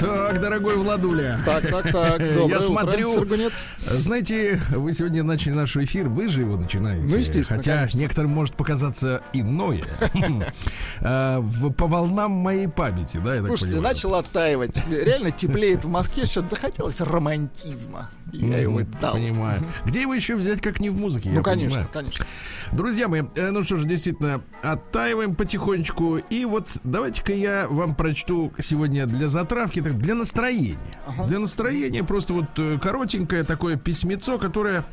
Так, дорогой Владуля. Так, так, так. Доброе Я смотрю, Сергунец. знаете, вы сегодня начали наш эфир, вы же его начинаете. Ну, естественно, Хотя конечно. некоторым может показаться иное. А, По волнам моей памяти, да, я так Слушайте, понимаю. начал оттаивать. Реально теплеет в Москве, что-то захотелось романтизма. Я его дал. Понимаю. Где его еще взять, как не в музыке? Ну, конечно, конечно. Друзья мои, э, ну что ж, действительно, оттаиваем потихонечку. И вот давайте-ка я вам прочту сегодня для затравки, так, для настроения. Для настроения просто вот э, коротенькое такое письмецо, которое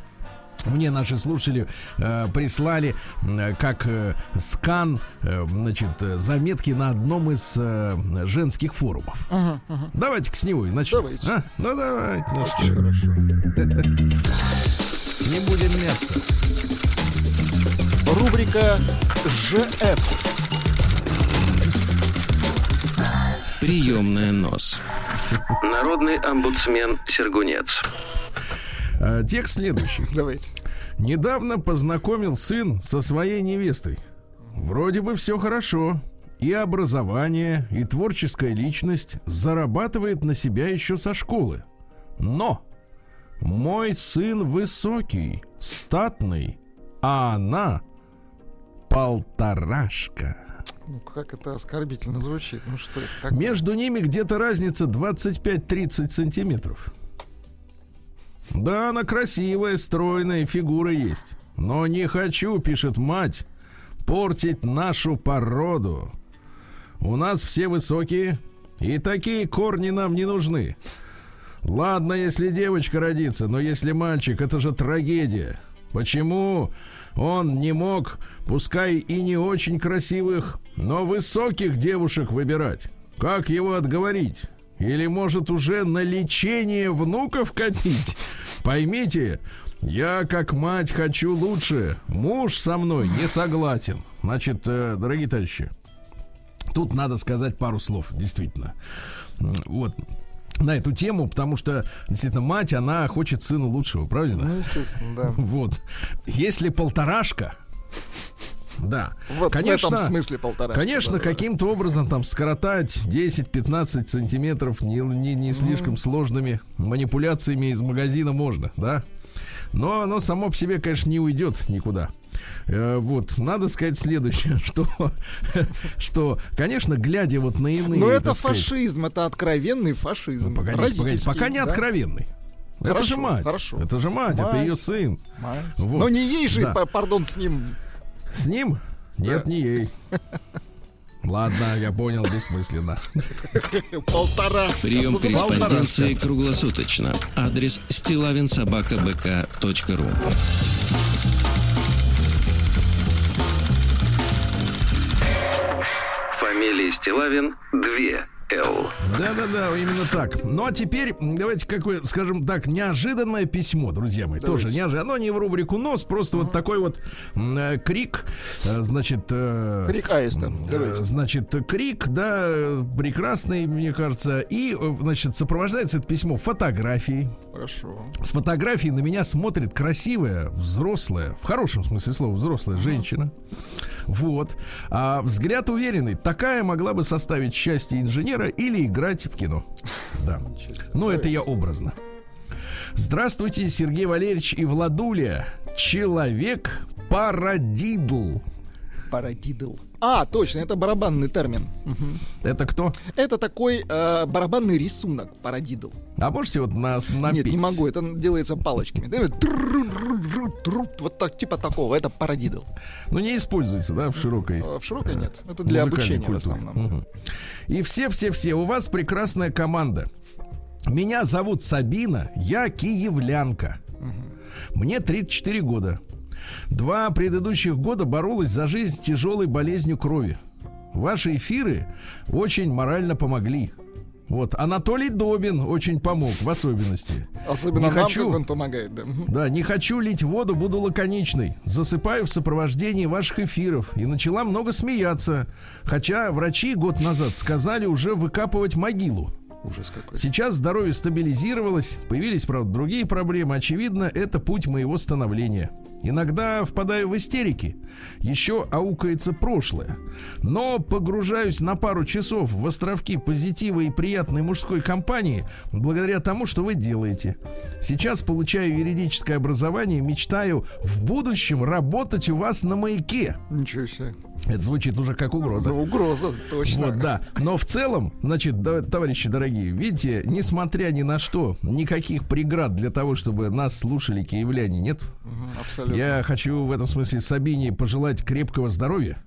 мне наши слушатели э, прислали э, как э, скан, э, значит, э, заметки на одном из э, женских форумов. Давайте-ка с него и начнем. Давайте. А? Ну давайте. ну что. Хорошо. Не будем мяться. Рубрика ЖФ. Приемная нос. Народный омбудсмен Сергунец. Э, Текст следующий. Давайте. Недавно познакомил сын со своей невестой. Вроде бы все хорошо. И образование, и творческая личность зарабатывает на себя еще со школы. Но мой сын высокий, статный, а она полторашка. Ну, как это оскорбительно звучит. Ну, что это так? Между ними где-то разница 25-30 сантиметров. Да, она красивая, стройная, фигура есть. Но не хочу, пишет мать, портить нашу породу. У нас все высокие, и такие корни нам не нужны. Ладно, если девочка родится, но если мальчик, это же трагедия. Почему он не мог, пускай и не очень красивых, но высоких девушек выбирать? Как его отговорить? Или может уже на лечение внуков копить? Поймите, я как мать хочу лучше. Муж со мной не согласен. Значит, э, дорогие товарищи, тут надо сказать пару слов, действительно. Вот на эту тему, потому что действительно мать, она хочет сыну лучшего, правильно? Ну, естественно, да. Вот. Если полторашка, да. Вот конечно, в этом смысле полтора. Конечно, да, да. каким-то образом там скоротать 10-15 сантиметров не, не, не слишком сложными манипуляциями из магазина можно, да? Но оно само по себе, конечно, не уйдет никуда. Э, вот, надо сказать следующее, что, что, конечно, глядя вот на иные... Но это так сказать, фашизм, это откровенный фашизм. ну, погодите, погодите, пока не да? откровенный. это Хорошо, же мать. хорошо. Это же мать, это Мать. ее сын. Мать. Вот. Но не ей же, Да. па- пардон, с ним. С ним? Нет, Да. не ей. Ладно, я понял, бессмысленно. Полтора. Прием корреспонденции круглосуточно. Адрес стилавинсобакабк.ру Фамилия Стилавин 2 Л. Да-да-да, именно так. Ну а теперь давайте какое, скажем так, неожиданное письмо, друзья мои. Тоже неожиданно. Оно не в рубрику нос, просто вот такой вот э, крик, э, значит... э, Крик аиста. э, Давайте. Значит, крик, да, э, прекрасный, мне кажется. И, э, значит, сопровождается это письмо фотографией. Хорошо. С фотографией на меня смотрит красивая, взрослая, в хорошем смысле слова, взрослая женщина. Вот. А взгляд уверенный. Такая могла бы составить счастье инженера или играть в кино. Да. Ну, это я образно. Здравствуйте, Сергей Валерьевич и Владуля. Человек парадидл. Парадидл. А, точно, это барабанный термин. Это кто? Это такой э, барабанный рисунок, парадидл. А можете вот нас напеть? Нет, не могу, это делается палочками. Вот так, типа такого, это парадидл. Ну, не используется, да, в широкой А В широкой нет, это для обучения в культуре. основном. И все-все-все, у вас прекрасная команда. Меня зовут Сабина, я киевлянка. Мне 34 года. Два предыдущих года боролась за жизнь тяжелой болезнью крови. Ваши эфиры очень морально помогли. Вот, Анатолий Добин очень помог, в особенности. Особенно Не нам, хочу. он помогает, да. Да, не хочу лить воду, буду лаконичной. Засыпаю в сопровождении ваших эфиров. И начала много смеяться. Хотя врачи год назад сказали уже выкапывать могилу. Ужас какой. Сейчас здоровье стабилизировалось, появились, правда, другие проблемы. Очевидно, это путь моего становления. Иногда впадаю в истерики, еще аукается прошлое. Но погружаюсь на пару часов в островки позитива и приятной мужской компании благодаря тому, что вы делаете. Сейчас получаю юридическое образование, мечтаю в будущем работать у вас на маяке. Ничего себе. Это звучит уже как угроза. Ну, угроза, точно. Вот, да. Но в целом, значит, да, товарищи дорогие, видите, несмотря ни на что, никаких преград для того, чтобы нас слушали киевляне, нет. Мгм, Абсолютно. Я хочу в этом смысле Сабине пожелать крепкого здоровья.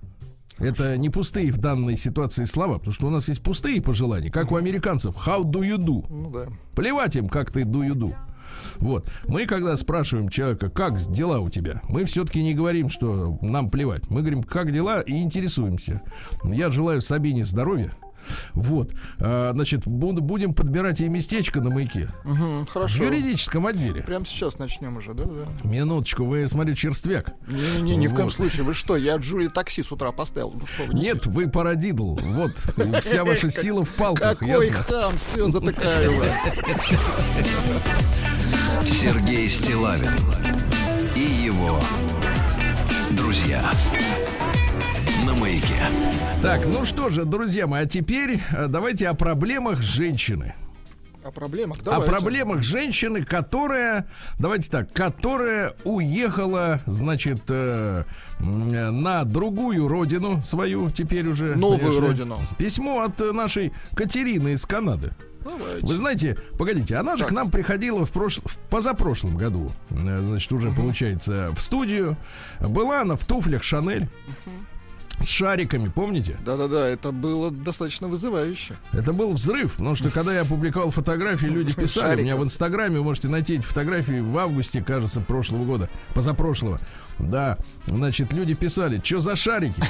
Это не пустые в данной ситуации слова, потому что у нас есть пустые пожелания, как у американцев. How do you do? Ну да. Плевать им, как ты do you do. Вот. Мы, когда спрашиваем человека, как дела у тебя, мы все-таки не говорим, что нам плевать. Мы говорим, как дела, и интересуемся. Я желаю Сабине здоровья. Вот. А, значит, будем подбирать ей местечко на маяке. В Хорошо. юридическом отделе. Прямо сейчас начнем уже, да? да. Минуточку, вы, смотрю, черствяк. Не-не-не, ни в коем Вот. случае. Вы что, я Джули такси с утра поставил. Ну что вы несете? Нет, вы парадидл. Вот, вся ваша сила в палках, Какой хам, все, затыкаю вас. Сергей Стилавин и его друзья на маяке. Так, ну что же, друзья мои, а теперь э, давайте о проблемах женщины. О проблемах, О давайте. проблемах женщины, которая, давайте так, которая уехала, значит, э, на другую родину свою, теперь уже. Новую родину. Письмо от нашей Катерины из Канады. Давайте. Вы знаете, погодите, она же Так. к нам приходила в, прош... в позапрошлом году, э, значит, уже получается в студию. Была она в туфлях Шанель с шариками, помните? Да-да-да, это было достаточно вызывающе. Это был взрыв, потому что когда я опубликовал фотографии, люди писали, у меня в Инстаграме, вы можете найти эти фотографии в августе, кажется, прошлого года, позапрошлого. Да, значит, люди писали, что за шарики,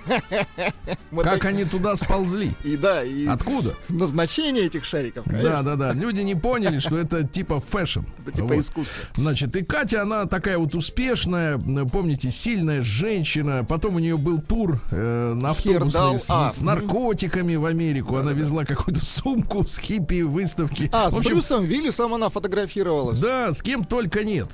как они туда сползли, И да, и откуда? назначение этих шариков, Да, конечно. да, да, люди не поняли, что это типа fashion. Это типа искусство. Значит, и Катя, она такая вот успешная, помните, сильная женщина. Потом у нее был тур э, на автобусной с, а, наркотиками в Америку. Она везла какую-то сумку с хиппи выставки. А, с Брюсом Виллисом она фотографировалась. да, с кем только нет.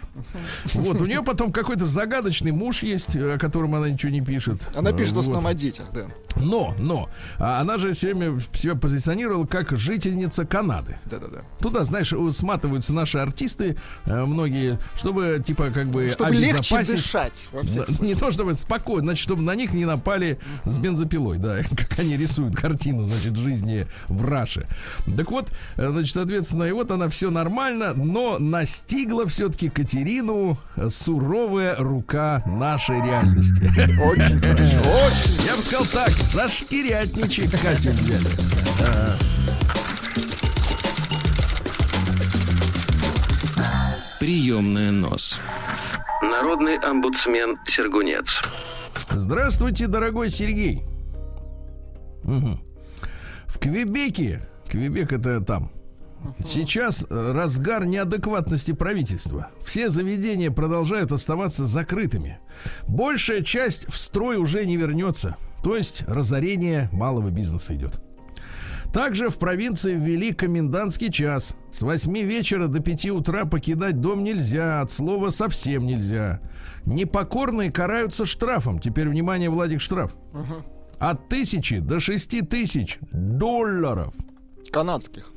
Вот, у нее потом какой-то загадочный муж есть, о котором она ничего не пишет. Она пишет в Вот. основном о детях, да. Но, но, а она же все время себя позиционировала как жительница Канады. Да-да-да. Туда, знаешь, сматываются наши артисты, э, многие, чтобы, типа, как бы Чтобы легче дышать во не то чтобы спокойно, значит, чтобы на них не напали с бензопилой, да, как они рисуют картину, значит, жизни в Раше. Так вот, э, значит, соответственно, и вот она все нормально, но настигла все-таки Катерину э, суровая рука нашей реальности. Очень хорошо. Очень. Я бы сказал так, за шкирятничек Катю взяли. Приемная нос. Народный омбудсмен Сергунец. Здравствуйте, дорогой Сергей. Мгм. В Квебеке, Квебек это там, сейчас э, разгар неадекватности правительства. Все заведения продолжают оставаться закрытыми. Большая часть в строй уже не вернется. То есть разорение малого бизнеса идет. Также в провинции ввели комендантский час. С 8 вечера до 5 утра покидать дом нельзя, от слова совсем нельзя. Непокорные караются штрафом. Теперь, внимание, Владик, штраф. От тысячи до шести тысяч долларов. Канадских.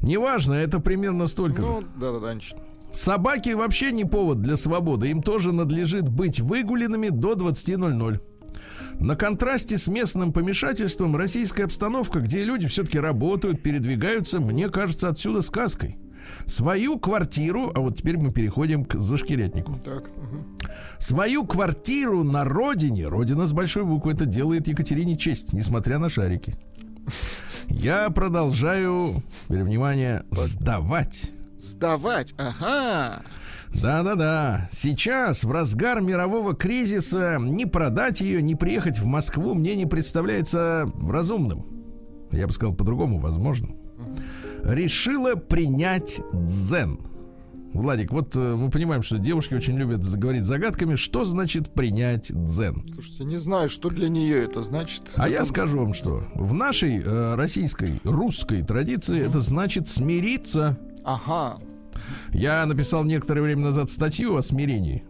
Неважно, это примерно столько. Ну, да-да-да. нич- Собаки вообще не повод для свободы. Им тоже надлежит быть выгуленными до 20.00. На контрасте с местным помешательством российская обстановка, где люди все-таки работают, передвигаются, мне кажется, отсюда сказкой. Свою квартиру, а вот теперь мы переходим к зашкирятнику. Так. мгм. Свою квартиру на родине, родина с большой буквы, это делает Екатерине честь, несмотря на шарики. Я продолжаю, теперь внимание, сдавать. Сдавать. Ага. Да-да-да. Сейчас, в разгар мирового кризиса, не продать ее, не приехать в Москву мне не представляется разумным. Я бы сказал по-другому, возможным. решила принять дзен. Владик, вот э, мы понимаем, что девушки очень любят говорить загадками. Что значит принять дзен? Слушайте, не знаю, что для нее это значит. А это... я скажу вам, что в нашей э, российской, русской традиции это значит смириться. Ага. Я написал некоторое время назад статью о смирении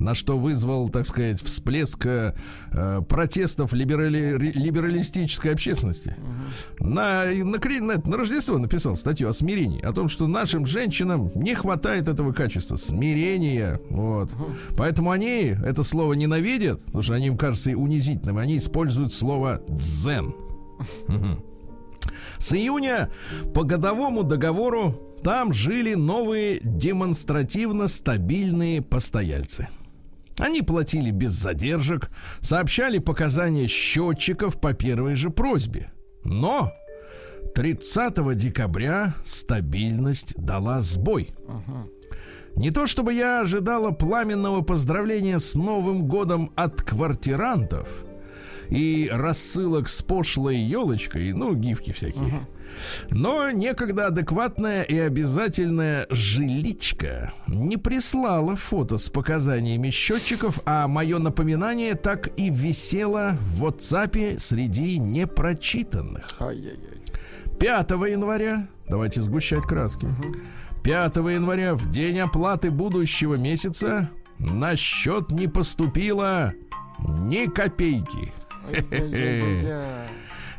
на что вызвал, так сказать, всплеск э, протестов либерали, либералистической общественности. Угу. На, на, на, на Рождество написал статью о смирении, о том, что нашим женщинам не хватает этого качества, смирения. Вот. Угу. Поэтому они это слово ненавидят, потому что они им кажется унизительным, они используют слово «дзен». Угу. С июня по годовому договору там жили новые демонстративно стабильные постояльцы. Они платили без задержек, сообщали показания счетчиков по первой же просьбе. Но 30 декабря стабильность дала сбой. Не то чтобы я ожидала пламенного поздравления с Новым годом от квартирантов и рассылок с пошлой елочкой, ну, гифки всякие. Uh-huh. Но некогда адекватная и обязательная жиличка не прислала фото с показаниями счетчиков, а мое напоминание так и висело в WhatsApp среди непрочитанных. 5 января, давайте сгущать краски. 5 января, в день оплаты будущего месяца, на счет не поступило ни копейки.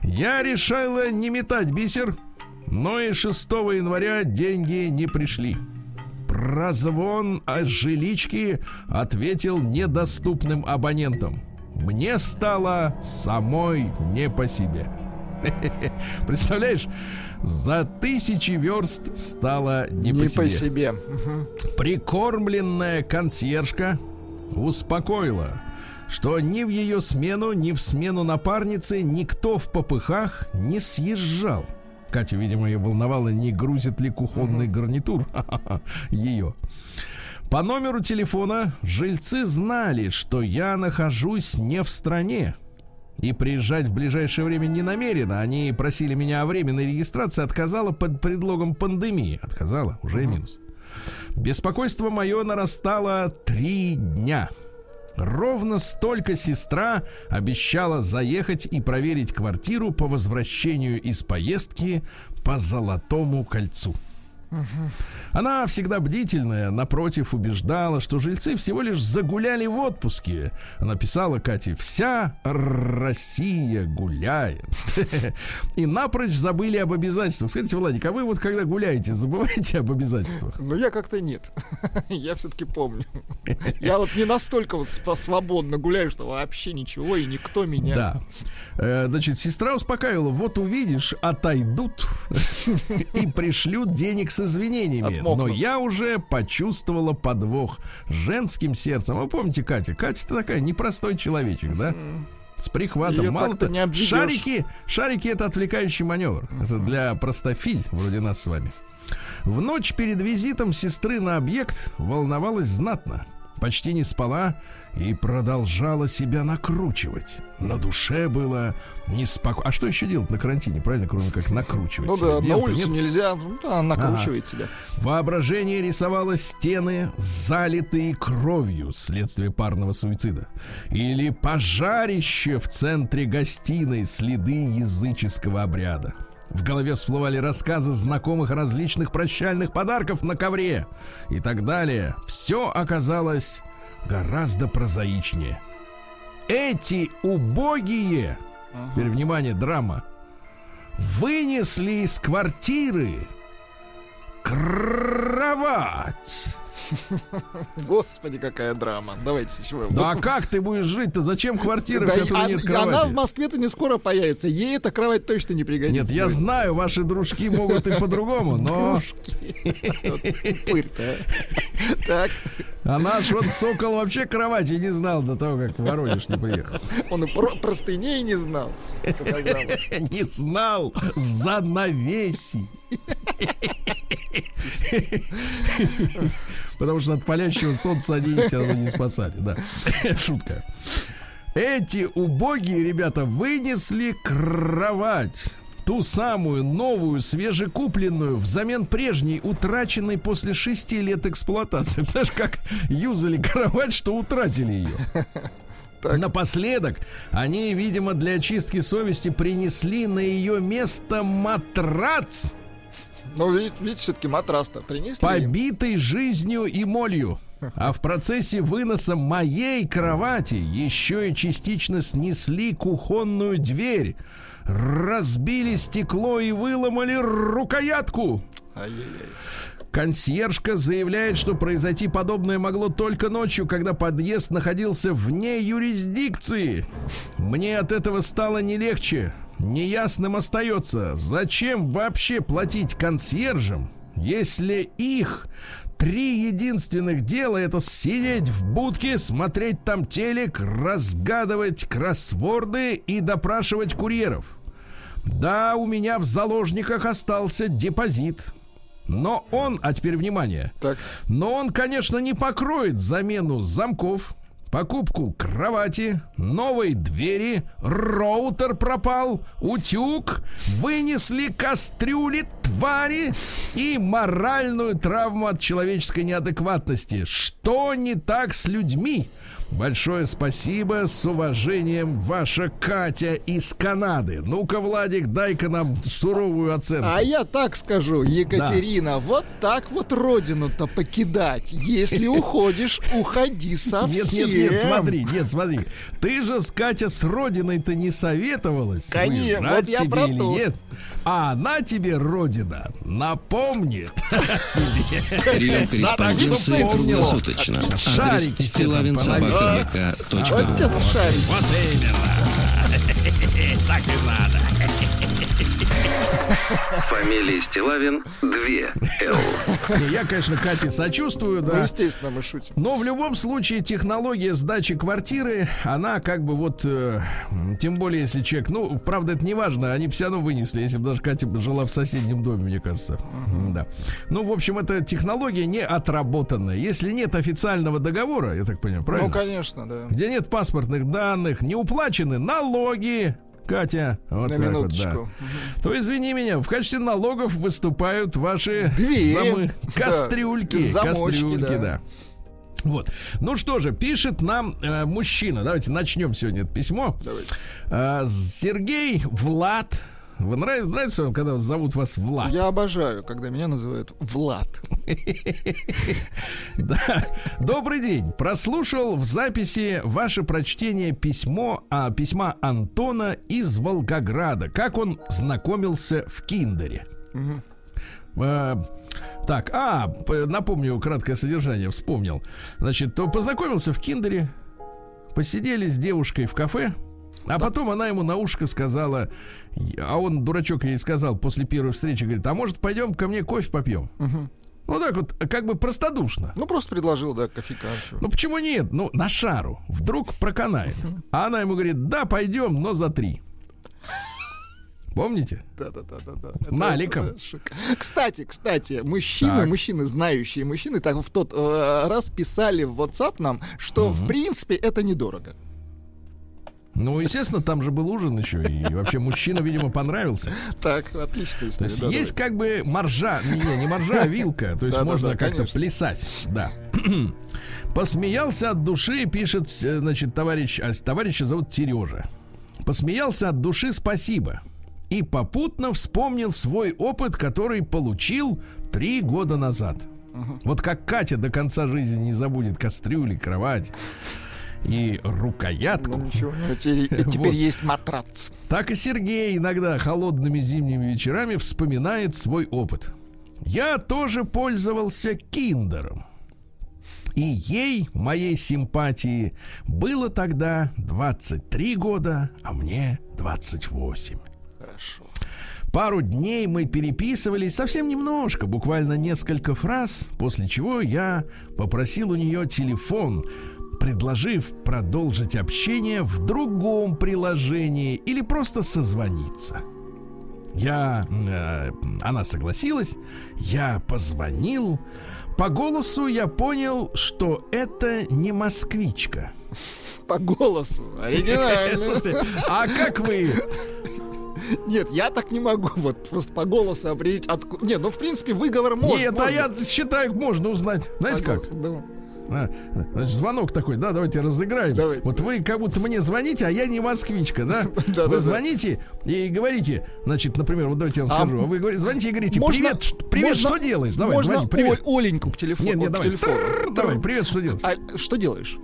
Я решила не метать бисер, но и 6 января деньги не пришли. Прозвон о жиличке ответил недоступным абонентам. Мне стало самой не по себе. Представляешь, за тысячи верст стало не, не по себе. По себе. Прикормленная консьержка успокоила что ни в ее смену, ни в смену напарницы никто в попыхах не съезжал. Катя, видимо, ее волновало, не грузит ли кухонный гарнитур ее. По номеру телефона жильцы знали, что я нахожусь не в стране. И приезжать в ближайшее время не намерена. Они просили меня о временной регистрации, отказала под предлогом пандемии. Отказала, уже минус. Беспокойство мое нарастало три дня. Ровно столько сестра обещала заехать и проверить квартиру по возвращению из поездки по Золотому кольцу. Она всегда бдительная, напротив, убеждала, что жильцы всего лишь загуляли в отпуске. Она писала Кате, вся Россия гуляет. И напрочь забыли об обязательствах. Скажите, Владик, а вы вот когда гуляете, забываете об обязательствах? Ну, я как-то нет. Я все-таки помню. Я вот не настолько вот свободно гуляю, что вообще ничего, и никто меня... Да. Э, значит, сестра успокаивала, вот увидишь, отойдут и пришлют денег с извинениями. Отмокнут. Но я уже почувствовала подвох женским сердцем. Вы помните Катя? Катя-то такая непростой человечек, да? с прихватом. Ее Мало то, шарики, шарики это отвлекающий маневр. Uh-huh. Это для простофиль, вроде нас с вами. В ночь перед визитом сестры на объект волновалась знатно почти не спала и продолжала себя накручивать. На душе было неспокойно. А что еще делать на карантине, правильно, кроме как накручивать ну себя? да, на улице нет? нельзя, ну да, накручивает ага. себя. Воображение рисовало стены, залитые кровью, следствие парного суицида. Или пожарище в центре гостиной, следы языческого обряда. В голове всплывали рассказы знакомых различных прощальных подарков на ковре и так далее. Все оказалось гораздо прозаичнее. Эти убогие, ага. теперь внимание, драма, вынесли из квартиры кровать Господи, какая драма. Давайте еще. Ну а как ты будешь жить-то? Зачем квартира, да, в которой а, нет кровати? Она в Москве-то не скоро появится. Ей эта кровать точно не пригодится. Нет, я знаю, ваши дружки могут и по-другому, но... Так. А наш вот Сокол вообще кровати не знал до того, как в Воронеж не приехал. Он и про простыней не знал, Не знал занавесей. Потому что от палящего солнца они все равно не спасали. Да. Шутка. Эти убогие ребята вынесли кровать ту самую новую, свежекупленную, взамен прежней, утраченной после шести лет эксплуатации. Знаешь, как юзали кровать, что утратили ее. Так. Напоследок, они, видимо, для очистки совести принесли на ее место матрац. Ну, видите, видите все-таки матрас-то принесли. Побитый им. жизнью и молью. А в процессе выноса моей кровати еще и частично снесли кухонную дверь, разбили стекло и выломали рукоятку. Консьержка заявляет, что произойти подобное могло только ночью, когда подъезд находился вне юрисдикции. Мне от этого стало не легче. Неясным остается, зачем вообще платить консьержам, если их три единственных дела это сидеть в будке, смотреть там телек, разгадывать кроссворды и допрашивать курьеров. Да, у меня в заложниках остался депозит. Но он, а теперь внимание, так. но он, конечно, не покроет замену замков, покупку кровати, новой двери, роутер пропал, утюг, вынесли кастрюли, твари и моральную травму от человеческой неадекватности. Что не так с людьми? Большое спасибо, с уважением, ваша Катя из Канады. Ну-ка, Владик, дай-ка нам суровую оценку. А я так скажу, Екатерина, да. вот так вот родину-то покидать. Если уходишь, уходи совсем. Нет, нет, нет, смотри, нет, смотри. Ты же с Катя с родиной-то не советовалась. Конечно, вот я про то. нет? А она тебе, родина, напомнит себе. Прием корреспонденции круглосуточно. Шарики Стилавин собака Вот именно. Так и надо. Фамилия Стилавин 2 Л. Я, конечно, Кате сочувствую, да. Ну, естественно, мы шутим. Но в любом случае технология сдачи квартиры, она как бы вот, э, тем более если человек, ну, правда, это не важно, они все равно вынесли, если бы даже Катя жила в соседнем доме, мне кажется. Да. Ну, в общем, это технология не отработанная. Если нет официального договора, я так понимаю, правильно? Ну, конечно, да. Где нет паспортных данных, не уплачены налоги, Катя. Вот На так минуточку. Вот, да. То извини меня, в качестве налогов выступают ваши Двери. замы, кастрюльки. Да. кастрюльки, да. да. Вот. Ну что же, пишет нам э, мужчина. Давайте начнем сегодня это письмо. Давайте. Э, Сергей Влад вы нравится, нравится вам, когда зовут вас Влад? Я обожаю, когда меня называют Влад. Да. Добрый день. Прослушал в записи ваше прочтение письмо, а, письма Антона из Волгограда. Как он знакомился в Киндере. А, так, а, напомню краткое содержание, вспомнил. Значит, то познакомился в Киндере, посидели с девушкой в кафе, а потом она ему на ушко сказала, а он, дурачок, ей сказал после первой встречи, говорит, а может пойдем ко мне кофе попьем? Угу. Ну так вот, как бы простодушно. Ну просто предложил, да, кофейка. Ну почему нет? Ну на шару. Вдруг проканает. А она ему говорит, да, пойдем, но за три. Помните? Да, да, да, да, да. Наликом. Это, это кстати, кстати, мужчины, так. мужчины, знающие мужчины, так в тот э, раз писали в WhatsApp нам, что угу. в принципе это недорого. Ну, естественно, там же был ужин еще, и вообще мужчина, видимо, понравился. Так, отлично. То есть да, есть давай. как бы маржа, не, не маржа, а вилка, то есть да, можно да, как-то плясать, да. Посмеялся от души, пишет, э, значит, товарищ, а товарища зовут Сережа. Посмеялся от души, спасибо. И попутно вспомнил свой опыт, который получил три года назад. Угу. Вот как Катя до конца жизни не забудет кастрюли, кровать и рукоятку. Ну, ничего, теперь, теперь вот. есть матрац. Так и Сергей иногда холодными зимними вечерами вспоминает свой опыт. Я тоже пользовался киндером. И ей, моей симпатии, было тогда 23 года, а мне 28. Хорошо. Пару дней мы переписывались совсем немножко, буквально несколько фраз, после чего я попросил у нее телефон, предложив продолжить общение в другом приложении или просто созвониться. Я, э, она согласилась, я позвонил. По голосу я понял, что это не москвичка. По голосу, оригинально. Слушайте, а как вы Нет, я так не могу вот просто по голосу определить. От... Нет, ну в принципе выговор можно. Нет, можно. а я считаю, можно узнать. Знаете по как? Голосу, да. А, значит, звонок такой, да, давайте разыграем. Давайте. Вот вы как будто мне звоните, а я не москвичка, да? да вы да, звоните да. и говорите, значит, например, вот давайте я вам а скажу, а вы говорите, звоните и говорите, можно, привет, привет, можно, что делаешь? Давай, можно звони, привет. Оленьку к телефону. Нет, нет, давай. Телефон. Давай, привет, что делаешь? А, что делаешь?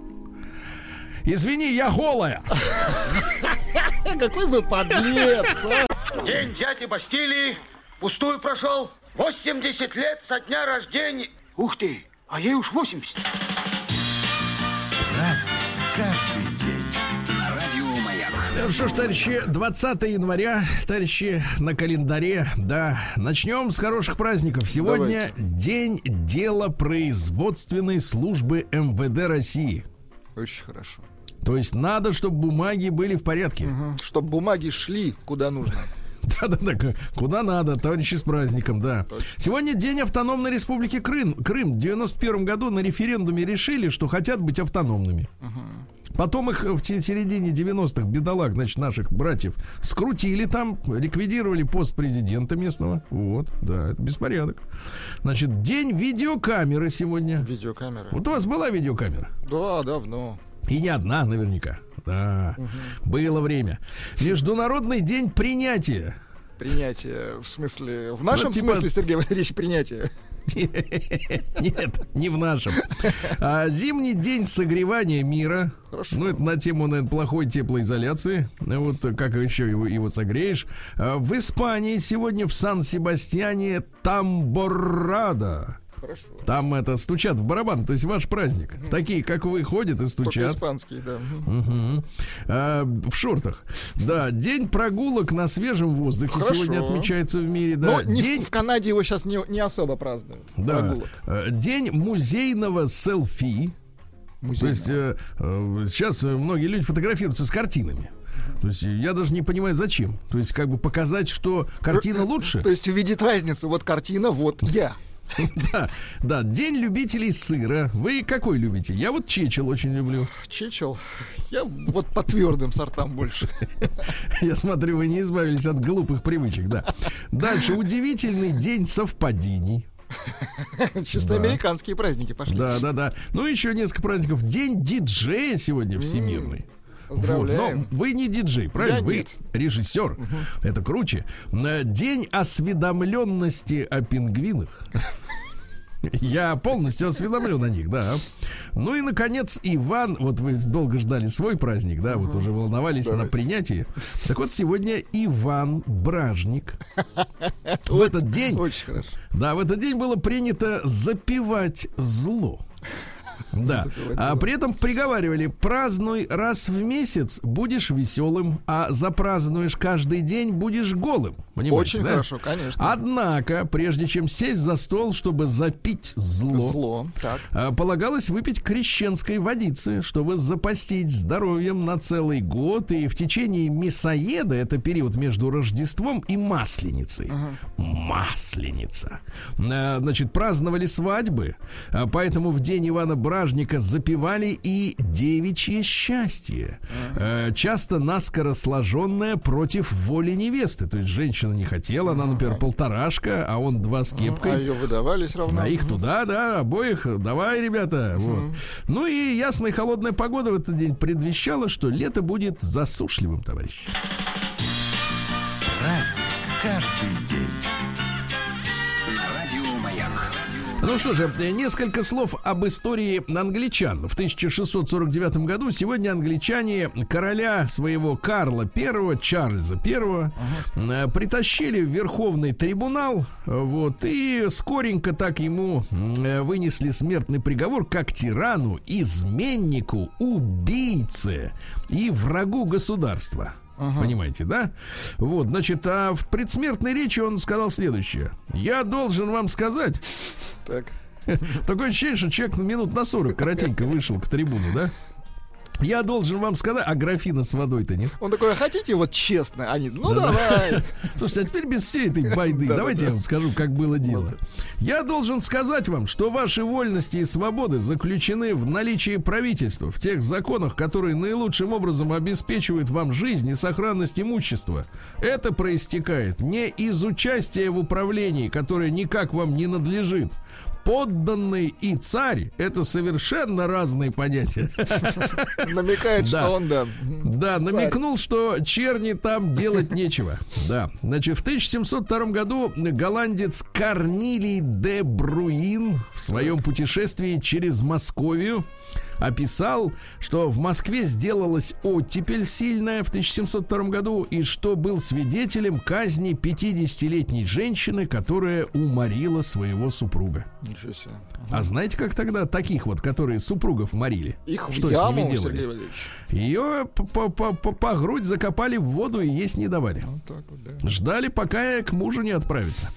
Извини, я голая. Какой вы подлец, а? День дяди Бастилии пустую прошел. 80 лет со дня рождения. Ух ты, а ей уж 80. Ну что ж, товарищи, 20 января, товарищи, на календаре, да. Начнем с хороших праздников. Сегодня Давайте. день дела производственной службы МВД России. Очень хорошо. То есть надо, чтобы бумаги были в порядке. Угу, чтобы бумаги шли куда нужно. Да-да-да, куда надо, товарищи, с праздником, да. Точно. Сегодня день автономной республики Крым. Крым в 91 году на референдуме решили, что хотят быть автономными. Угу. Потом их в середине 90-х, бедолаг, значит, наших братьев, скрутили там, ликвидировали пост президента местного. Вот, да, это беспорядок. Значит, день видеокамеры сегодня. Видеокамеры. Вот у вас была видеокамера? Да, давно. И не одна, наверняка. Да, угу. было время. Международный день принятия. Принятие, в смысле, в нашем ну, типа... смысле, Сергей Валерьевич, принятие? Нет, не в нашем. А, зимний день согревания мира. Хорошо. Ну, это на тему, наверное, плохой теплоизоляции. Вот как еще его, его согреешь. А, в Испании сегодня в Сан-Себастьяне Тамборрада. Хорошо. Там это стучат в барабан, то есть ваш праздник. Угу. Такие, как вы, ходят и стучат. Только испанские, да. Угу. А, в шортах. Да, день прогулок на свежем воздухе Хорошо. сегодня отмечается в мире. Да. Но день... в Канаде его сейчас не, не особо празднуют. Да. Прогулок. А, день музейного селфи. Музейного. То есть э, э, сейчас многие люди фотографируются с картинами. То есть я даже не понимаю, зачем. То есть как бы показать, что картина лучше. То есть увидеть разницу. Вот картина, вот я. Да, да, день любителей сыра. Вы какой любите? Я вот чечел очень люблю. Чечел? Я вот по твердым сортам больше. Я смотрю, вы не избавились от глупых привычек, да. Дальше, удивительный день совпадений. Чисто да. американские праздники пошли. Да, да, да. Ну, еще несколько праздников. День диджея сегодня всемирный. Вот. Но вы не диджей, правильно? Я вы нет. режиссер. Угу. Это круче. День осведомленности о пингвинах. Я полностью осведомлен о них, да. Ну и, наконец, Иван, вот вы долго ждали свой праздник, да, вот уже волновались Давайте. на принятии. Так вот, сегодня Иван Бражник. В этот день... Очень хорошо. Да, в этот день было принято запивать зло. Да. А при этом приговаривали, празднуй раз в месяц, будешь веселым, а запразднуешь каждый день, будешь голым. Понимаете, Очень да? хорошо, конечно. Однако, прежде чем сесть за стол, чтобы запить зло, зло так. А, полагалось выпить крещенской водицы, чтобы запастить здоровьем на целый год. И в течение мясоеда, это период между Рождеством и Масленицей. Угу. Масленица. А, значит, праздновали свадьбы, а, поэтому в день Ивана Бражника запивали и девичье счастье. Угу. Часто наскоро сложенное против воли невесты. То есть женщина женщина не хотела, она, например, полторашка, а он два с кепкой. А ее выдавали все равно. А их туда, да, обоих, давай, ребята. Вот. Ну и ясная холодная погода в этот день предвещала, что лето будет засушливым, товарищи. Праздник каждый день. Ну что же, несколько слов об истории англичан. В 1649 году сегодня англичане короля своего Карла I, Чарльза I, uh-huh. притащили в Верховный трибунал, вот, и скоренько так ему вынесли смертный приговор как тирану, изменнику, убийце и врагу государства. Ага. Понимаете, да? Вот, значит, а в предсмертной речи он сказал следующее. Я должен вам сказать... Так. Такое ощущение, что человек минут на 40 коротенько вышел к трибуне, да? Я должен вам сказать, а графина с водой-то нет? Он такой, а хотите вот честно? Они, ну давай. Слушайте, а теперь без всей этой байды, Да, давайте да, я вам скажу, как было дело. Я должен сказать вам, что ваши вольности и свободы заключены в наличии правительства, в тех законах, которые наилучшим образом обеспечивают вам жизнь и сохранность имущества. Это проистекает не из участия в управлении, которое никак вам не надлежит. Подданный и царь – это совершенно разные понятия. Намекает, что он, да. Да, намекнул, что черни там делать нечего. Да. Значит, в 1702 году голландец Корнилий де Бруин в своем путешествии через Московию описал, что в Москве сделалась оттепель сильная в 1702 году и что был свидетелем казни 50-летней женщины, которая уморила своего супруга. Ничего себе. А знаете, как тогда таких вот, которые супругов морили? Их что в с яму, ними делали? Ее по, по- по- по грудь закопали в воду и есть не давали. Вот так вот, да. Ждали, пока к мужу не отправится.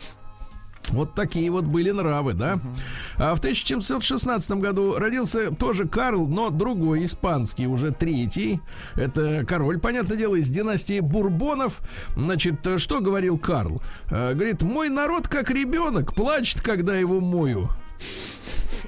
Вот такие вот были нравы, да? А в 1716 году родился тоже Карл, но другой, испанский, уже третий. Это король, понятное дело, из династии Бурбонов. Значит, что говорил Карл? Э, Говорит, мой народ как ребенок, плачет, когда его мою.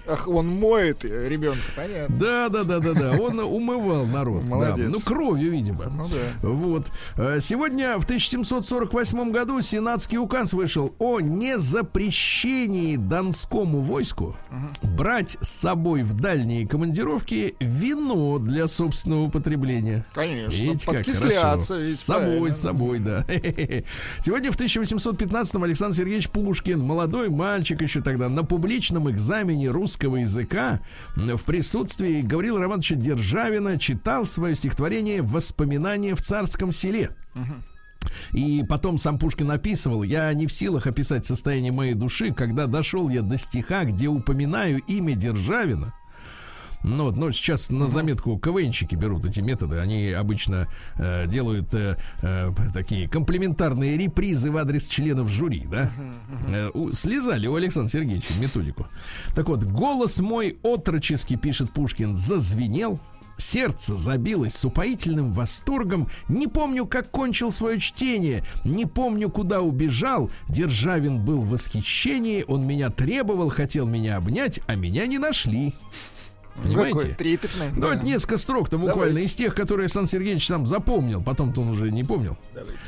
Ах, он моет ребенка, понятно. Да, да, да, да, да. Он умывал народ. да. Молодец. Ну, кровью, видимо. Ну да. Вот. Э, Сегодня, в 1748 году, сенатский указ вышел о незапрещении донскому войску брать с собой в дальние командировки вино для собственного употребления. Конечно. Видите, как хорошо. ведь С собой, правильно. с собой, да. Сегодня в 1815-м Александр Сергеевич Пушкин, молодой мальчик еще тогда, на публичном экзамене русского языка м, в присутствии Гаврила Романовича Державина читал свое стихотворение «Воспоминания в царском селе». И потом сам Пушкин описывал, я не в силах описать состояние моей души, когда дошел я до стиха, где упоминаю имя Державина. Ну, вот, но сейчас на заметку КВНщики берут эти методы. Они обычно э, делают э, э, такие комплементарные репризы в адрес членов жюри, да? Э, у- слезали у Александра Сергеевича методику. Так вот, голос мой отрочески, пишет Пушкин, зазвенел. Сердце забилось с упоительным восторгом. Не помню, как кончил свое чтение. Не помню, куда убежал. Державин был в восхищении. Он меня требовал, хотел меня обнять, а меня не нашли. Понимаете? Какой трепетный. Ну, да. это несколько строк-то буквально Давайте. из тех, которые Сан Сергеевич сам запомнил. Потом-то он уже не помнил. Давайте.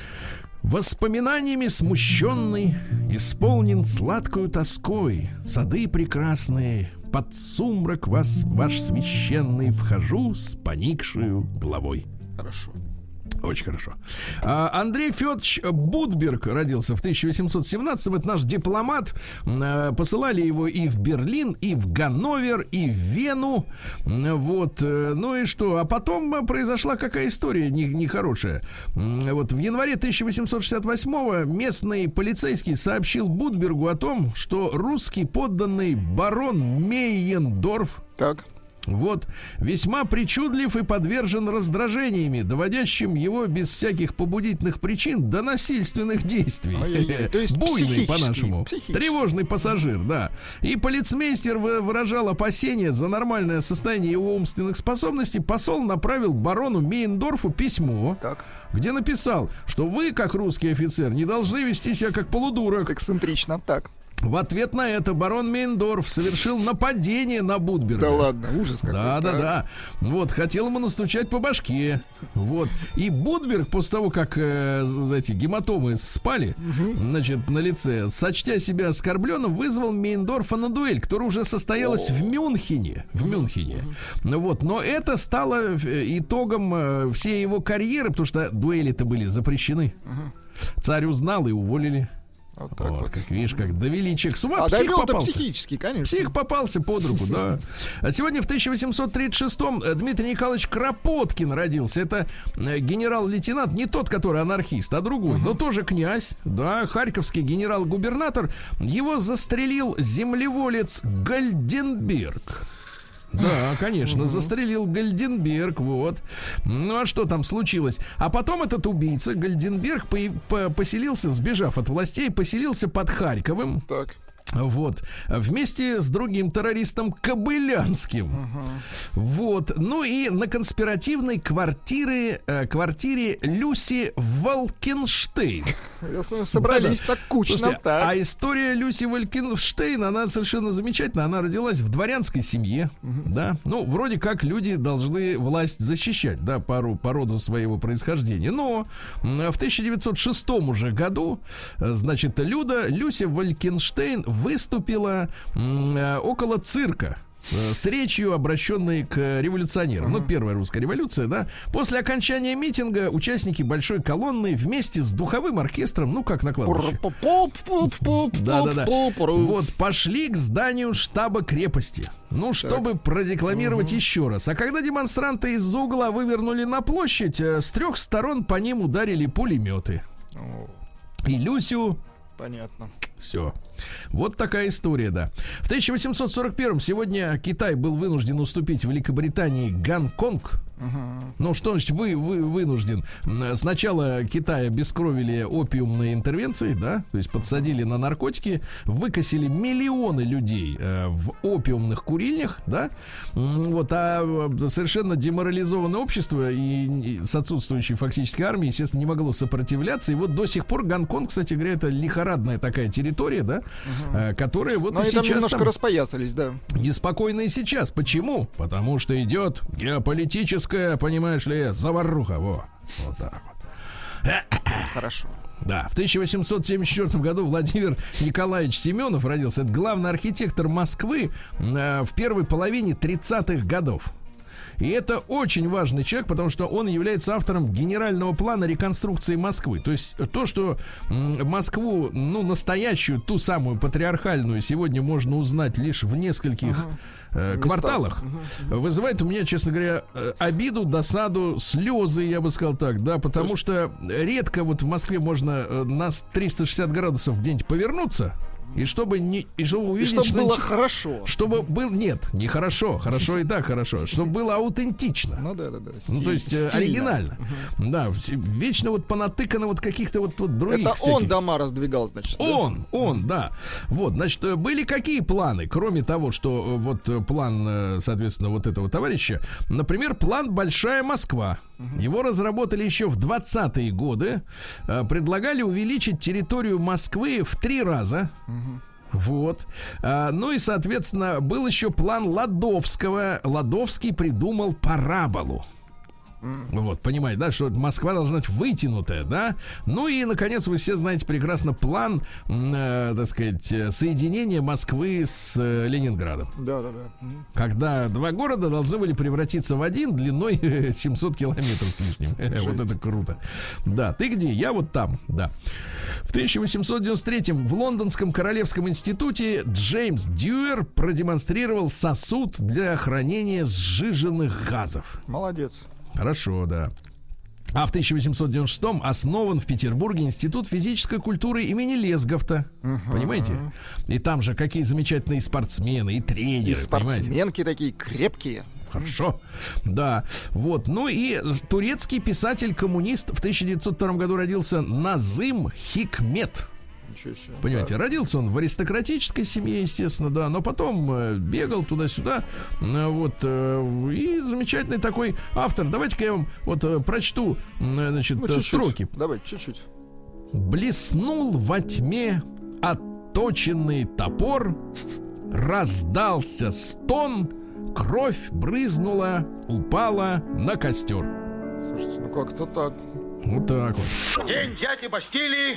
Воспоминаниями смущенный, исполнен сладкою тоской, сады прекрасные, под сумрак вас, ваш священный, вхожу с поникшую головой. Хорошо. Очень хорошо. А, Андрей Федорович Будберг родился в 1817-м. Это наш дипломат. А, Посылали его и в Берлин, и в Ганновер, и в Вену. Вот. э, Ну и что? А потом а, произошла какая история не- нехорошая. Вот в январе 1868-го местный полицейский сообщил Будбергу о том, что русский подданный барон Мейендорф Так. Вот, весьма причудлив и подвержен раздражениями, доводящим его без всяких побудительных причин до насильственных действий. Ай-яй-яй, то есть Буйный, по-нашему. Тревожный пассажир, да. И полицмейстер вы- выражал опасения за нормальное состояние его умственных способностей. Посол направил барону Мейндорфу письмо, Так. где написал, что вы, как русский офицер, не должны вести себя как полудурок. Эксцентрично. Так. В ответ на это барон Мейндорф совершил нападение на Будберга. Да ладно, ужас какой. Да, да, Так. да. Вот, хотел ему настучать по башке. Вот. И Будберг, после того, как э, эти гематомы спали, значит, на лице, сочтя себя оскорбленным, вызвал Мейндорфа на дуэль, которая уже состоялась в Мюнхене. В Мюнхене. Ну Вот. Но это стало э, итогом э, всей его карьеры, потому что дуэли-то были запрещены. Царь узнал и уволили. Вот так вот, вот. как видишь, как довели человек с ума. А псих попался. психически, конечно. Псих попался под руку, да. А сегодня в 1836-м э, Дмитрий Николаевич Кропоткин родился. Это э, генерал-лейтенант, не тот, который анархист, а другой, но тоже князь, да, харьковский генерал-губернатор. Его застрелил землеволец Гальденберг. Да, конечно, застрелил Гальденберг, вот. Ну а что там случилось? А потом этот убийца Гальденберг по- по- поселился, сбежав от властей, поселился под Харьковым. Так. Вот. Вместе с другим террористом Кобылянским. Вот. Ну и на конспиративной квартире, э, квартире Люси Волкенштейн. Я смотрю, собрались так кучно. Слушайте, так. а история Люси Волкенштейн, она совершенно замечательная. Она родилась в дворянской семье, да. Ну, вроде как люди должны власть защищать, да, пару, по роду своего происхождения. Но в 1906 уже году, э, значит, Люда, Люся Волкенштейн выступила э, около цирка с речью, обращенной к революционерам. Ну, первая русская революция, да. После окончания митинга участники большой колонны вместе с духовым оркестром, ну, как на кладбище, да-да-да. Вот, пошли к зданию штаба крепости. Ну, чтобы продекламировать еще раз. А когда демонстранты из-за угла вывернули на площадь, э, с трех сторон по ним ударили пулеметы. И Люсю Понятно. все. Вот такая история, да. В 1841 сегодня Китай был вынужден уступить Великобритании Гонконг. Ну, что значит вы, вы вынужден? Сначала Китай обескровили опиумной интервенцией, да, то есть подсадили на наркотики, выкосили миллионы людей э, в опиумных курильнях, да, вот, а э, совершенно деморализованное общество и, и с отсутствующей фактически армией, естественно, не могло сопротивляться, и вот до сих пор Гонконг, кстати говоря, это лихорадная такая территория, да, э, которая вот Но и они там сейчас немножко там распоясались, да. неспокойно и сейчас. Почему? Потому что идет геополитическая, понимаешь ли, заваруха. Во. Вот так вот. Хорошо. Да, в 1874 году Владимир Николаевич Семенов родился. Это главный архитектор Москвы э, в первой половине 30-х годов. И это очень важный человек, потому что он является автором генерального плана реконструкции Москвы. То есть то, что Москву, ну, настоящую, ту самую патриархальную, сегодня можно узнать лишь в нескольких э, кварталах, вызывает у меня, честно говоря, э, обиду, досаду, слезы, я бы сказал так, да, потому что редко вот в Москве можно э, на 360 градусов где-нибудь повернуться, и чтобы не и чтобы И увидеть, чтобы что было хорошо. чтобы был нет, не хорошо, хорошо и так хорошо, чтобы было аутентично. Ну да, да, да. Ну, то есть э, стильно. оригинально. Да, все- вечно вот понатыкано вот каких-то вот, вот других Это всяких. он дома раздвигал, значит. да? Он, он, да. Вот, значит, э, были какие планы, кроме того, что э, вот план, соответственно, вот этого товарища, например, план «Большая Москва». Его разработали еще в 20-е годы. Предлагали увеличить территорию Москвы в три раза. Вот. А, ну и, соответственно, был еще план Ладовского. Ладовский придумал параболу. Вот, понимаете, да, что Москва должна быть вытянутая, да? Ну и, наконец, вы все знаете прекрасно план, э, так сказать, э, соединения Москвы с э, Ленинградом. Да, да, да. Когда два города должны были превратиться в один длиной 700 километров с лишним. Вот это круто. Да, ты где? Я вот там, да. В 1893 в Лондонском Королевском институте Джеймс Дьюер продемонстрировал сосуд для хранения сжиженных газов. Молодец. Хорошо, да. А в 1896 основан в Петербурге Институт физической культуры имени Лесговта. Понимаете? И там же какие замечательные спортсмены и тренеры. И понимаете? спортсменки такие крепкие. Хорошо. Да. Вот. Ну и турецкий писатель-коммунист в 1902 году родился Назым Хикмет. Ничего себе. Понимаете, родился он в аристократической семье, естественно, да, но потом э, бегал туда-сюда, э, вот, э, и замечательный такой автор. Давайте-ка я вам вот прочту, значит, Ну, чуть-чуть. строки. Давай, чуть-чуть. Блеснул во тьме отточенный топор, раздался стон, кровь брызнула, упала на костер. Слушайте, ну как-то так. Вот так вот. День дяди Бастилии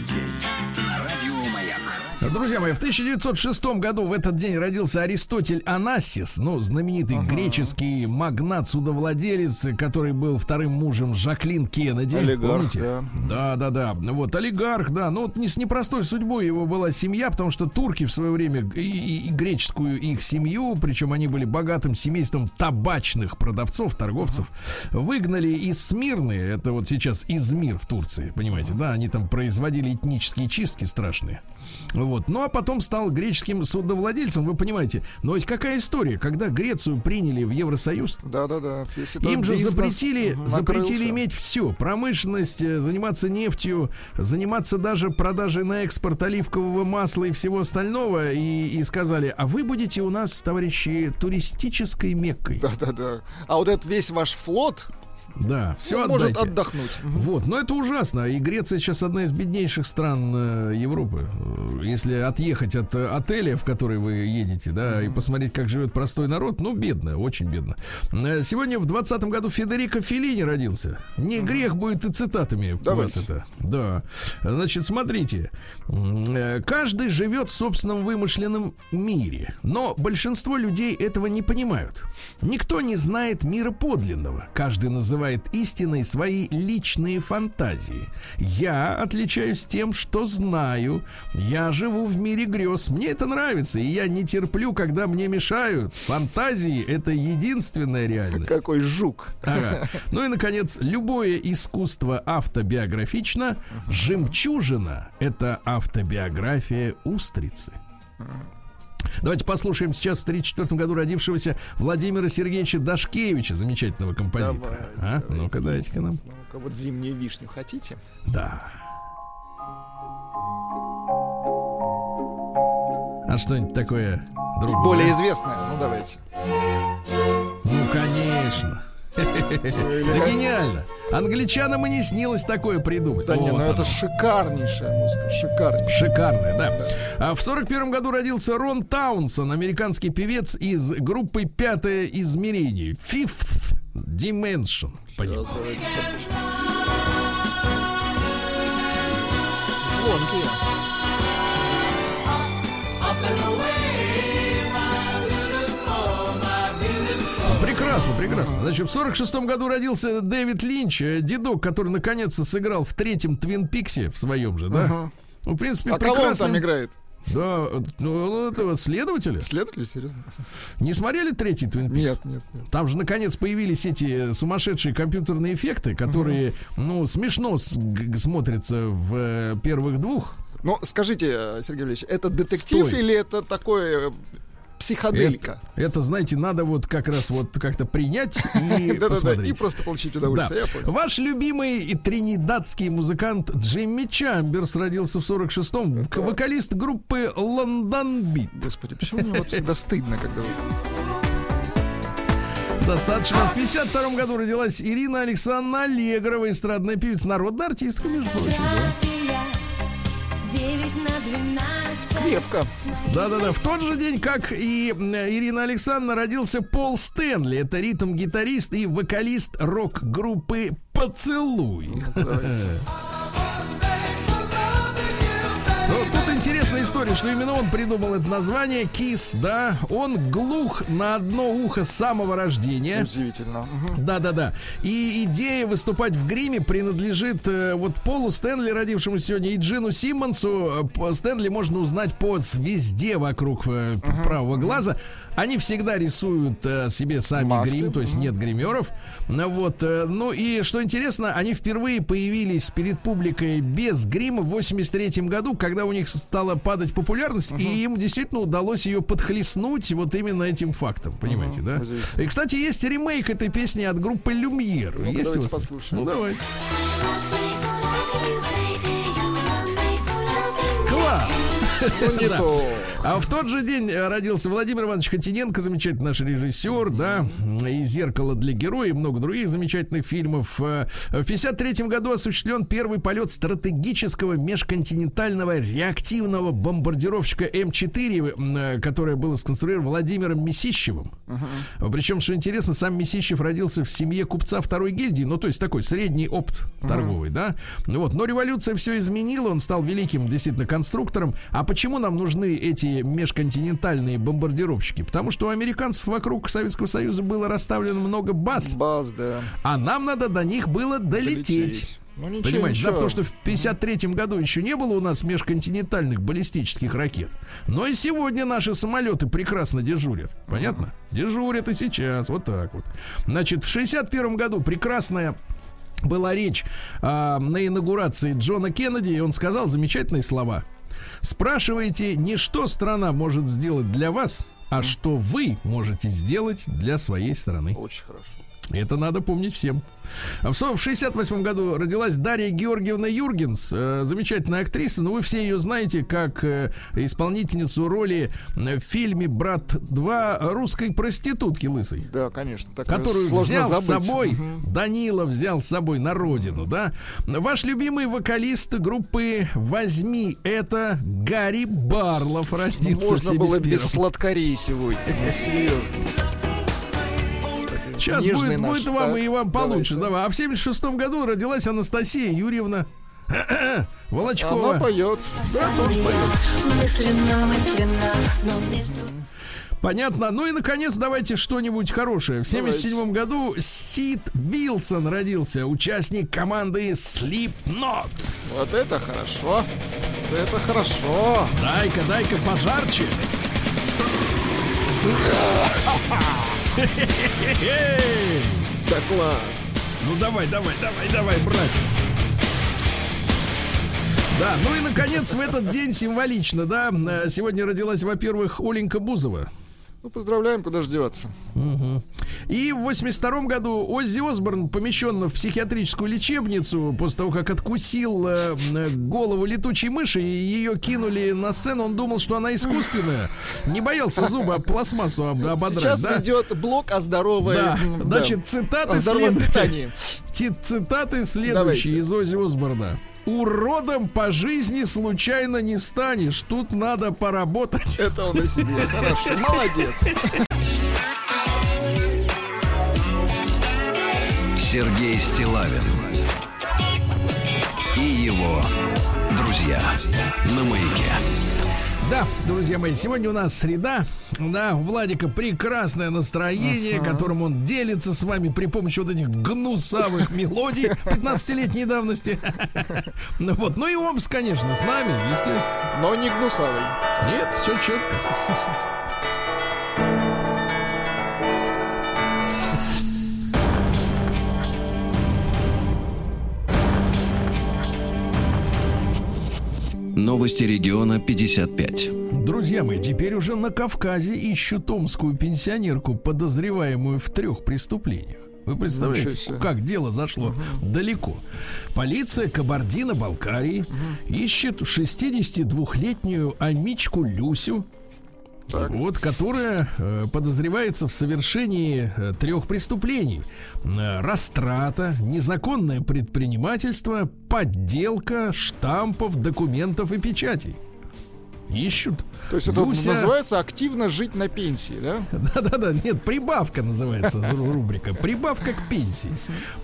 Друзья мои, в 1906 году в этот день родился Аристотель Анассис, ну, знаменитый греческий магнат-судовладелец, который был вторым мужем Жаклин Кеннеди. Олигарх, помните? Да, да, да. Вот, олигарх, да. Ну, вот не с непростой судьбой его была семья, потому что турки в свое время и, и- и греческую их семью, причем они были богатым семейством табачных продавцов, торговцев, выгнали из Смирны, это вот сейчас Измир в Турции, понимаете, да, они там производили этнические чистки страшные. Вот. Ну, а потом стал греческим судовладельцем, вы понимаете. Но ведь какая история, когда Грецию приняли в Евросоюз, Да-да-да. весь этот им же запретили, накрылся. запретили иметь все. Промышленность, э, заниматься нефтью, заниматься даже продажей на экспорт оливкового масла и всего остального. И, и сказали, а вы будете у нас, товарищи, туристической меккой. Да-да-да. А вот этот весь ваш флот Да, все может отдайте. отдохнуть. Мгм. Вот, но это ужасно. И Греция сейчас одна из беднейших стран э, Европы. Если отъехать от э, отеля, в который вы едете, да, и посмотреть, как живет простой народ, ну, бедно, очень бедно. Э, Сегодня в 20 году Федерико Феллини родился. Не грех будет и цитатами у вас Давайте. это. Да. Значит, смотрите. Каждый живет в собственном вымышленном мире. Но большинство людей этого не понимают. Никто не знает мира подлинного. Каждый называет истиной свои личные фантазии. Я отличаюсь тем, что знаю. Я живу в мире грез. Мне это нравится, и я не терплю, когда мне мешают. Фантазии — это единственная реальность. Какой жук. Ага. Ну и, наконец, любое искусство автобиографично. Жемчужина — это автобиография устрицы. Давайте послушаем сейчас в 1934 году родившегося Владимира Сергеевича Дашкевича, замечательного композитора. Давайте, а? давайте. Ну-ка, дайте-ка нам. Ну-ка, вот зимнюю вишню хотите? Да. А что-нибудь такое другое? Более известная. Ну, давайте. Ну, конечно. Да гениально. Англичанам и не снилось такое придумать. Да не, Вот ну это шикарнейшая музыка, шикарнейшая. Шикарная, да. А в сорок первом году родился Рон Таунсон, американский певец из группы «Пятое измерение» Fifth Dimension. Послушаем. Звонкие. Прекрасно, прекрасно. Значит, в сорок шестом году родился Дэвид Линч, э, дедок, который наконец-то сыграл в третьем Твин Пиксе, в своем же, да? Ага. Ну, в принципе, А кого он там играет? Да, ну, это вот следователя. Следователь, серьезно? Не смотрели третий Твин Пикс? Нет, нет, нет. Там же наконец появились эти сумасшедшие компьютерные эффекты, которые, ну, смешно смотрятся в э, первых двух. Ну, скажите, э, Сергей Ильич, это детектив Стой. или это такое психоделька? Это, это, знаете, надо вот как раз вот как-то принять и посмотреть. и просто получить удовольствие, я понял. Ваш любимый и тринидадский музыкант Джимми Чамберс родился в 46-м. к- Вокалист группы Лондон Бит. Господи, почему мне вот всегда стыдно, когда вы... Достаточно. В 52 году родилась Ирина Александровна Аллегрова, эстрадная певица, народная артистка, между прочим. да. Девять на двенадцать. Крепко. Да-да-да. В тот же день, как и м, Ирина Александровна, родился Пол Стэнли. Это ритм-гитарист и вокалист рок-группы «Поцелуй». Ну, интересная история, что именно он придумал это название Кис, да. Он глух на одно ухо с самого рождения. Удивительно. Мгм. Да-да-да. И идея выступать в гриме принадлежит э, вот Полу Стэнли, родившемуся сегодня, и Джину Симмонсу. Э, Стэнли можно узнать по звезде вокруг э, правого глаза. Они всегда рисуют э, себе сами Маски. грим, то есть нет гримеров. Ну Вот. э, ну и что интересно, они впервые появились перед публикой без грима в 83 году, когда у них стала падать популярность, и им действительно удалось ее подхлестнуть вот именно этим фактом, понимаете, да? удивительно. И, кстати, есть ремейк этой песни от группы Люмьер. Ну-ка, есть у давайте вас? послушаем. Ну, давай. Класс! Ну, не Да. то. А в тот же день э, родился Владимир Иванович Котиненко, замечательный наш режиссер, да, и «Зеркало для героя», и много других замечательных фильмов. Э, В 53 году осуществлен первый полет стратегического межконтинентального реактивного бомбардировщика М4, м, э, которое было сконструировано Владимиром Месищевым. Причем, что интересно, сам Месищев родился в семье купца второй гильдии, ну, то есть такой средний опыт торговый, да. Вот. Но революция все изменила, он стал великим действительно конструктором. А почему нам нужны эти межконтинентальные бомбардировщики? Потому что у американцев вокруг Советского Союза было расставлено много баз, Баз, да. а нам надо до них было долететь. Ну, ничего, Понимаете, ничего. да, потому что в 53 году еще не было у нас межконтинентальных баллистических ракет. Но и сегодня наши самолеты прекрасно дежурят. Понятно? Дежурят и сейчас. Вот так вот. Значит, в 61 году прекрасная была речь а, на инаугурации Джона Кеннеди, и он сказал замечательные слова. Спрашиваете не что страна может сделать для вас, а что вы можете сделать для своей страны. Очень хорошо. Это надо помнить всем. В 68 году родилась Дарья Георгиевна Юргенс, э, замечательная актриса, но вы все ее знаете как э, исполнительницу роли в фильме «Брат 2» русской проститутки лысой. Да, конечно. Которую взял с забыть. собой, Мгм. Данила взял с собой на родину, да? Ваш любимый вокалист группы «Возьми это» Гарри Барлов родился Можно было 71-м. без сладкарей сегодня. Ну, серьезно. Сейчас будет, наш, будет вам так, и вам получше. давайте. Давай. А в 76 году родилась Анастасия Юрьевна Волочкова. Она поет. Да, тоже поет. Мысленно, мысленно, но между Понятно. Ну и, наконец, давайте что-нибудь хорошее. В 77 году Сид Вилсон родился, участник команды Slipknot. Вот это хорошо. Вот это хорошо. Дай-ка, дай-ка пожарче. Да класс. Ну давай, давай, давай, давай, братец. Да, ну и наконец в этот день символично, да, э, сегодня родилась, во-первых, Оленька Бузова. Ну, поздравляем, куда ж деваться. И в 82 году Оззи Осборн помещен в психиатрическую лечебницу после того, как откусил э, э, голову летучей мыши и ее кинули на сцену. Он думал, что она искусственная. Не боялся зубы об пластмассу об- ободрать, Сейчас да? ведет блок о здоровой... Да, значит, цитаты. Ти- Цитаты следующие Давайте. из Ози Осборна. Уродом по жизни случайно не станешь. Тут надо поработать. Это он о себе. Хорошо. Молодец. Сергей Стилавин и его друзья на маяке. Да, друзья мои, сегодня у нас среда. Да, у Владика прекрасное настроение, которым он делится с вами при помощи вот этих гнусавых мелодий 15-летней давности. Ну вот, ну и Омс, конечно, с нами, естественно. Но не гнусавый. Нет, все четко. Новости региона 55. Друзья мои, теперь уже на Кавказе ищут омскую пенсионерку, подозреваемую в трех преступлениях. Вы представляете, как дело зашло далеко. Полиция Кабардино-Балкарии ищет 62-летнюю Амичку Люсю, вот, которая э, подозревается в совершении э, трех преступлений: Э, растрата, незаконное предпринимательство, подделка штампов, документов и печатей. Ищут. То есть это Люся- называется активно жить на пенсии, да? Да-да-да, нет, прибавка называется ру- рубрика. Прибавка к пенсии.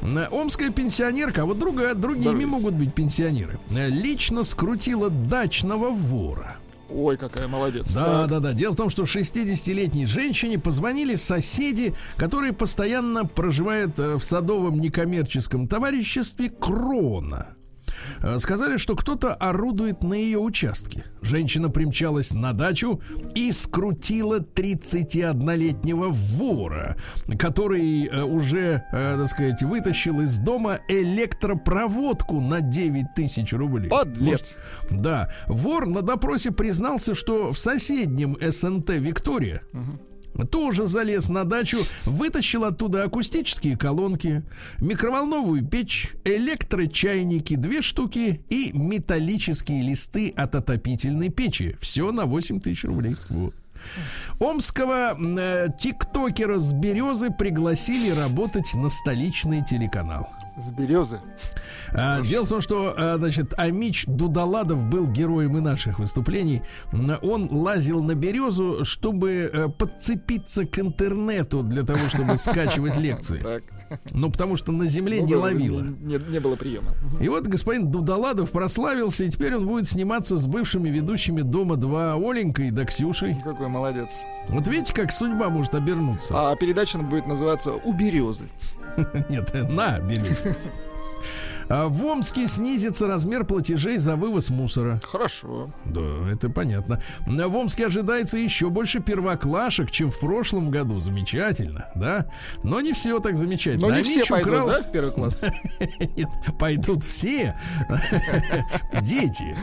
Э, Омская пенсионерка, а вот другая, другими Здорово. могут быть пенсионеры, э, лично скрутила дачного вора. Ой, какая молодец. Да, Так. да, да. Дело в том, что 60-летней женщине позвонили соседи, которые постоянно проживают э, в садовом некоммерческом товариществе Крона. Э, Сказали, что кто-то орудует на ее участке. Женщина примчалась на дачу и скрутила 31-летнего вора, который э, уже, э, так сказать, вытащил из дома электропроводку на 9 тысяч рублей. Подлец. Да, вор на допросе признался, что в соседнем СНТ Виктория тоже залез на дачу, вытащил оттуда акустические колонки, микроволновую печь, электрочайники две штуки и металлические листы от отопительной печи. Все на 8 тысяч рублей. Вот. Омского э, тиктокера с березы пригласили работать на столичный телеканал. С березы. А, дело в том, что, а, значит, Амич Дудаладов был героем и наших выступлений. Он лазил на березу, чтобы э, подцепиться к интернету для того, чтобы скачивать лекции. Ну, потому что на земле Ну, не да, ловило. Не, не было приема. И вот господин Дудаладов прославился, и теперь он будет сниматься с бывшими ведущими Дома-2 Оленькой да Ксюшей. Какой молодец. Вот видите, как судьба может обернуться. А передача будет называться «У березы». Нет, на, бери. А В Омске снизится размер платежей за вывоз мусора. Хорошо. Да, это понятно. В Омске ожидается еще больше первоклашек, чем в прошлом году. Замечательно, да? Но не все так замечательно. Но не Амич все пойдут, украл- да, в первый класс? Нет, пойдут все дети.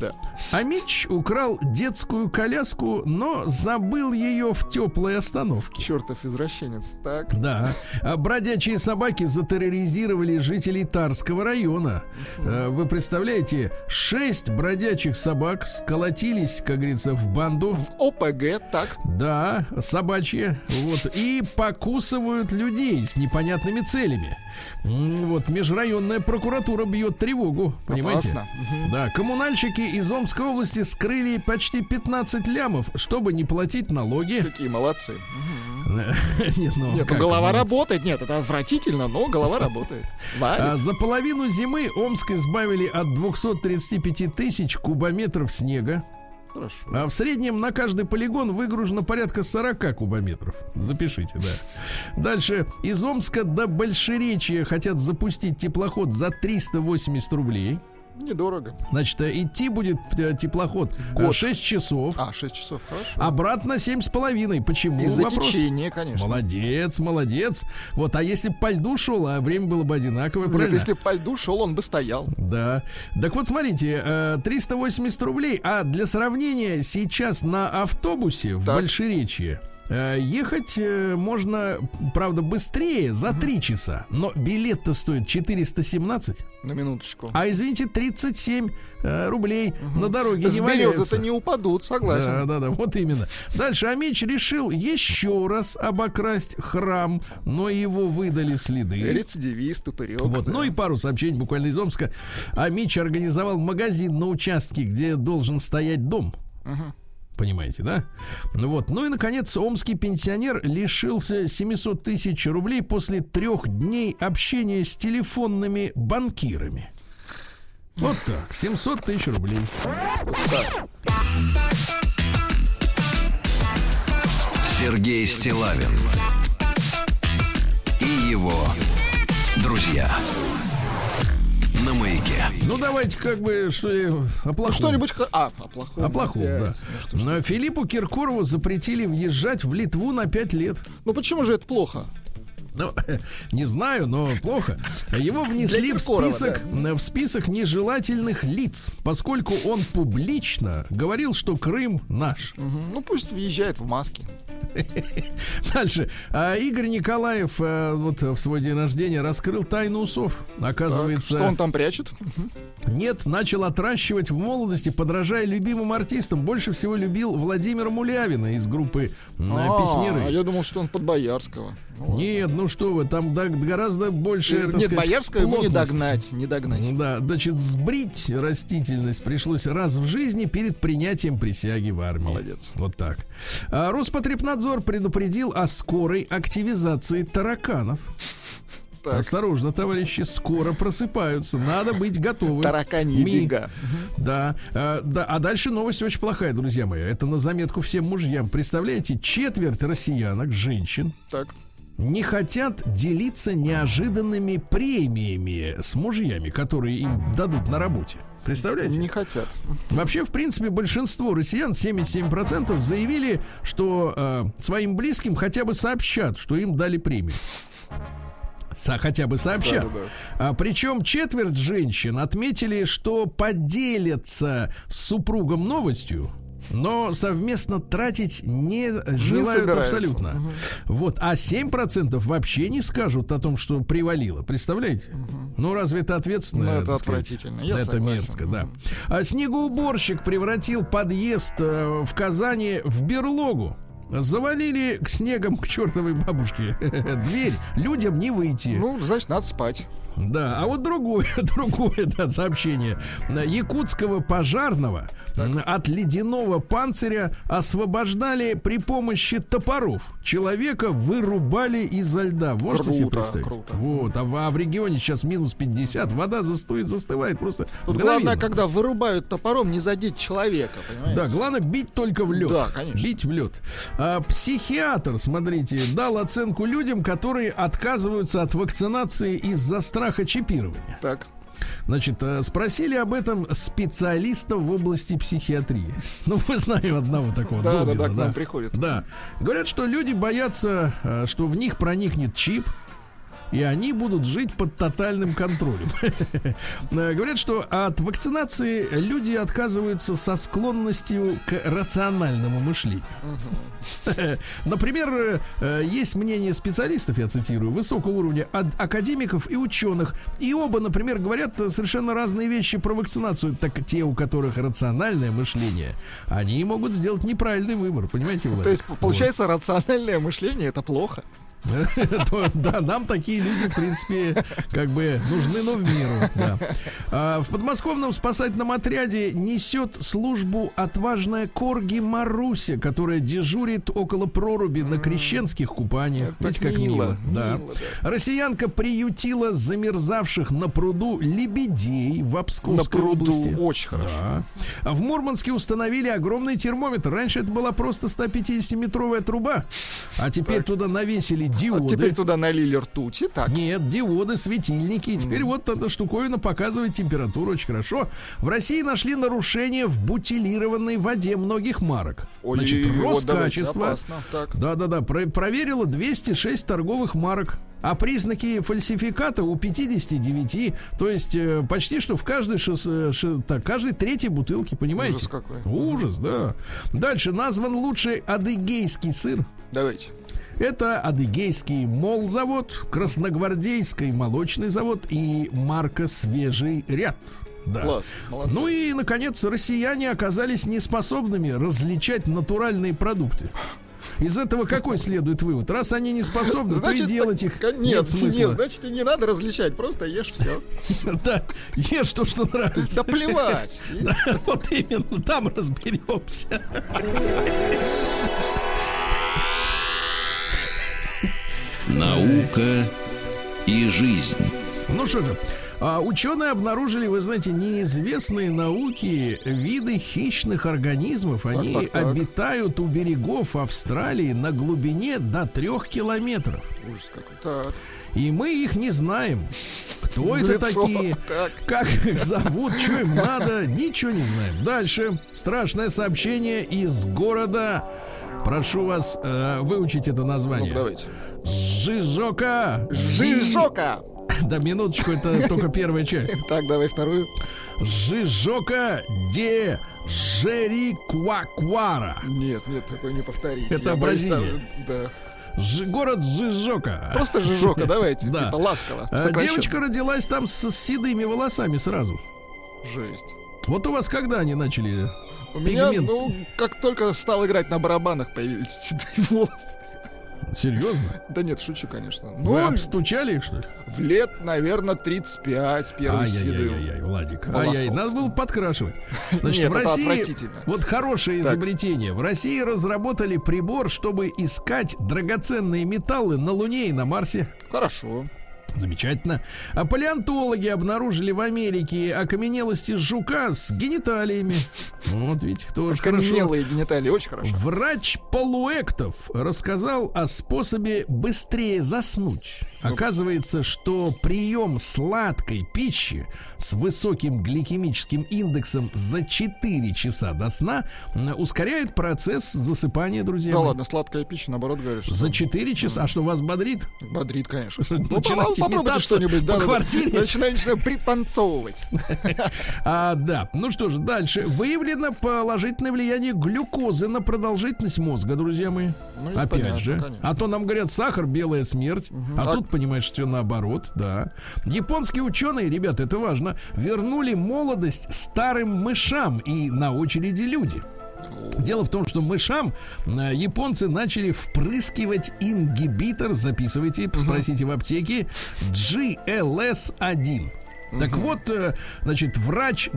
Да. А Мич украл детскую коляску, но забыл ее в теплой остановке. Чертов извращенец. Так. Да. А бродячие собаки затерроризировали жителей Тарского района. Э, Вы представляете, шесть бродячих собак сколотились, как говорится, в банду. ОПГ, так. Да, собачьи. Вот. И покусывают людей с непонятными целями. Вот, межрайонная прокуратура бьет тревогу. Понимаете? Опасно. Да, коммунальщики из Омской области скрыли почти 15 лямов, чтобы не платить налоги. Какие молодцы. Нет, ну, Нет, ну голова молодцы. работает. Нет, это отвратительно, но голова работает. А за половину зимы Омск избавили от 235 тысяч кубометров снега. Хорошо. А в среднем на каждый полигон выгружено порядка 40 кубометров. Запишите, да. Дальше. Из Омска до Большеречия хотят запустить теплоход за 380 рублей. Недорого. Значит, э, идти будет э, теплоход э, Год. 6 часов. А, 6 часов, хорошо. Обратно семь с половиной. Почему? Из-за Вопрос. течения, конечно. Молодец, молодец. Вот, а если б по льду шел, а время было бы одинаковое, Нет, правильно? если б по льду шел, он бы стоял. Да. Так вот, смотрите, э, 380 рублей, а для сравнения сейчас на автобусе в Так. Большеречье э, ехать э, можно, правда, быстрее, за 3 часа, но билет-то стоит 417, На минуточку. а, извините, 37 э, рублей на дороге С не валяются. не упадут, Да, согласен. да, да, вот именно. Дальше Амич решил еще раз обокрасть храм, но его выдали следы. Рецидивист, упырек. Вот, да. ну и пару сообщений буквально из Омска. Амич организовал магазин на участке, где должен стоять дом. Понимаете, да? Ну вот. Ну и, наконец, омский пенсионер лишился 700 тысяч рублей после трех дней общения с телефонными банкирами. Вот так, 700 тысяч рублей. Сергей Стилавин и его друзья на маяке. Ну давайте как бы что о плохом. Что-нибудь... х- А, о плохом. О плохом, опять. да. Ну, что. Но Филиппу Киркорову запретили въезжать в Литву на 5 лет. Ну почему же это плохо? Ну, не знаю, но плохо. Его внесли в список, в список нежелательных лиц, поскольку он публично говорил, что Крым наш. Мгм. Ну пусть въезжает в маске. Дальше. А Игорь Николаев э, вот в свой день рождения раскрыл тайну усов. Так, Оказывается, Что он там прячет? нет, начал отращивать в молодости, подражая любимым артистам. Больше всего любил Владимира Мулявина из группы э, А, Песнеры. А я думал, что он под Боярского. Ну, ладно. Нет, ну что вы, там да- гораздо больше, так Нет, сказать, Боярского ему не догнать, не догнать. Да, значит, сбрить растительность пришлось раз в жизни перед принятием присяги в армии. Молодец. Вот так. А Роспотребнадзор предупредил о скорой активизации тараканов. Так. Осторожно, товарищи, скоро просыпаются. Надо быть готовым. Тараканьи Ми-. Да, а, да. А дальше новость очень плохая, друзья мои. Это на заметку всем мужьям. Представляете, четверть россиянок, женщин, Так. не хотят делиться неожиданными премиями с мужьями, которые им дадут на работе. Представляете? Не хотят. Вообще, в принципе, большинство россиян, 77%, заявили, что э, своим близким хотя бы сообщат, что им дали премию. Со- хотя бы сообщат. Да-да-да. А, причем четверть женщин отметили, что поделятся с супругом новостью, но совместно тратить не желают собираются. абсолютно. Вот, а 7% вообще не скажут о том, что привалило. Представляете? Ну, разве это ответственно? Ну, это отвратительно. Я это согласен. мерзко, да. А снегоуборщик превратил подъезд э, в Казани в берлогу. Завалили к снегом к чертовой бабушке. Дверь людям не выйти. Ну, значит, надо спать. Да, а вот другое, другое да, сообщение. Якутского пожарного м, от ледяного панциря освобождали при помощи топоров. Человека вырубали изо льда. Можете себе Круто, представить? круто. Вот, а в, а в регионе сейчас минус 50, вода застывает, застывает просто. Тут главное, когда вырубают топором, не задеть человека, понимаете? Да, главное бить только в лед. Да, конечно. Бить в лед. А, психиатр, смотрите, дал оценку людям, которые отказываются от вакцинации из-за страха чипирования. Так. Значит, э, спросили об этом специалистов в области психиатрии. Ну, мы знаем одного такого. Да, да, Добина, да, к нам приходит. Да. Говорят, что люди боятся, э, что в них проникнет чип. И они будут жить под тотальным контролем. Э, Говорят, что от вакцинации люди отказываются со склонностью к рациональному мышлению. Например, э, есть мнение специалистов, я цитирую, высокого уровня, ад- академиков и ученых. И оба, например, говорят совершенно разные вещи про вакцинацию. Так те, у которых рациональное мышление, они могут сделать неправильный выбор, понимаете, Владик? То есть, получается, рациональное мышление это плохо. Да, нам такие люди, в принципе, как бы нужны, но в меру. Да. А, в подмосковном спасательном отряде несет службу отважная Корги Маруся, которая дежурит около проруби на крещенских купаниях. Видите, как мило. Да. Россиянка приютила замерзавших на пруду лебедей в На Обсковской пруду области. очень хорошо. Да. А в Мурманске установили огромный термометр. Раньше это была просто 150-метровая труба, а теперь туда навесили Диоды. теперь туда налили ртути, так. Нет, диоды, светильники. И теперь вот эта штуковина показывает температуру очень хорошо. В России нашли нарушение в бутилированной воде многих марок. Значит, вот давайте, Роскачество. Да-да-да, про- проверила 206 торговых марок. А признаки фальсификата у 59, то есть э, почти что в каждой, шес- э, ше- так, каждой третьей бутылке, понимаете? Ужас какой. Ужас, да. Дальше назван лучший адыгейский сыр. Давайте. Это Адыгейский молзавод, Красногвардейский молочный завод и марка Свежий ряд. Да. Класс, молодцы. Ну и, наконец, россияне оказались неспособными различать натуральные продукты. Из этого какой следует вывод? Раз они не способны, то и делать их ка- нет, нет, смысла. нет, значит, и не надо различать, просто ешь все. Да, ешь то, что нравится. Да плевать. Вот именно, там разберемся. Наука и жизнь. Ну что же, а, ученые обнаружили, вы знаете, неизвестные науки виды хищных организмов. Они так, так. обитают у берегов Австралии на глубине до трех километров. Ужас какой. Так. И мы их не знаем. Кто это лицо. такие? Так. Как их зовут? Что им надо? Ничего не знаем. Дальше. Страшное сообщение из города. Прошу вас э, выучить это Ну, название. давайте. Жижока. Жижока. Да, минуточку, это только первая часть. Так, давай вторую. Жижока де Жерикуакуара. Нет, нет, такой не повторить. Это Бразилия. там- Да. Ж- город Жижока. Просто жижока, давайте. Да. Типа ласково. А, сокращенно. Девочка родилась там с, с седыми волосами сразу. Жесть. Вот у вас когда они начали? У меня, Пигмент. ну, как только стал играть на барабанах, появились седые волосы. Серьезно? Да нет, шучу, конечно. Вы Ну, обстучали их, что ли? в лет, наверное, 35 первый седый. Ай-яй-яй, Владик. Ай-яй, надо было подкрашивать. Значит, Нет, в России... Вот хорошее Так. изобретение. В России разработали прибор, чтобы искать драгоценные металлы на Луне и на Марсе. Хорошо. Замечательно. А палеонтологи обнаружили в Америке окаменелости жука с гениталиями. Вот видите, тоже хорошо. Каменелые гениталии, очень хорошо. Врач Полуэктов рассказал о способе быстрее заснуть. Оказывается, что прием сладкой пищи с высоким гликемическим индексом за 4 часа до сна ускоряет процесс засыпания, друзья. Да мои. ладно, сладкая пища, наоборот, говоришь. За 4 часа. А что, вас бодрит? Бодрит, конечно. Ну, Начинайте попробуйте метаться что-нибудь. по да, квартире. Начинаю, начинаю пританцовывать. А, да. Ну что же, дальше. Выявлено положительное влияние глюкозы на продолжительность мозга, друзья мои. Ну, Опять понятно, же. конечно. А то нам говорят, сахар, белая смерть. А Так. тут, понимаешь, все наоборот, да. Японские ученые, ребята, это важно, вернули молодость старым мышам и на очереди люди. Дело в том, что мышам э, японцы начали впрыскивать ингибитор, записывайте, спросите в аптеке, GLS-1. Так вот, э, значит, врач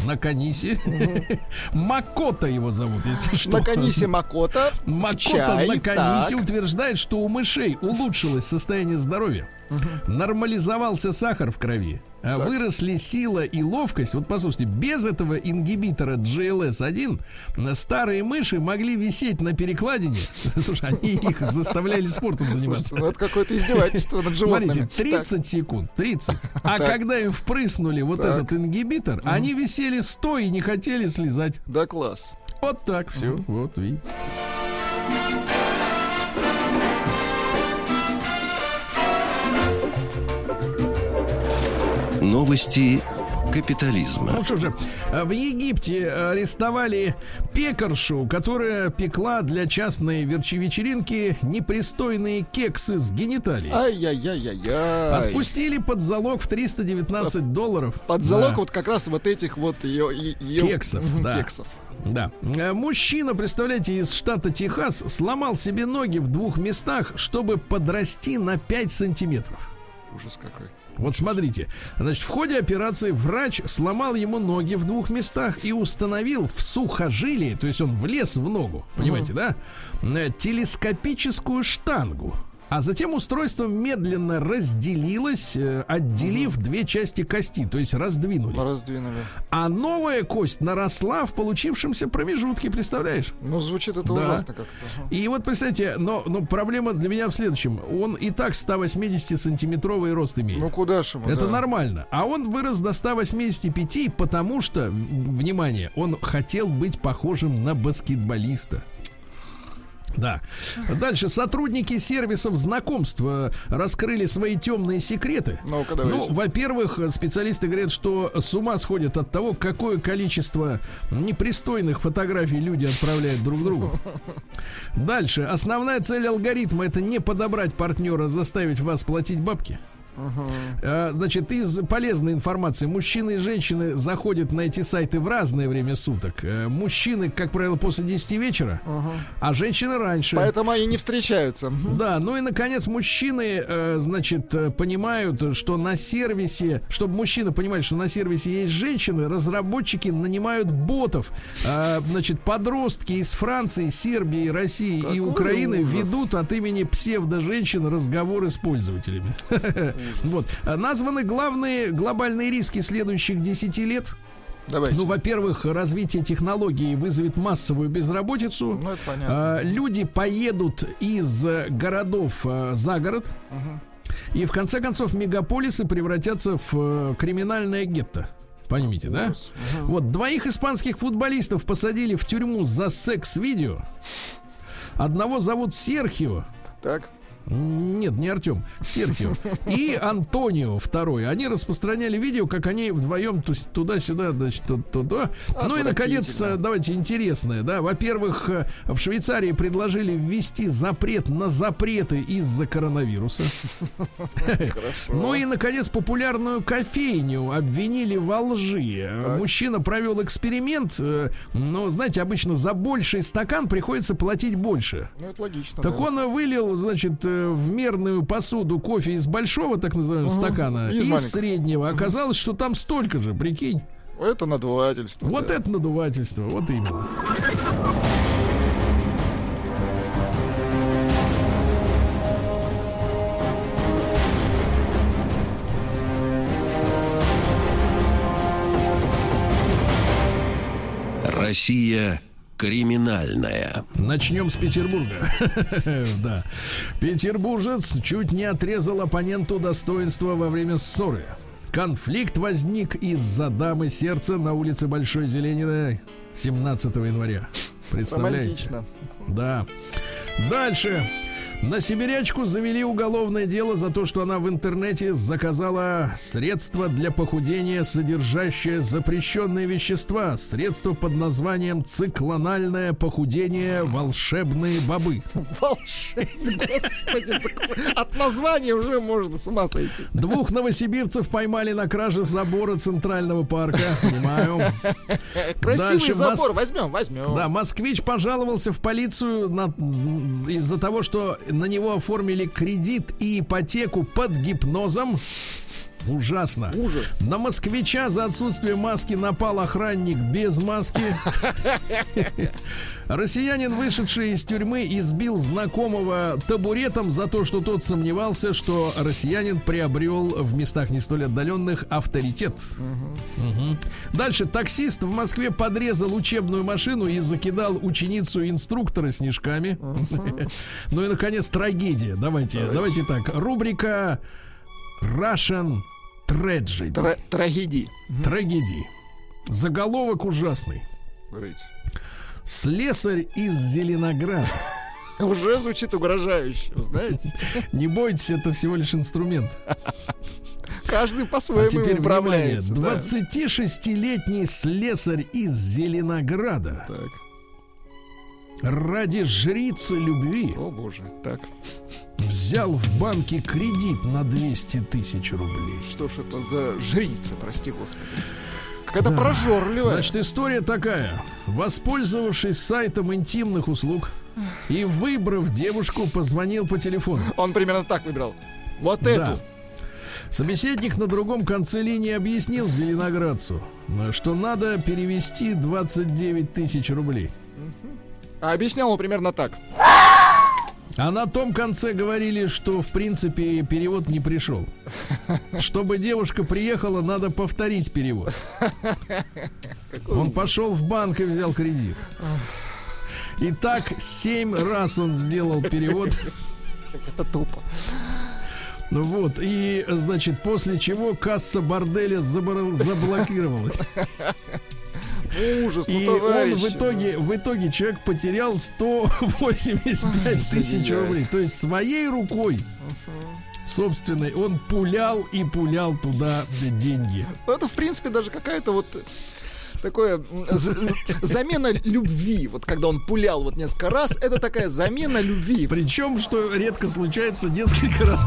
Наканиси, Наканиси, Макота его зовут, если что. На Канисе Макота. Макота чай, Наканиси так. утверждает, что у мышей улучшилось состояние здоровья. Нормализовался сахар в крови. а Выросли сила и ловкость. Вот послушайте, без этого ингибитора GLS-1 м, старые мыши могли висеть на перекладине. Слушай, они их заставляли спортом заниматься. Слушайте, ну это какое-то издевательство над животными. Смотрите, 30 секунд, 30. А Так. когда им впрыснули вот Так. этот ингибитор, они висели стоя и не хотели слезать. Так. Да, класс. Вот так все. Вот видите. Новости капитализма. Ну что же, э, в Египте арестовали пекаршу, которая пекла для частной вечеринки непристойные кексы с гениталией. Ай-яй-яй-яй-яй. Отпустили под залог в 319 долларов. Под залог Да. вот как раз вот этих вот ее... ее Кексов, да. Кексов. Да. Э, Мужчина, представляете, из штата Техас сломал себе ноги в двух местах, чтобы подрасти на 5 сантиметров. Ужас какой. Вот смотрите, значит, в ходе операции врач сломал ему ноги в двух местах и установил в сухожилии, то есть он влез в ногу, понимаете, да, э, телескопическую штангу. А затем устройство медленно разделилось, э, отделив две части кости, то есть раздвинули. Раздвинули. А новая кость наросла в получившемся промежутке, представляешь? Ну, звучит это Да. ужасно как-то. И вот, представьте, но, но проблема для меня в следующем. Он и так 180-сантиметровый рост имеет. Ну, куда ж ему, Это да. нормально. А он вырос до 185, потому что, внимание, он хотел быть похожим на баскетболиста. Да. Дальше сотрудники сервисов знакомства раскрыли свои темные секреты. Давайте. Ну, во-первых, специалисты говорят, что с ума сходят от того, какое количество непристойных фотографий люди отправляют друг другу. Дальше. Основная цель алгоритма это не подобрать партнера, заставить вас платить бабки. Э, Значит, из полезной информации мужчины и женщины заходят на эти сайты в разное время суток. Э, Мужчины, как правило, после 10 вечера, а женщины раньше. Поэтому они не встречаются. Да, ну и наконец мужчины, э, значит, понимают, что на сервисе, чтобы мужчины понимали, что на сервисе есть женщины, разработчики нанимают ботов. Значит, подростки из Франции, Сербии, России и Какой Украины ужас. ведут от имени псевдо-женщин разговоры с пользователями. Вот. А Названы главные глобальные риски следующих 10 лет. Давайте. Ну, во-первых, развитие технологий вызовет массовую безработицу. Ну, это понятно. А, люди поедут из э, городов э, за город. И в конце концов мегаполисы превратятся в э, криминальное гетто. Понимаете, да? Ужас. Вот двоих испанских футболистов посадили в тюрьму за секс-видео. Одного зовут Серхио. Так. Нет, не Артем, Серхио. И Антонио второй. Они распространяли видео, как они вдвоем туда-сюда, значит, ту- туда. Ну и, наконец, давайте интересное, да. Во-первых, э, в Швейцарии предложили ввести запрет на запреты из-за коронавируса. Ну и, наконец, популярную кофейню обвинили во лжи. Мужчина провел эксперимент, э, но, знаете, обычно за больший стакан приходится платить больше. Ну, это логично. Так он вылил, значит, в мерную посуду кофе из большого, так называемого, Мгм. стакана, И из среднего. Оказалось, что там столько же, прикинь. Это надувательство. Вот да. это надувательство, вот именно. Россия криминальная. Начнем с Петербурга. Да. Петербуржец чуть не отрезал оппоненту достоинства во время ссоры. Конфликт возник из-за дамы сердца на улице Большой Зелениной 17 января. Представляете? Романтично. Да. Дальше. На сибирячку завели уголовное дело за то, что она в интернете заказала средства для похудения, содержащее запрещенные вещества. Средство под названием «Циклональное похудение волшебные бобы». Волшебно, господи. От названия уже можно с ума сойти. Двух новосибирцев поймали на краже забора Центрального парка. Понимаю. Красивый Дальше забор. Мос- Возьмем, возьмем. Да, москвич пожаловался в полицию на- из-за того, что на него оформили кредит и ипотеку под гипнозом. Ужасно. Ужас. На москвича за отсутствие маски напал охранник без маски. Россиянин, вышедший из тюрьмы, избил знакомого табуретом за то, что тот сомневался, что россиянин приобрел в местах не столь отдаленных авторитет. Мгм. Дальше таксист в Москве подрезал учебную машину и закидал ученицу инструктора снежками. Ну и наконец трагедия. Давайте, давайте так. Рубрика Russian Tragedy. Тра- Трагедии. Трагедии. Заголовок ужасный. Говорите. Слесарь из Зеленограда. Уже звучит угрожающе, знаете? Не бойтесь, это всего лишь инструмент. Каждый А по-своему теперь внимание, управляется. да. 26-летний слесарь из Зеленограда Так. Ради жрицы любви О боже. Так. взял в банке кредит на 200 тысяч рублей. Что ж это за жрица, прости господи. Какая-то прожорливая. Значит, история такая. Воспользовавшись сайтом интимных услуг и выбрав девушку, позвонил по телефону. Он примерно так выбрал. Вот Да. эту. Собеседник на другом конце линии объяснил зеленоградцу, что надо перевести 29 тысяч рублей. А объяснял он примерно так. А на том конце говорили, что в принципе перевод не пришел. Чтобы девушка приехала, надо повторить перевод. Он пошел в банк и взял кредит. И так семь раз он сделал перевод. Это тупо. Ну Вот, и, значит, после чего касса борделя забор- заблокировалась. Ужас, И ну, он товарищи. в итоге, в итоге человек потерял 185 тысяч рублей. То есть своей рукой собственной он пулял и пулял туда деньги. Ну, Это, в принципе, даже какая-то вот такое замена любви. Вот когда он пулял вот несколько раз, это такая замена любви. Причем, что редко случается, несколько раз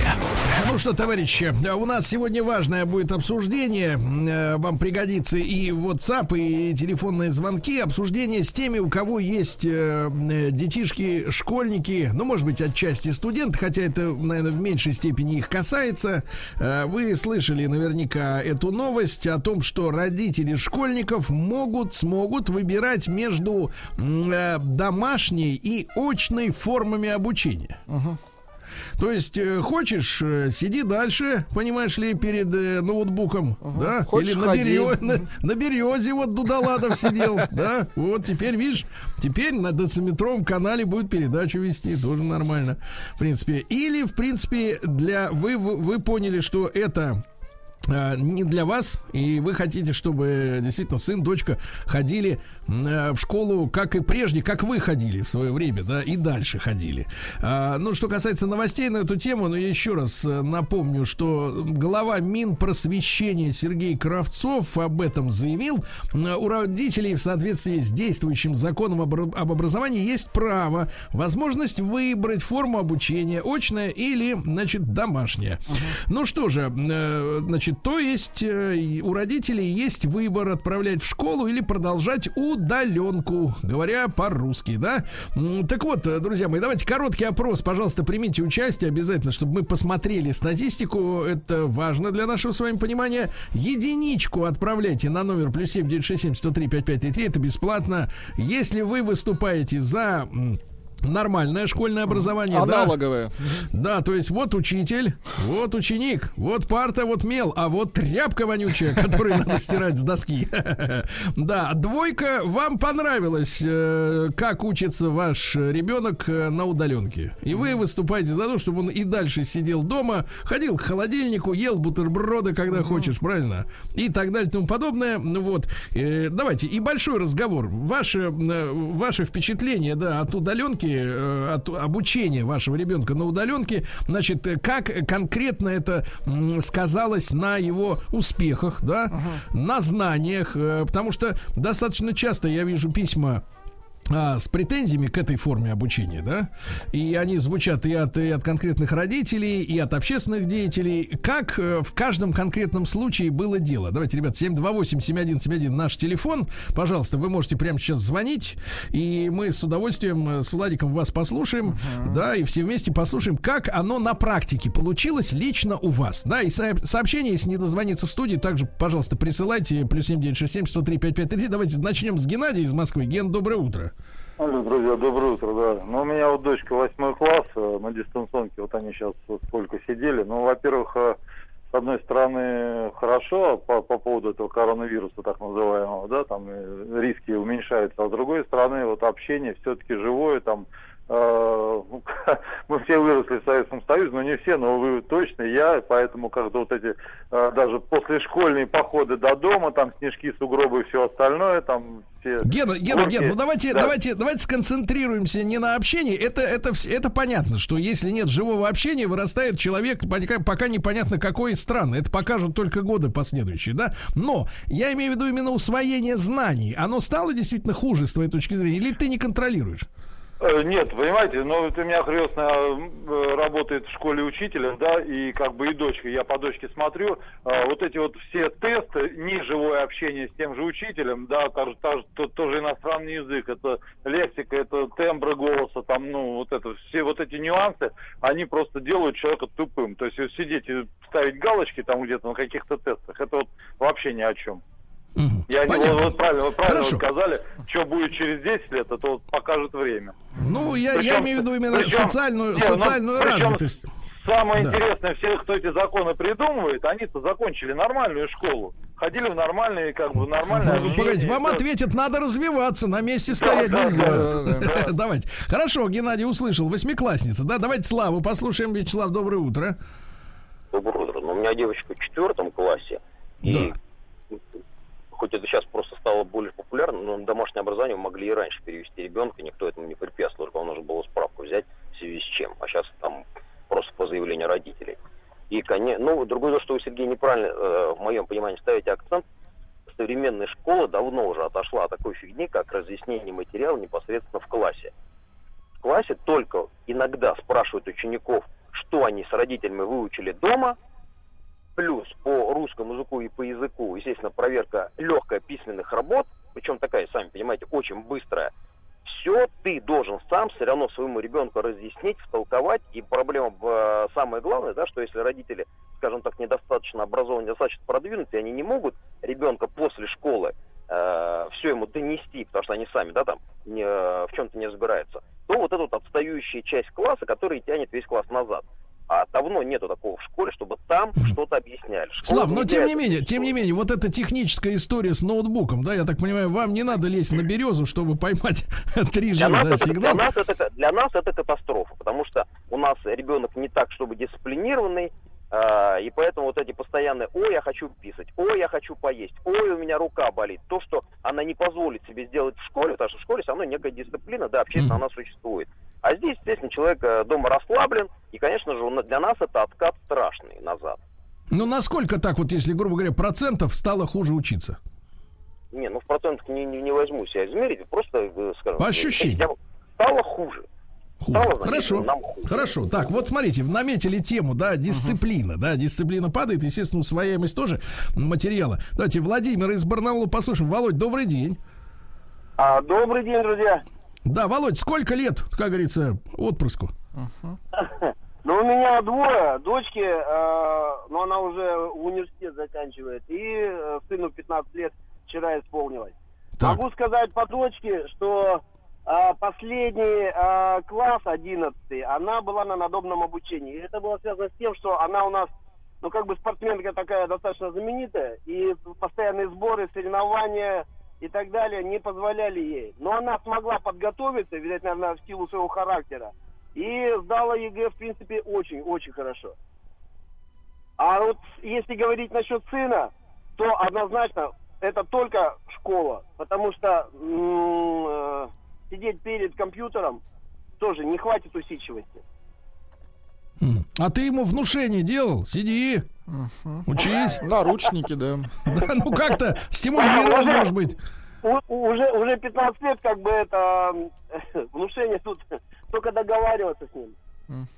Ну что, товарищи, у нас сегодня важное будет обсуждение. Э, Вам пригодится и WhatsApp, и телефонные звонки. Обсуждение с теми, у кого есть э, э, детишки, школьники, ну, может быть, отчасти студенты, хотя это, наверное, в меньшей степени их касается. Вы слышали наверняка эту новость о том, что родители школьников могут, смогут выбирать между домашней и очной формами обучения. То есть э, хочешь, э, сиди дальше, понимаешь ли, перед э, ноутбуком, да? Хочешь, Или на, берё- на, на березе вот Дудоладов сидел, да? Вот теперь, видишь, теперь на дециметровом канале будет передачу вести, тоже нормально, в принципе. Или, в принципе, для вы вы, поняли, что это не для вас, и вы хотите, чтобы действительно сын, дочка ходили э, в школу, как и прежде, как вы ходили в свое время, да, и дальше ходили. А, ну, что касается новостей на эту тему, ну, я еще раз э, напомню, что глава Минпросвещения Сергей Кравцов об этом заявил. У родителей в соответствии с действующим законом об, об образовании есть право, возможность выбрать форму обучения, очная или, значит, домашняя. Ну что же, э, значит, то есть э, у родителей есть выбор отправлять в школу или продолжать удаленку, говоря по-русски, да? Так вот, э, друзья мои, давайте короткий опрос, пожалуйста, примите участие обязательно, чтобы мы посмотрели статистику, это важно для нашего с вами понимания. Единичку отправляйте на номер плюс семь девять шесть семь сто три пять пять три три, это бесплатно. Если вы выступаете за нормальное школьное образование, да, Аналоговые. да, то есть вот учитель, вот ученик, вот парта, вот мел, а вот тряпка вонючая, которую надо стирать с доски. Да, двойка, вам понравилось, э, как учится ваш ребенок э, на удаленке. И вы выступаете за то, чтобы он и дальше сидел дома, ходил к холодильнику, ел бутерброды, когда хочешь, правильно? И так далее и тому подобное. Ну вот, э, давайте, и большой разговор. Ваше, ваше впечатление, да, от удаленки, э, от обучения вашего ребенка на удаленке, значит, э, как конкретно это сказалось на его успехах, да, на знаниях, э, потому что достаточно часто я вижу письма с претензиями к этой форме обучения, да, и они звучат и от, и от конкретных родителей, и от общественных деятелей. Как э, в каждом конкретном случае было дело? Давайте, ребят, 728-7171 наш телефон. Пожалуйста, вы можете прямо сейчас звонить, и мы с удовольствием э, с Владиком вас послушаем, да, и все вместе послушаем, как оно на практике получилось лично у вас, да, и со- сообщение, если не дозвониться в студии, также, пожалуйста, присылайте, плюс 7967 103 5533. Давайте начнем с Геннадия из Москвы. Ген, доброе утро. Алло, друзья, доброе утро, да. Ну, у меня вот дочка восьмой класс, э, на дистанционке, вот они сейчас сколько сидели. Ну, во-первых, э, с одной стороны, хорошо по, по поводу этого коронавируса, так называемого, да, там э, риски уменьшаются, а с другой стороны, вот общение все-таки живое, там мы все выросли в Советском Союзе, но не все, но вы точно, я, поэтому как-то вот эти э, даже послешкольные походы до дома, там снежки, сугробы и все остальное, там все... Гена, Гена. Гена, ну давайте, Да. давайте, давайте сконцентрируемся не на общении. Это, это, это понятно, что если нет живого общения, вырастает человек, пока непонятно какой страны. Это покажут только годы последующие, да? Но я имею в виду именно усвоение знаний. Оно стало действительно хуже с твоей точки зрения, или ты не контролируешь? Э, Нет, понимаете, ну вот у меня крестная э, работает в школе учителем, да, и как бы и дочка, я по дочке смотрю, э, вот эти вот все тесты, неживое общение с тем же учителем, да, та же- та же- то- тоже иностранный язык, это лексика, это тембры голоса, там, ну, вот это, все вот эти нюансы, они просто делают человека тупым. То есть сидеть и ставить галочки там где-то на каких-то тестах, это вот вообще ни о чем. Я не, Понятно. вот, вот правильно, вот правильно Хорошо. сказали, что будет через 10 лет, это вот покажет время. Ну, я, я Причем- имею в виду именно причем- социальную, не, ну, социальную причем развитость. Самое Да. интересное, все, кто эти законы придумывает, они-то закончили нормальную школу. Ходили в нормальные, как бы, нормальные... Ну, Погодите, вам ответят, надо развиваться, на месте Да, стоять да, нельзя. да, да, да. Давайте. Хорошо, Геннадий услышал. Восьмиклассница, да? Давайте Славу послушаем. Вячеслав, доброе утро. Доброе утро. Ну, у меня девочка в четвертом классе. И хоть это сейчас просто стало более популярным, но домашнее образование могли и раньше перевести ребенка, никто этому не препятствовал, только нужно было справку взять в связи с чем. А сейчас там просто по заявлению родителей. И, конечно, ну, другое дело, что вы, Сергей, неправильно, э, в моем понимании, ставите акцент. Современная школа давно уже отошла от такой фигни, как разъяснение материала непосредственно в классе. В классе только иногда спрашивают учеников, что они с родителями выучили дома, плюс по русскому языку и по языку, естественно, проверка легкая письменных работ, причем такая, сами понимаете, очень быстрая. Все ты должен сам все равно своему ребенку разъяснить, втолковать. И проблема, э, самое главное, да, что если родители, скажем так, недостаточно образованы, недостаточно продвинуты, они не могут ребенка после школы все ему донести, потому что они сами, да, там, не, э, в чем-то не разбираются, то вот эта вот отстающая часть класса, которая тянет весь класс назад. А давно нету такого в школе, чтобы там что-то объясняли. Школа Слав, но тем не менее, тем не менее, вот эта техническая история с ноутбуком, да, я так понимаю, вам не надо лезть на березу, чтобы поймать 3G, Для нас, да, это, для, сигнал. нас это, для нас это катастрофа, потому что у нас ребенок не так, чтобы дисциплинированный, и поэтому вот эти постоянные «Ой, я хочу писать», «Ой, я хочу поесть», «Ой, у меня рука болит», то, что она не позволит себе сделать в школе, потому что в школе все равно некая дисциплина, да, общественно она существует. А здесь, естественно, человек э, дома расслаблен, и, конечно же, для нас это откат страшный назад. Ну, насколько так вот, если, грубо говоря, процентов стало хуже учиться? Не, ну в процентах не, не, не возьму себя измерить, просто, э, скажем... По ощущениям. я- Стало хуже. Хуже. Стало, Хорошо, нам хуже. хорошо. Так, вот смотрите, наметили тему, да, дисциплина, да, дисциплина падает, естественно, усвояемость тоже материала. Давайте Владимир из Барнаула послушаем. Володь, добрый день. А, добрый день, друзья. Да, Володь, сколько лет, как говорится, отпрыску? Ну, у меня двое. Дочки, э, ну, она уже университет заканчивает. И э, сыну 15 лет вчера исполнилось. Так. Могу сказать по дочке, что последний э, класс, 11 она была на надобном обучении. Это было связано с тем, что она у нас, ну, как бы спортсменка такая достаточно знаменитая. И постоянные сборы, соревнования и так далее не позволяли ей. Но она смогла подготовиться, видать, наверное, в силу своего характера. И сдала ЕГЭ, в принципе, очень-очень хорошо. А вот если говорить насчет сына, то однозначно это только школа. Потому что э, сидеть перед компьютером тоже не хватит усидчивости. М. А ты ему внушение делал? Сиди, учись. Наручники, да. Да, ну как-то стимулировал, может быть. Уже, уже 15 лет, как бы это внушение тут только договариваться с ним.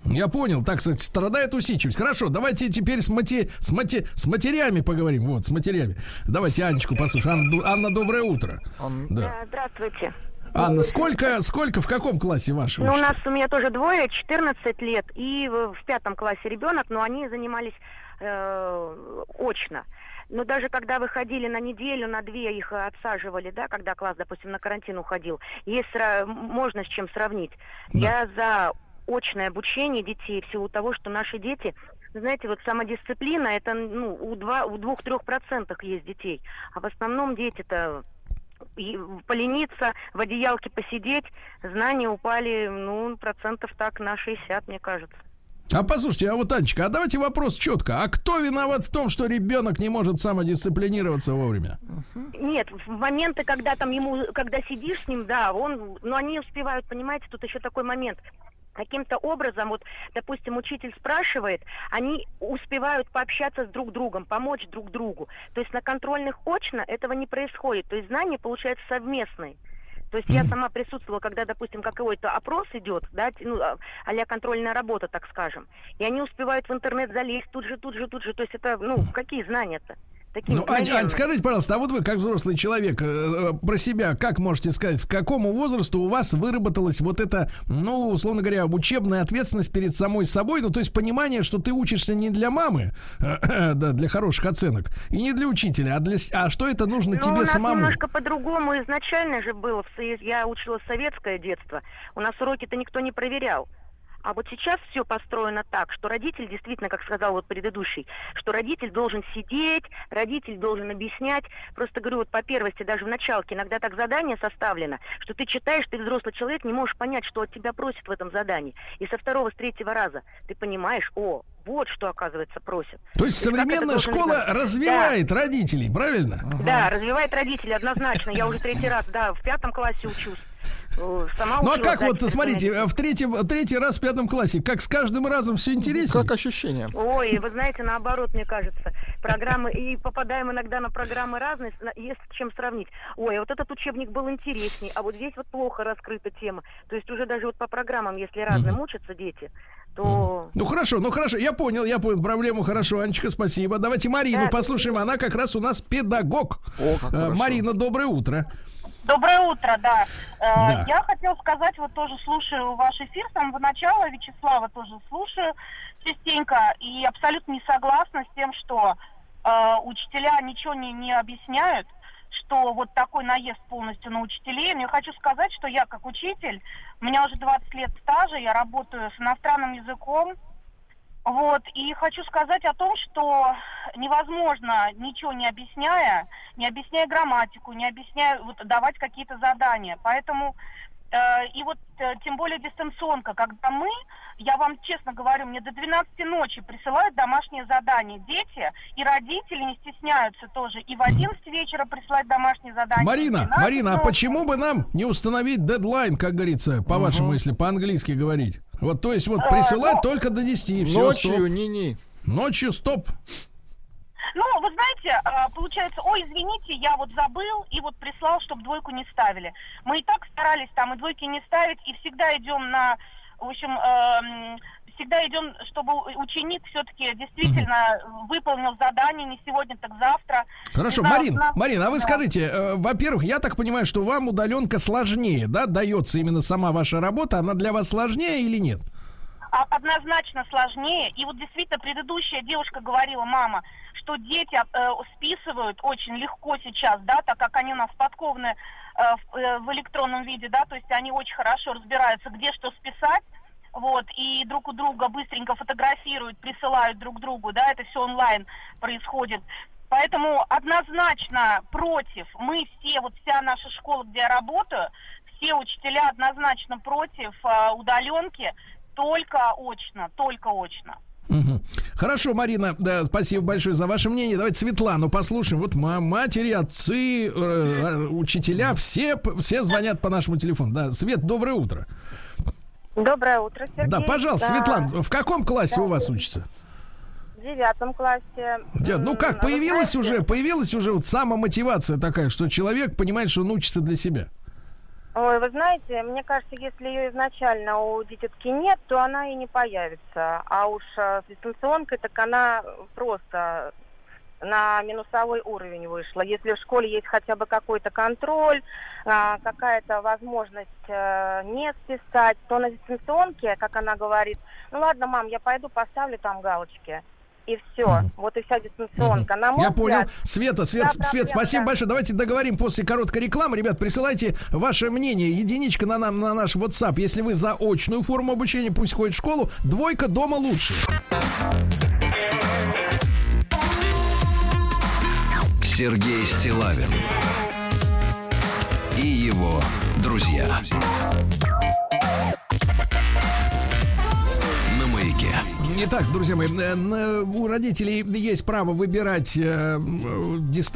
Я понял, так сказать, страдает усидчивость. Хорошо, давайте теперь с, мати... с, мати... с матерями поговорим. Вот, с матерями. Давайте Анечку послушаем. Анна, Анна, доброе утро. Он- Да. Да, Здравствуйте. Анна, сколько, сколько, в каком классе ваши Ну, у нас у меня тоже двое, 14 лет, и в пятом классе ребенок, но они занимались э, очно. Но даже когда выходили на неделю, на две их отсаживали, да, когда класс, допустим, на карантин уходил, есть можно с чем сравнить. Да. Я за очное обучение детей в силу того, что наши дети, знаете, вот самодисциплина, это ну, у, два, у двух-трех процентах есть детей, а в основном дети-то полениться, в одеялке посидеть, знания упали, ну, процентов так на 60, мне кажется. А послушайте, а вот, Анечка, а давайте вопрос четко. А кто виноват в том, что ребенок не может самодисциплинироваться вовремя? Нет, в моменты, когда там ему, когда сидишь с ним, да, он, но они успевают, понимаете, тут еще такой момент. Каким-то образом, вот, допустим, учитель спрашивает, они успевают пообщаться с друг другом, помочь друг другу. То есть на контрольных очно этого не происходит. То есть знания получаются совместные. То есть я сама присутствовала, когда, допустим, какой-то опрос идет, да, ну, а контрольная работа, так скажем, и они успевают в интернет залезть тут же, тут же, тут же. То есть это, ну, какие знания-то? Такие ну, Ань, Ань, скажите, пожалуйста, а вот вы, как взрослый человек, э, э, про себя, как можете сказать, в какому возрасту у вас выработалась вот эта, ну, условно говоря, учебная ответственность перед самой собой, ну, то есть понимание, что ты учишься не для мамы, э, да, для хороших оценок, и не для учителя, а для, а что это нужно ну, тебе у нас самому? немножко по-другому изначально же было, я учила советское детство, у нас уроки-то никто не проверял. А вот сейчас все построено так, что родитель действительно, как сказал вот предыдущий, что родитель должен сидеть, родитель должен объяснять. Просто говорю, вот по первости, даже в началке иногда так задание составлено, что ты читаешь, ты взрослый человек, не можешь понять, что от тебя просят в этом задании. И со второго, с третьего раза ты понимаешь, о, вот что, оказывается, просят. То есть современная школа быть? развивает да. родителей, правильно? Да, развивает родителей однозначно. Я уже третий раз, да, в пятом классе учусь. Сама ну а как вот, смотрите, в третьем, третий раз в пятом классе, как с каждым разом все интереснее? Как ощущение? Ой, вы знаете, наоборот, мне кажется. Программы, и попадаем иногда на программы разные, есть с чем сравнить. Ой, а вот этот учебник был интересней, а вот здесь вот плохо раскрыта тема. То есть уже даже вот по программам, если разным угу. учатся дети, то... Ну хорошо, ну хорошо, я понял, я понял проблему, хорошо, Анечка, спасибо. Давайте Марину да, послушаем, она как раз у нас педагог. О, как э, Марина, доброе утро. Доброе утро, да. Э, да. Я хотела сказать, вот тоже слушаю ваш эфир с самого начала, Вячеслава тоже слушаю частенько, и абсолютно не согласна с тем, что э, учителя ничего не, не объясняют, что вот такой наезд полностью на учителей. Но я хочу сказать, что я как учитель, у меня уже 20 лет стажа, я работаю с иностранным языком, вот, и хочу сказать о том, что невозможно, ничего не объясняя, не объясняя грамматику, не объясняя, вот, давать какие-то задания. Поэтому и вот э, тем более дистанционка, когда мы, я вам честно говорю, мне до 12 ночи присылают домашние задания. Дети и родители не стесняются тоже. И в 11 вечера присылать домашние задания. Марина, Марина, а почему бы нам не установить дедлайн, как говорится, по-вашему, угу. если по-английски говорить? Вот, то есть, вот э, присылать а, ну, только до 10. Все, ночью, не-не. Ночью стоп. Ну, вы знаете, а, получается, ой, извините, я вот забыл и вот прислал, чтобы двойку не ставили. Мы и так старались там и двойки не ставить, и всегда идем на, в общем, э, всегда идем, чтобы ученик все-таки действительно угу. выполнил задание не сегодня, так завтра. Хорошо, знаю, Марин, нас... Марин, а вы да. скажите, э, во-первых, я так понимаю, что вам удаленка сложнее, да, дается именно сама ваша работа, она для вас сложнее или нет? А, однозначно сложнее. И вот действительно предыдущая девушка говорила, мама, что дети э, списывают очень легко сейчас, да, так как они у нас подкованы э, в, э, в электронном виде, да, то есть они очень хорошо разбираются, где что списать, вот, и друг у друга быстренько фотографируют, присылают друг другу, да, это все онлайн происходит. Поэтому однозначно против, мы все, вот вся наша школа, где я работаю, все учителя однозначно против э, удаленки, только очно, только очно. Угу. Хорошо, Марина, да, спасибо большое за ваше мнение. Давайте Светлану послушаем. Вот матери, отцы, э, э, учителя, все, все звонят по нашему телефону. Да, Свет, доброе утро. Доброе утро, Сергей. Да, пожалуйста, да. Светлана, в каком классе да. у вас учится? В девятом классе. Дед, ну как, появилась уже, появилась уже вот самомотивация такая, что человек понимает, что он учится для себя? Ой, вы знаете, мне кажется, если ее изначально у дитятки нет, то она и не появится. А уж э, с дистанционкой, так она просто на минусовой уровень вышла. Если в школе есть хотя бы какой-то контроль, а, какая-то возможность э, не списать, то на дистанционке, как она говорит, ну ладно, мам, я пойду поставлю там галочки и все. Mm. Вот и вся дистанционка. Mm-hmm. На Я взгляд, понял. Света, Свет, да, Свет, да, спасибо да. большое. Давайте договорим после короткой рекламы. Ребят, присылайте ваше мнение. Единичка на, нам, на наш WhatsApp. Если вы за очную форму обучения, пусть ходит в школу. Двойка дома лучше. Сергей Стилавин друзья. На Итак, друзья мои, э, у родителей есть право выбирать э,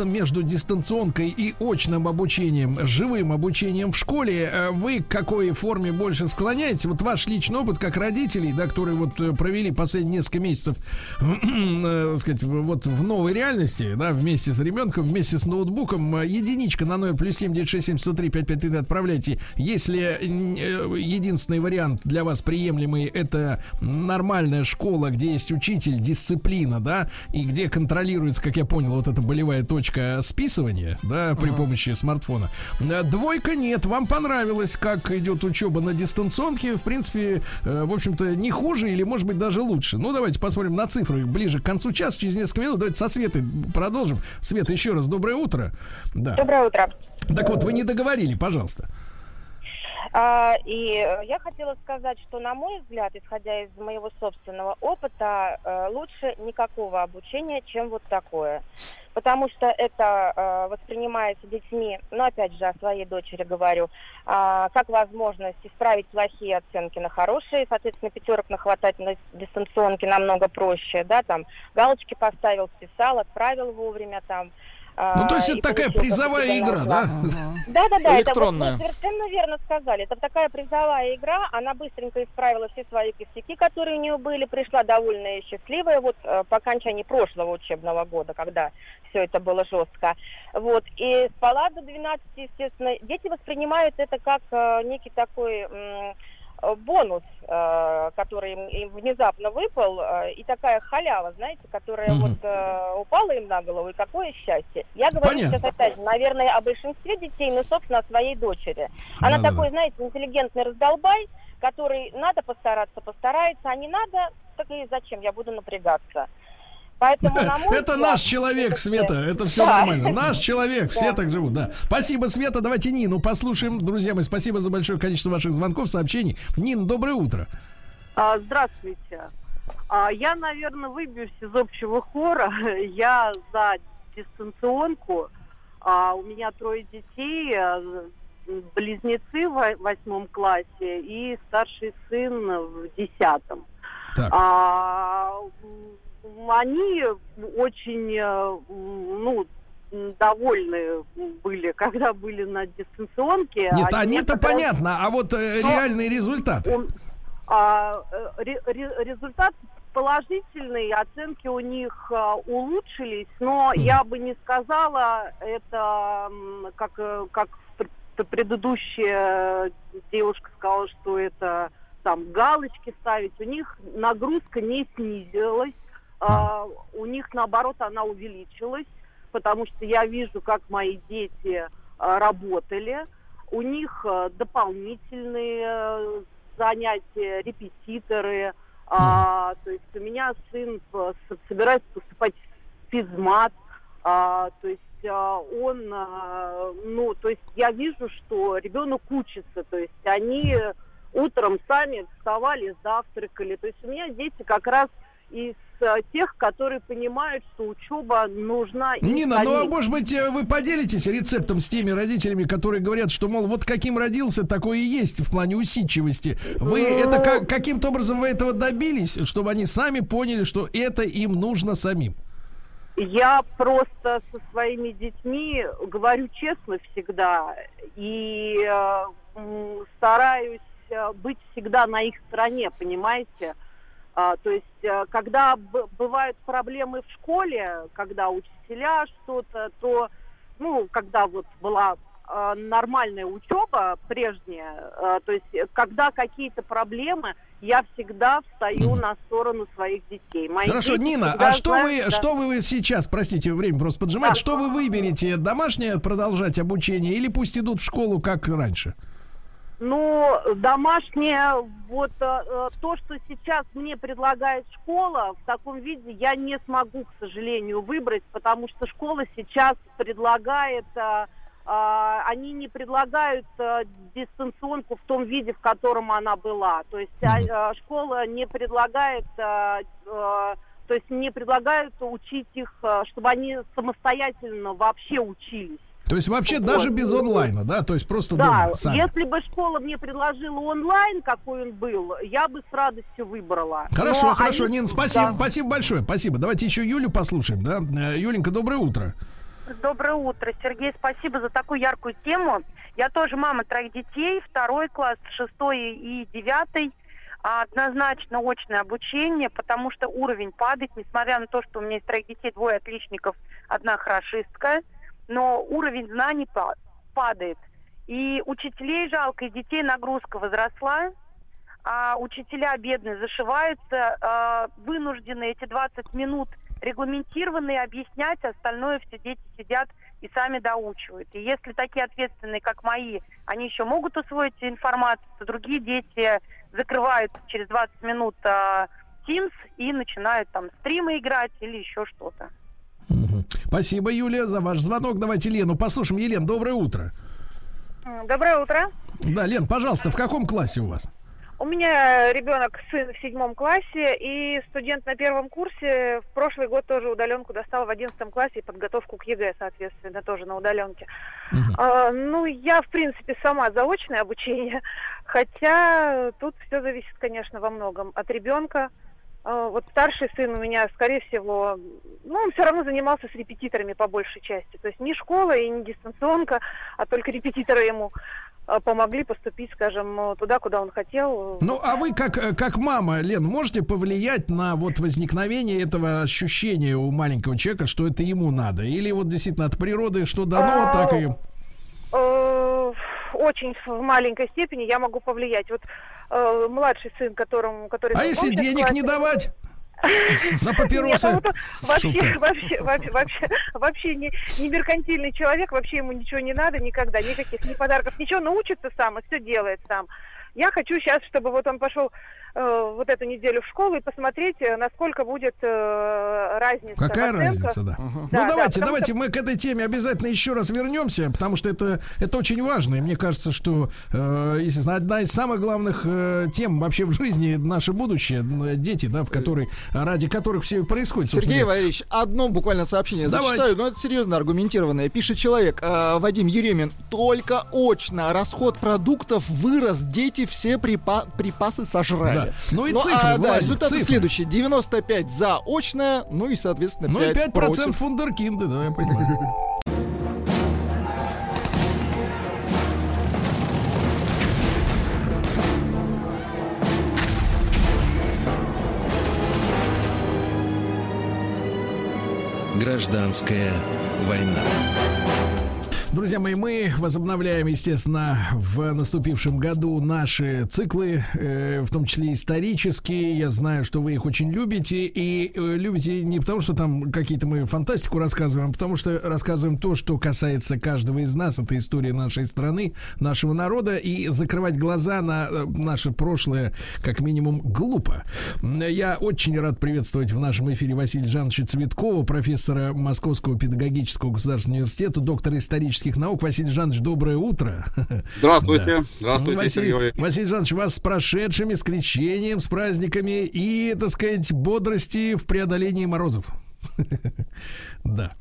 между дистанционкой и очным обучением, живым обучением в школе. Э, Вы к какой форме больше склоняете? Вот ваш личный опыт как родителей, да, которые вот провели последние несколько месяцев, сказать, вот в новой реальности, да, вместе с ребенком, вместе с ноутбуком, единичка на номер плюс 7 967 103 5533 отправляйте. Если единственный вариант для вас приемлемый, это нормальная школа, где есть учитель, дисциплина, да, и где контролируется, как я понял, вот эта болевая точка списывания, да, при помощи смартфона. Двойка нет, вам понравилось, как идет учеба на дистанционке, в принципе, э, в общем-то, не хуже или, может быть, даже лучше. Ну, давайте посмотрим на цифры ближе к концу часа, через несколько минут. Давайте со Светой продолжим. Света, еще раз доброе утро. Да. Доброе утро. Так вот, вы не договорили, пожалуйста. А, и я хотела сказать, что, на мой взгляд, исходя из моего собственного опыта, э, лучше никакого обучения, чем вот такое. Потому что это э, воспринимается детьми, ну, опять же, о своей дочери говорю, а, как возможность исправить плохие оценки на хорошие, соответственно, пятерок нахватать на дистанционке намного проще, да, там, галочки поставил, списал, отправил вовремя, там, Ну, то есть а, это такая призовая игра, да? Да, да, да. Электронная. Это вот вы совершенно верно сказали. Это такая призовая игра. Она быстренько исправила все свои косяки, которые у нее были, пришла довольная и счастливая вот э, по окончании прошлого учебного года, когда все это было жестко. Вот. И спала до 12, естественно. Дети воспринимают это как э, некий такой бонус, э, который им, внезапно выпал, э, и такая халява, знаете, которая Мгм. вот э, упала им на голову, и какое счастье. Я говорю Понятно. сейчас опять же, наверное, о большинстве детей, но, собственно, о своей дочери. Она Да-да-да. такой, знаете, интеллигентный раздолбай, который надо постараться, постарается, а не надо, так и зачем, я буду напрягаться. Поэтому, на мой Это взгляд, наш человек, Света, это все Да. нормально. Наш человек, все Да. так живут, да. Спасибо, Света. Давайте Нину послушаем. Друзья мои, спасибо за большое количество ваших звонков, сообщений. Нин, доброе утро. А, Здравствуйте. А, Я, наверное, выбьюсь из общего хора. Я за дистанционку. А, У меня трое детей, а, близнецы в во- восьмом классе и старший сын в десятом. Так. А, Они очень, э, ну, довольны были, когда были на дистанционке. Нет, А они-то некоторые- понятно, а вот э, Но- реальные результаты. он- а, э, ре- ре- результат положительный, оценки у них а, улучшились, но Мгм. я бы не сказала это, как, как пр- пр- предыдущая девушка сказала, что это там галочки ставить. У них нагрузка не снизилась, а, у них наоборот она увеличилась, потому что я вижу, как мои дети а, работали. У них а, дополнительные э, занятия, репетиторы. А, то есть у меня сын собирается поступать в физмат. А, то есть а, он, а, ну, то есть я вижу, что ребенок учится. То есть они утром сами вставали, завтракали. То есть у меня дети как раз из а, тех, которые понимают, что учеба нужна Нина, ну а может быть э, вы поделитесь рецептом с теми родителями, которые говорят, что, мол, вот каким родился, такое и есть в плане усидчивости. Вы Ну, это как, каким-то образом вы этого добились, чтобы они сами поняли, что это им нужно самим? Я просто со своими детьми говорю честно всегда и э, стараюсь э, быть всегда на их стороне, понимаете? А, то есть, э, когда бывают проблемы в школе, когда учителя что-то, то, ну, когда вот была э, нормальная учеба прежняя, э, то есть, когда какие-то проблемы, я всегда встаю на сторону своих детей. Мои Хорошо, дети Нина, а что знают, вы, да. что вы сейчас, простите, время просто поджимает, Да. что вы выберете, домашнее продолжать обучение или пусть идут в школу, как раньше? Ну, домашнее, вот э, э, то, что сейчас мне предлагает школа, в таком виде я не смогу, к сожалению, выбрать, потому что школа сейчас предлагает, э, э, они не предлагают э, дистанционку в том виде, в котором она была. То есть а, э, школа не предлагает, э, э, то есть не предлагают учить их, э, чтобы они самостоятельно вообще учились. То есть вообще Вот. даже без онлайна, да? То есть просто Да, дома сами. если бы школа мне предложила онлайн, какой он был, я бы с радостью выбрала. Хорошо, Но хорошо, они- Нин, спасибо, Да. спасибо большое, спасибо. Давайте еще Юлю послушаем, да? Э, Юленька, доброе утро. Доброе утро, Сергей. Спасибо за такую яркую тему. Я тоже мама троих детей, второй класс, шестой и девятый. А, Однозначно очное обучение, потому что уровень падает, несмотря на то, что у меня из троих детей двое отличников, одна хорошистка, но уровень знаний па- падает. И учителей жалко, и детей нагрузка возросла, а учителя бедные зашиваются, а, вынуждены эти 20 минут регламентированные объяснять, остальное все дети сидят и сами доучивают. И если такие ответственные, как мои, они еще могут усвоить информацию, то другие дети закрывают через 20 минут а, Teams и начинают там стримы играть или еще что-то. Спасибо, Юлия, за ваш звонок. Давайте Лену послушаем. Елена, доброе утро. Доброе утро. Да, Лен, пожалуйста, в каком классе у вас? У меня ребенок, сын в седьмом классе и студент на первом курсе. В прошлый год тоже удаленку достал в одиннадцатом классе и подготовку к ЕГЭ, соответственно, тоже на удаленке. А, ну, я, в принципе, сама заочное обучение, хотя тут все зависит, конечно, во многом от ребенка. А, Вот старший сын у меня, скорее всего, ну, он все равно занимался с репетиторами по большей части. То есть не школа и не дистанционка, а только репетиторы ему а, помогли поступить, скажем, э, туда, куда он хотел. Ну, а вы как, э, как мама, Лен, можете повлиять на вот возникновение этого ощущения у маленького человека, что это ему надо? Или вот действительно от природы что дано, А, так и... Э, Очень в маленькой степени я могу повлиять. Вот э, младший сын, которому, который... А если денег не классе- давать? На папиросы? Нет, он вообще, вообще, вообще, вообще, вообще не, не меркантильный человек, вообще ему ничего не надо никогда, никаких ни подарков, ничего, научится сам и все делает сам. Я хочу сейчас, чтобы вот он пошел э, вот эту неделю в школу и посмотреть, э, насколько будет э, разница. Какая разница, да. Да, ну да, давайте, потому давайте что- мы к этой теме обязательно еще раз вернемся, потому что это, это очень важно. И мне кажется, что, э, одна из самых главных э, тем вообще в жизни наше будущее, дети, да, в которой, ради которых все и происходит. Сергей. Валерьевич, одно буквально сообщение Давайте. зачитаю, но это серьезно аргументированное. Пишет человек, э, Вадим Еремин, только очно расход продуктов вырос, дети все припа- припасы сожрали. Да. Ну и а, цифры, да, Владик, результаты цифры. следующие. 95 за очное, ну и, соответственно, 5 Ну и 5% против. фундеркинды, да, я понимаю. Гражданская война. Друзья мои, мы возобновляем, естественно, в наступившем году наши циклы, э, в том числе исторические. Я знаю, что вы их очень любите. И э, любите не потому, что там какие-то мы фантастику рассказываем, а потому что рассказываем то, что касается каждого из нас. Это история нашей страны, нашего народа. И закрывать глаза на э, наше прошлое, как минимум, глупо. Я очень рад приветствовать в нашем эфире Василия Жановича Цветкова, профессора Московского педагогического государственного университета, доктора исторических наук. Василий Жанович, доброе утро. Здравствуйте. Да. Здравствуйте, Василий, Сергей. Василий Жанович, вас с прошедшими, с крещением, с праздниками и, так сказать, бодрости в преодолении морозов. Да.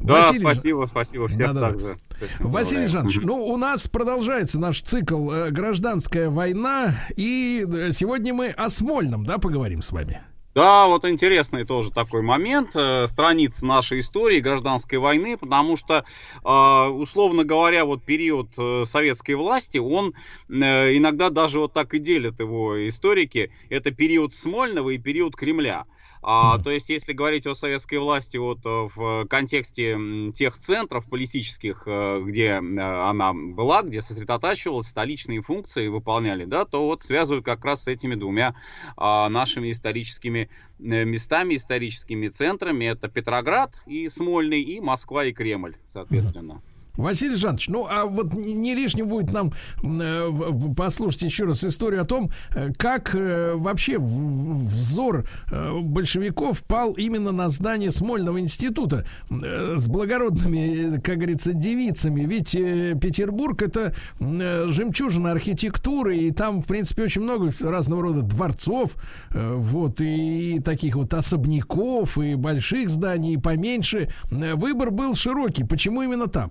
Да, Василий спасибо, спасибо. Всех Да-да-да. также. Василий Поздравляем. Жанович, ну у нас продолжается наш цикл э, «Гражданская война», и э, сегодня мы о Смольном, да, поговорим с вами. Да, вот интересный тоже такой момент, э, страниц нашей истории гражданской войны, потому что, э, условно говоря, вот период э, советской власти, он э, иногда даже вот так и делят его историки, это период Смольного и период Кремля. А, то есть, если говорить о советской власти вот э, в контексте тех центров политических, э, где э, она была, где сосредотачивалась, столичные функции выполняли, да, то вот связывают как раз с этими двумя а, нашими историческими местами, историческими центрами. Это Петроград и Смольный, и Москва и Кремль, соответственно. Василий Жанович, ну а вот не лишним будет нам э, послушать еще раз историю о том, э, как э, вообще взор э, большевиков пал именно на здание Смольного института э, с благородными, э, как говорится, девицами. Ведь э, Петербург это э, жемчужина архитектуры, и там, в принципе, очень много разного рода дворцов, э, вот, и таких вот особняков, и больших зданий, и поменьше. Э, Выбор был широкий. Почему именно там?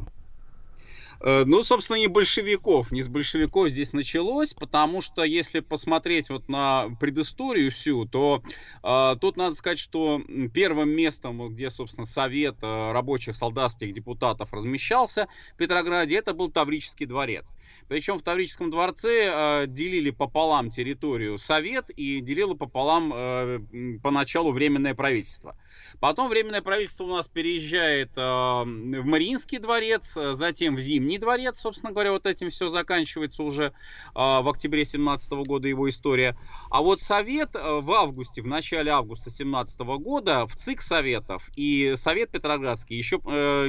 Э, ну, собственно, не большевиков, не с большевиков здесь началось, потому что если посмотреть вот на предысторию всю, то э, тут надо сказать, что первым местом, где, собственно, совет э, рабочих солдатских депутатов размещался в Петрограде, это был Таврический дворец. Причем в Таврическом дворце э, делили пополам территорию совет и делило пополам э, поначалу временное правительство. Потом временное правительство у нас переезжает э, в Мариинский дворец, э, затем в Зимний дворец, собственно говоря, вот этим все заканчивается уже э, в октябре 17 года его история. А вот Совет в августе, в начале августа 17 года в ЦИК Советов и Совет Петроградский еще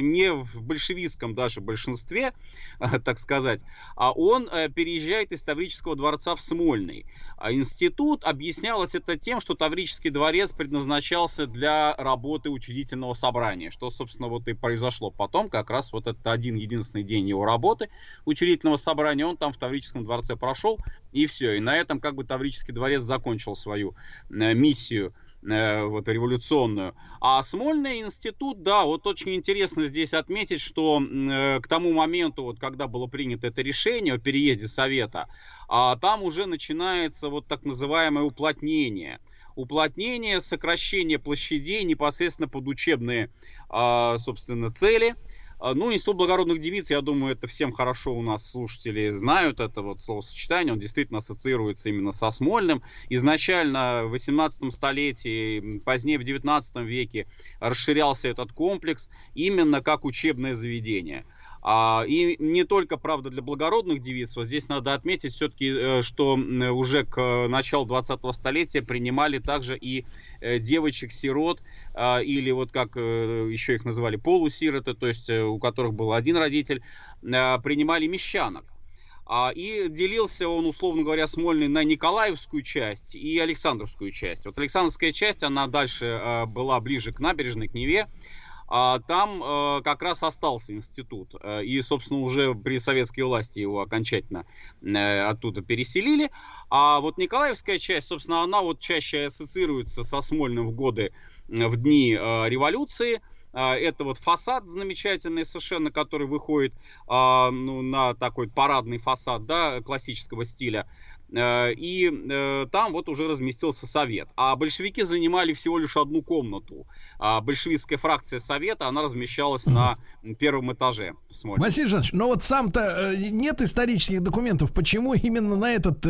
не в большевистском даже большинстве, так сказать, а он переезжает из Таврического дворца в Смольный. А институт объяснялось это тем, что Таврический дворец предназначался для работы учредительного собрания, что, собственно, вот и произошло потом, как раз вот этот один единственный день его работы учредительного собрания, он там в Таврическом дворце прошел, и все. И на этом как бы Таврический дворец закончил свою э, миссию э, вот революционную. А Смольный институт, да, вот очень интересно здесь отметить, что э, к тому моменту, вот когда было принято это решение о переезде Совета, а там уже начинается вот так называемое уплотнение. Уплотнение, сокращение площадей непосредственно под учебные, а, собственно, цели – а, ну, Институт благородных девиц, я думаю, это всем хорошо у нас слушатели знают, это вот словосочетание, он действительно ассоциируется именно со Смольным. Изначально в 18 столетии, позднее в 19 веке расширялся этот комплекс именно как учебное заведение. А, и не только, правда, для благородных девиц. Вот здесь надо отметить все-таки, э, что уже к началу 20-го столетия принимали также и э, девочек-сирот, а, или вот как э, еще их называли, полусироты, то есть у которых был один родитель, принимали мещанок. А, и делился он, условно говоря, Смольный на Николаевскую часть и Александровскую часть. Вот Александровская часть, она дальше была ближе к набережной, к Неве, а там э, как раз остался институт. Э, и, собственно, уже при советской власти его окончательно э, оттуда переселили. А вот Николаевская часть, собственно, она вот чаще ассоциируется со Смольным в годы, в дни революции. Э, это вот фасад замечательный совершенно, который выходит э, ну, на такой парадный фасад да, классического стиля. Э, и э, там вот уже разместился совет. А большевики занимали всего лишь одну комнату. А большевистская фракция совета, она размещалась на первом этаже. Смотрим. Василий Жанович, но вот сам-то э, нет исторических документов, почему именно на этот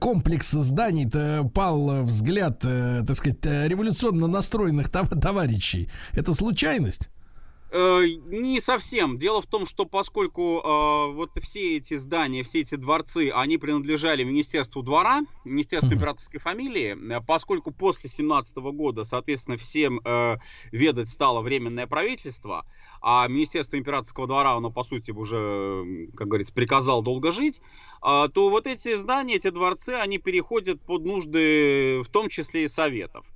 комплекс зданий-то пал взгляд, так сказать, революционно настроенных товарищей? Это случайность? Э, не совсем. Дело в том, что поскольку э, вот все эти здания, все эти дворцы, они принадлежали Министерству двора, Министерству императорской фамилии, э, поскольку после 17 года, соответственно, всем э, ведать стало временное правительство, а Министерство императорского двора, оно, по сути, уже, как говорится, приказал долго жить, э, то вот эти здания, эти дворцы, они переходят под нужды, в том числе и советов.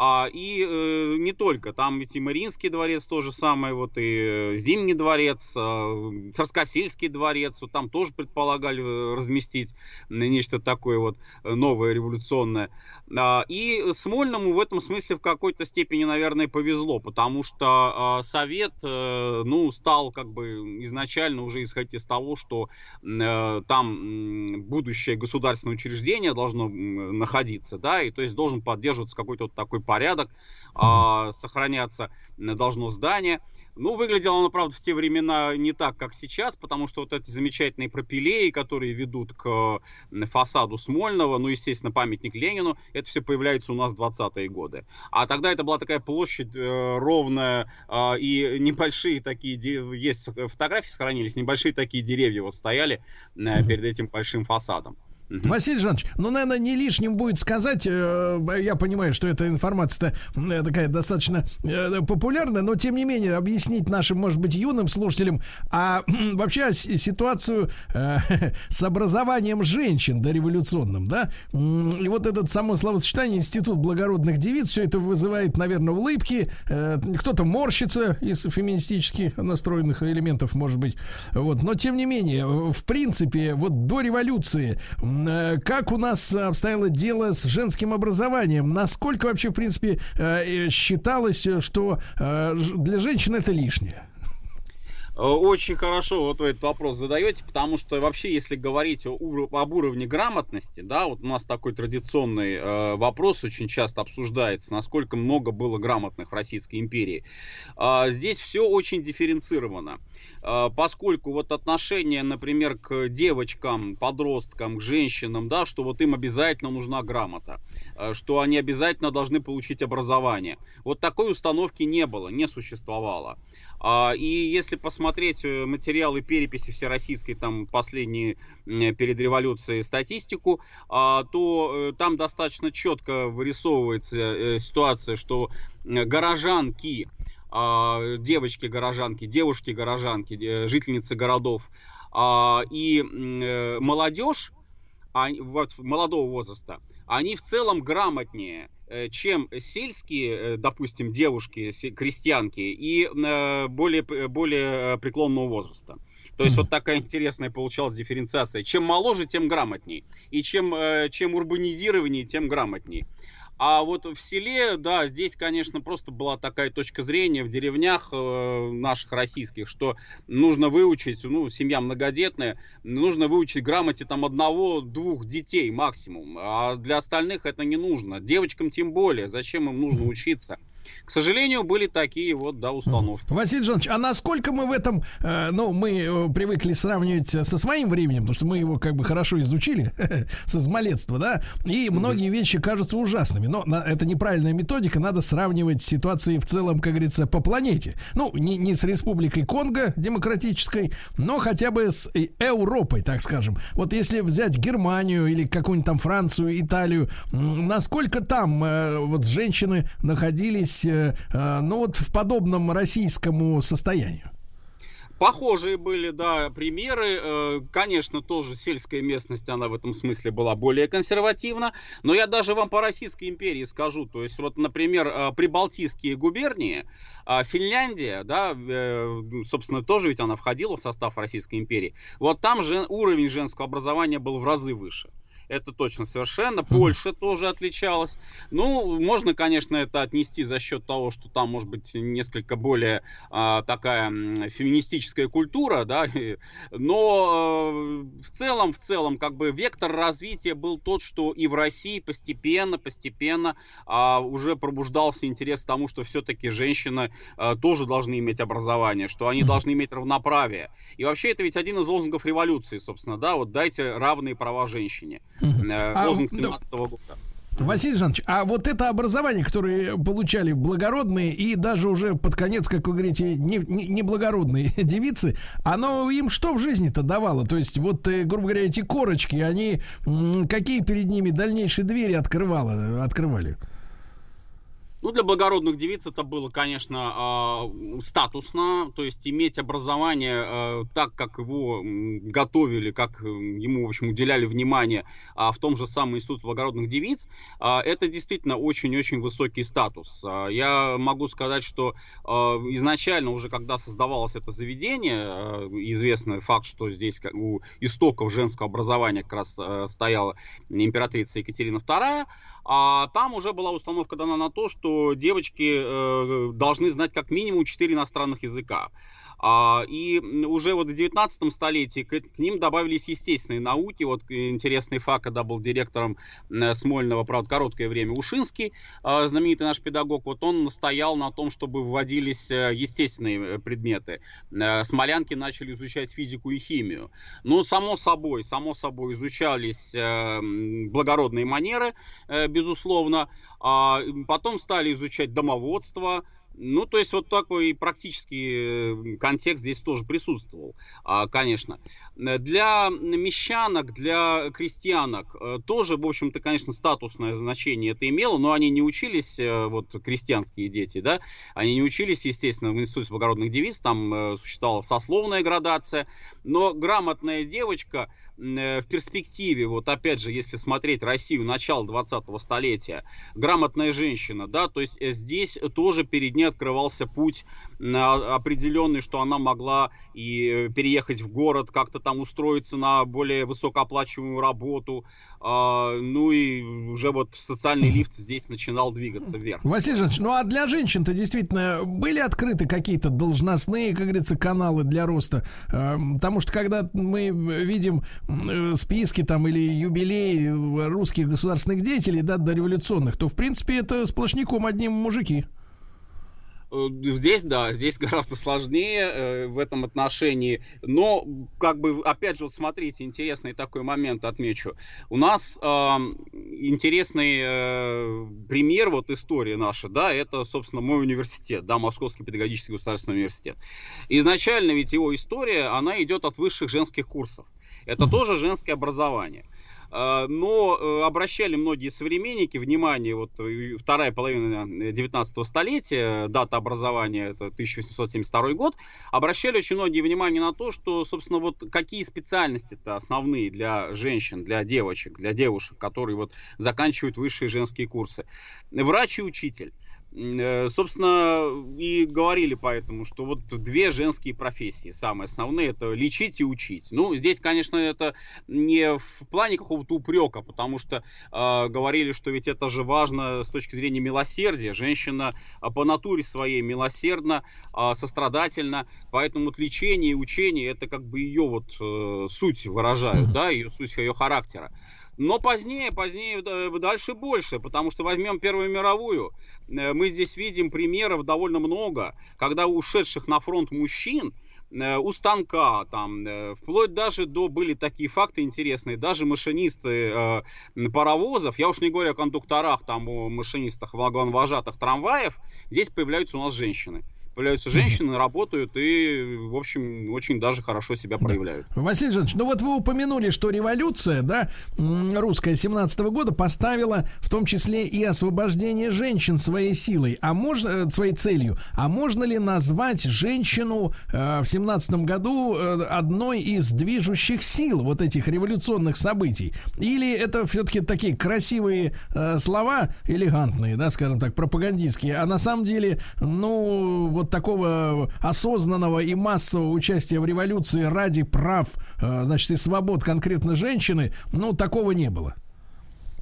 А, и э, не только, там ведь и Мариинский дворец то же самое, вот и Зимний дворец, э, Царскосельский дворец, вот там тоже предполагали э, разместить нечто такое вот э, новое, революционное. А, и Смольному в этом смысле в какой-то степени, наверное, повезло, потому что э, Совет, э, ну, стал как бы изначально уже исходить из того, что э, там будущее государственное учреждение должно находиться, да, и то есть должен поддерживаться какой-то вот такой порядок, а, сохраняться должно здание. Ну, выглядело оно, правда, в те времена не так, как сейчас, потому что вот эти замечательные пропилеи, которые ведут к фасаду Смольного, ну, естественно, памятник Ленину, это все появляется у нас в 20-е годы. А тогда это была такая площадь э, ровная, э, и небольшие такие, есть фотографии сохранились, небольшие такие деревья вот стояли э, перед этим большим фасадом. Угу. Василий Жанович, ну, наверное, не лишним будет сказать, э, я понимаю, что эта информация э, такая достаточно э, популярная, но тем не менее объяснить нашим, может быть, юным слушателям, а вообще ситуацию э, с образованием женщин дореволюционным, да, и вот этот само словосочетание Институт благородных девиц, все это вызывает, наверное, улыбки, кто-то морщится из феминистически настроенных элементов, может быть, вот, но тем не менее, в принципе, вот до революции как у нас обстояло дело с женским образованием? Насколько вообще, в принципе, э, считалось, что э, для женщин это лишнее? Очень хорошо вот вы этот вопрос задаете, потому что вообще, если говорить об уровне грамотности, да, вот у нас такой традиционный э, вопрос очень часто обсуждается, насколько много было грамотных в Российской империи. Э, здесь все очень дифференцировано, э, поскольку вот отношение, например, к девочкам, подросткам, к женщинам, да, что вот им обязательно нужна грамота, э, что они обязательно должны получить образование. Вот такой установки не было, не существовало. А, и если посмотреть э, материалы переписи всероссийской, там последние перед революцией статистику, а, то э, там достаточно четко вырисовывается э, ситуация, что горожанки, а, девочки-горожанки, девушки-горожанки, жительницы городов и молодежь молодого возраста, они в целом грамотнее чем сельские, э, допустим, девушки, крестьянки и э, более, более преклонного возраста. То есть вот такая интересная получалась дифференциация. Чем моложе, тем грамотней. И чем, чем урбанизированнее, тем грамотней. А вот в селе, да, здесь, конечно, просто была такая точка зрения в деревнях э, наших российских, что нужно выучить, ну, семья многодетная, нужно выучить грамоте там одного-двух детей максимум, а для остальных это не нужно. Девочкам тем более, зачем им нужно учиться? К сожалению, были такие вот, да, установки. Василий Жанович, а насколько мы в этом, э, ну, мы э, привыкли сравнивать со своим временем, потому что мы его как бы хорошо изучили со малолетства, да, и многие вещи кажутся ужасными, но на, это неправильная методика, надо сравнивать ситуации в целом, как говорится, по планете. Ну, не, не с Республикой Конго демократической, но хотя бы с Европой, так скажем. Вот если взять Германию или какую-нибудь там Францию, Италию, насколько там э, вот женщины находились находились, э, э, ну вот в подобном российскому состоянию? Похожие были, да, примеры. Э, конечно, тоже сельская местность, она в этом смысле была более консервативна. Но я даже вам по Российской империи скажу. То есть, вот, например, прибалтийские губернии, Финляндия, да, собственно, тоже ведь она входила в состав Российской империи. Вот там же уровень женского образования был в разы выше это точно совершенно. Польша тоже отличалась. Ну, можно, конечно, это отнести за счет того, что там, может быть, несколько более а, такая феминистическая культура, да, но э, в целом, в целом, как бы вектор развития был тот, что и в России постепенно, постепенно а, уже пробуждался интерес к тому, что все-таки женщины а, тоже должны иметь образование, что они должны иметь равноправие. И вообще это ведь один из лозунгов революции, собственно, да, вот дайте равные права женщине. Э, лозунг 17 года. Василий Жанович, а вот это образование, которое получали благородные и даже уже под конец, как вы говорите, неблагородные не, не девицы, оно им что в жизни-то давало? То есть вот, э, грубо говоря, эти корочки, они какие перед ними дальнейшие двери открывало, открывали? Ну, для благородных девиц это было, конечно, э, статусно, то есть иметь образование э, так, как его готовили, как э, ему, в общем, уделяли внимание а в том же самом институте благородных девиц, это действительно очень-очень высокий статус. Я могу сказать, что изначально уже, когда создавалось это заведение, известный факт, что здесь у истоков женского образования как раз стояла императрица Екатерина II, а там уже была установка дана на то, что девочки э, должны знать как минимум 4 иностранных языка. А, и уже вот в 19 столетии к, к ним добавились естественные науки. Вот интересный факт, когда был директором э, Смольного, правда, короткое время, Ушинский, а, знаменитый наш педагог, вот он настоял на том, чтобы вводились э, естественные э, предметы. Смолянки начали изучать физику и химию. Ну, само собой, само собой изучались благородные манеры, безусловно. А потом стали изучать домоводство, ну, то есть вот такой практический э, контекст здесь тоже присутствовал, а, конечно. Для мещанок, для крестьянок э, тоже, в общем-то, конечно, статусное значение это имело, но они не учились, э, вот крестьянские дети, да, они не учились, естественно, в Институте благородных девиц, там существовала сословная градация, но грамотная девочка в перспективе, вот опять же, если смотреть Россию начала 20-го столетия, грамотная женщина, да, то есть здесь тоже перед ней открывался путь определенный, что она могла и переехать в город, как-то там устроиться на более высокооплачиваемую работу, а, ну и уже вот социальный лифт здесь начинал двигаться вверх. Василий Жанович, ну а для женщин-то действительно были открыты какие-то должностные, как говорится, каналы для роста? А, потому что когда мы видим э, списки там или юбилеи русских государственных деятелей, да, дореволюционных, то в принципе это сплошняком одним мужики. Э, здесь, да, здесь гораздо сложнее э, в этом отношении. Но, как бы, опять же, вот смотрите, интересный такой момент отмечу. У нас э, интересный э, пример, вот история наша, да, это, собственно, мой университет, да, Московский педагогический государственный университет. Изначально ведь его история, она идет от высших женских курсов. Это тоже женское образование. А, но э, обращали многие современники внимание, вот э, вторая половина 19 столетия, дата образования, это 1872 год, обращали очень многие внимание на то, что, собственно, вот какие специальности-то основные для женщин, для девочек, для девушек, которые вот заканчивают высшие женские курсы. Врач и учитель. Э, собственно, и говорили поэтому, что вот две женские профессии самые основные, это лечить и учить. Ну, здесь, конечно, это не в плане какого-то упрека, потому что э, говорили, что ведь это же важно с точки зрения милосердия. Женщина а, по натуре своей милосердна, э, сострадательна, поэтому вот лечение и учение это как бы ее вот э, суть выражают, да, ее суть ее характера. Но позднее, позднее дальше больше, потому что возьмем Первую мировую, э, мы здесь видим примеров довольно много, когда ушедших на фронт мужчин, э, у станка, там, э, вплоть даже до, были такие факты интересные, даже машинисты э, паровозов, я уж не говорю о кондукторах, там, о машинистах, вагон-вожатых трамваев, здесь появляются у нас женщины появляются женщины, работают и, в общем, очень даже хорошо себя проявляют. Да. Василий Жанович, ну вот вы упомянули, что революция, да, русская 17 -го года поставила в том числе и освобождение женщин своей силой, а можно, э, своей целью. А можно ли назвать женщину э, в 17 году э, одной из движущих сил вот этих революционных событий? Или это все-таки такие красивые э, слова, элегантные, да, скажем так, пропагандистские, а на самом деле, ну, вот вот такого осознанного и массового участия в революции ради прав, э, значит, и свобод конкретно женщины, ну, такого не было.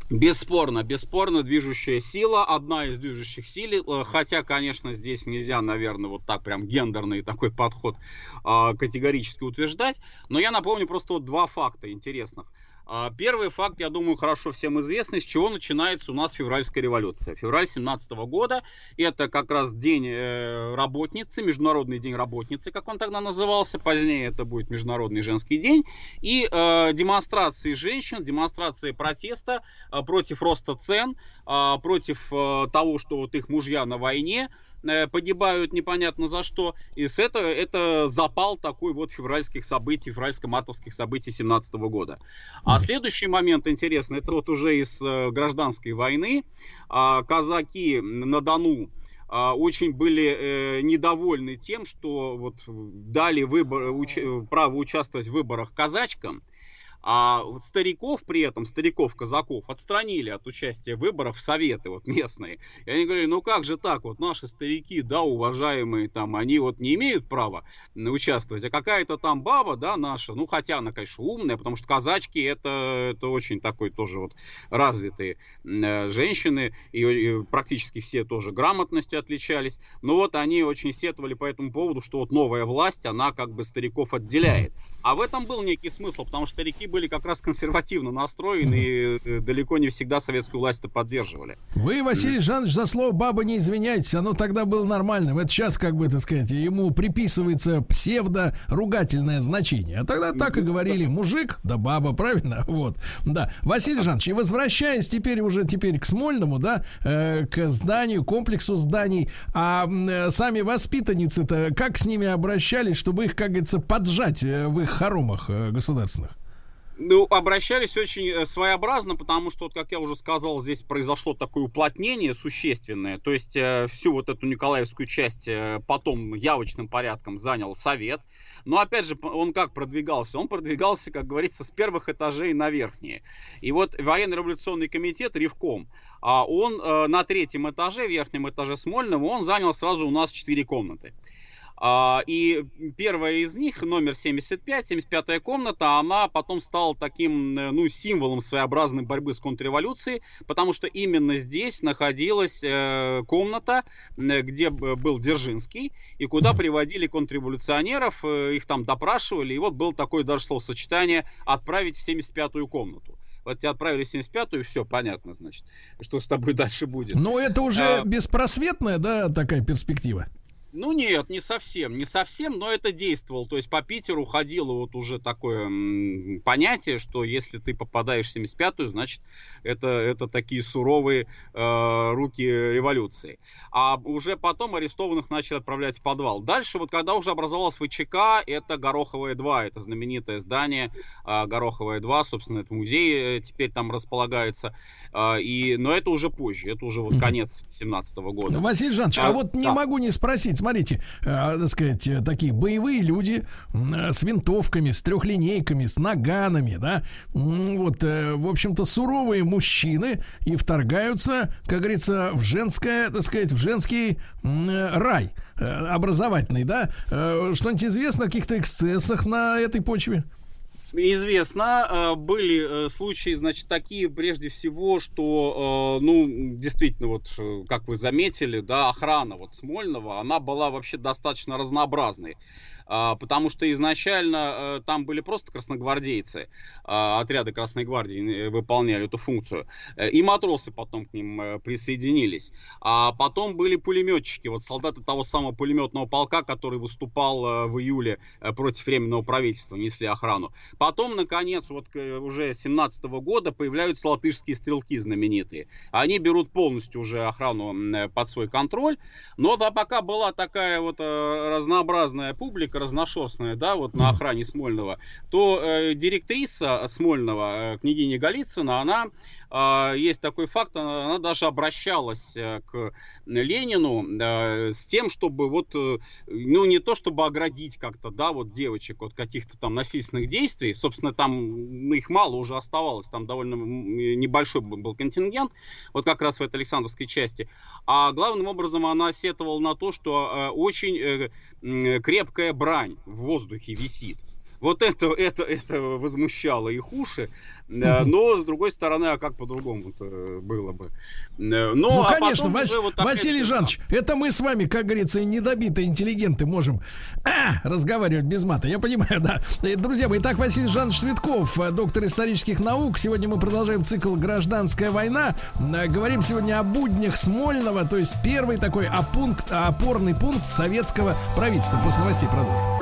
Бесспорно, бесспорно движущая сила, одна из движущих сил, э, хотя, конечно, здесь нельзя, наверное, вот так прям гендерный такой подход а, категорически утверждать, но я напомню просто вот два факта интересных. А, первый факт, я думаю, хорошо всем известный, с чего начинается у нас февральская революция. Февраль 17 года, это как раз день э, работницы, Международный день работницы, как он тогда назывался, позднее это будет Международный женский день, и э, демонстрации женщин, демонстрации протеста э, против роста цен, э, против э, того, что вот их мужья на войне, Э, погибают непонятно за что. И с этого это запал такой вот февральских событий, февральско-мартовских событий 17 года. А следующий момент интересный, это вот уже из э, гражданской войны. А, казаки на Дону а, очень были э, недовольны тем, что вот дали выбор, уч, право участвовать в выборах казачкам. А стариков при этом, стариков-казаков, отстранили от участия в выборах в советы вот местные. И они говорили, ну как же так, вот наши старики, да, уважаемые там, они вот не имеют права участвовать, а какая-то там баба, да, наша, ну хотя она, конечно, умная, потому что казачки это, это очень такой тоже вот развитые э, женщины, и, и практически все тоже грамотностью отличались, но вот они очень сетовали по этому поводу, что вот новая власть, она как бы стариков отделяет. А в этом был некий смысл, потому что старики были как раз консервативно настроены и э, далеко не всегда советскую власть поддерживали. Вы, Василий Жанович, за слово баба не извиняйтесь, оно тогда было нормальным. Это сейчас, как бы, так сказать, ему приписывается псевдо-ругательное значение. А тогда так и говорили, мужик, да баба, правильно? Вот, да. Василий Жанович, и возвращаясь теперь уже теперь к Смольному, да, э, к зданию, комплексу зданий, а э, сами воспитанницы-то как с ними обращались, чтобы их, как говорится, поджать в их хоромах государственных? Ну, обращались очень э, своеобразно, потому что, вот, как я уже сказал, здесь произошло такое уплотнение существенное. То есть э, всю вот эту Николаевскую часть э, потом явочным порядком занял Совет. Но опять же, он как продвигался? Он продвигался, как говорится, с первых этажей на верхние. И вот военно-революционный комитет, Ревком, а он э, на третьем этаже, верхнем этаже Смольного, он занял сразу у нас четыре комнаты. А, и первая из них, номер 75, 75-я комната, она потом стала таким, э, ну, символом своеобразной борьбы с контрреволюцией, потому что именно здесь находилась э, комната, где был Дзержинский, и куда приводили контрреволюционеров, э, их там допрашивали, и вот было такое даже словосочетание «отправить в 75-ю комнату» вот тебя отправили в 75-ю, и все, понятно, значит, что с тобой дальше будет. Но это уже а... беспросветная, да, такая перспектива? Ну нет, не совсем, не совсем, но это действовало. То есть по Питеру ходило вот уже такое м, понятие, что если ты попадаешь в 75-ю, значит это, это такие суровые э, руки революции. А уже потом арестованных начали отправлять в подвал. Дальше вот когда уже образовалась ВЧК, это Гороховая 2, это знаменитое здание э, Гороховая 2, собственно, это музей э, теперь там располагается. Э, и, но это уже позже, это уже вот конец 17 -го года. Василий Жанович, а, а вот да. не могу не спросить, смотрите, э, так сказать, э, такие боевые люди э, с винтовками, с трехлинейками, с наганами, да, вот, э, в общем-то, суровые мужчины и вторгаются, как говорится, в женское, так сказать, в женский э, рай э, образовательный, да. Э, что-нибудь известно о каких-то эксцессах на этой почве? Известно, э, были э, случаи, значит, такие, прежде всего, что, э, ну, действительно, вот, как вы заметили, да, охрана вот Смольного, она была вообще достаточно разнообразной. А, потому что изначально э, там были просто красногвардейцы, а, отряды Красной Гвардии э, выполняли эту функцию, э, и матросы потом к ним присоединились. А потом были пулеметчики, вот солдаты того самого пулеметного полка, который выступал в июле против Временного правительства, несли охрану. Потом, наконец, вот уже 17 года появляются латышские стрелки знаменитые. Они берут полностью уже охрану под свой контроль, но да, пока была такая вот разнообразная публика, разношерстная, да, вот на охране Смольного, то э, директриса Смольного, э, княгиня Голицына, она есть такой факт, она, она даже обращалась э, к Ленину э, с тем, чтобы вот, э, ну не то чтобы оградить как-то, да, вот девочек от каких-то там насильственных действий, собственно, там их мало уже оставалось, там довольно небольшой был контингент, вот как раз в этой Александровской части, а главным образом она сетовала на то, что очень крепкая брань в воздухе висит. Вот это, это, это возмущало их уши. Но, с другой стороны, а как по-другому было бы? Но, ну, а конечно, Вас, вот Василий Жанович, это мы с вами, как говорится, недобитые интеллигенты можем а, разговаривать без мата. Я понимаю, да. Друзья мои, итак, Василий Жанович Цветков, доктор исторических наук. Сегодня мы продолжаем цикл «Гражданская война». Говорим сегодня о буднях Смольного, то есть первый такой опункт, опорный пункт советского правительства. После новостей продолжим.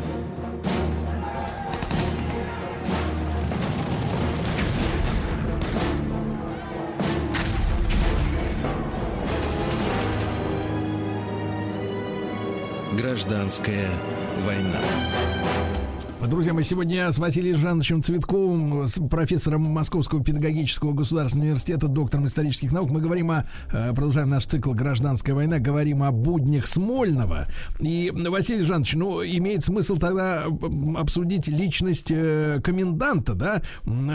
Гражданская война. Друзья мои, сегодня с Василием Жановичем Цветковым, с профессором Московского педагогического государственного университета, доктором исторических наук, мы говорим о, э, продолжаем наш цикл «Гражданская война», говорим о буднях Смольного. И, Василий Жанович, ну, имеет смысл тогда обсудить личность э, коменданта, да,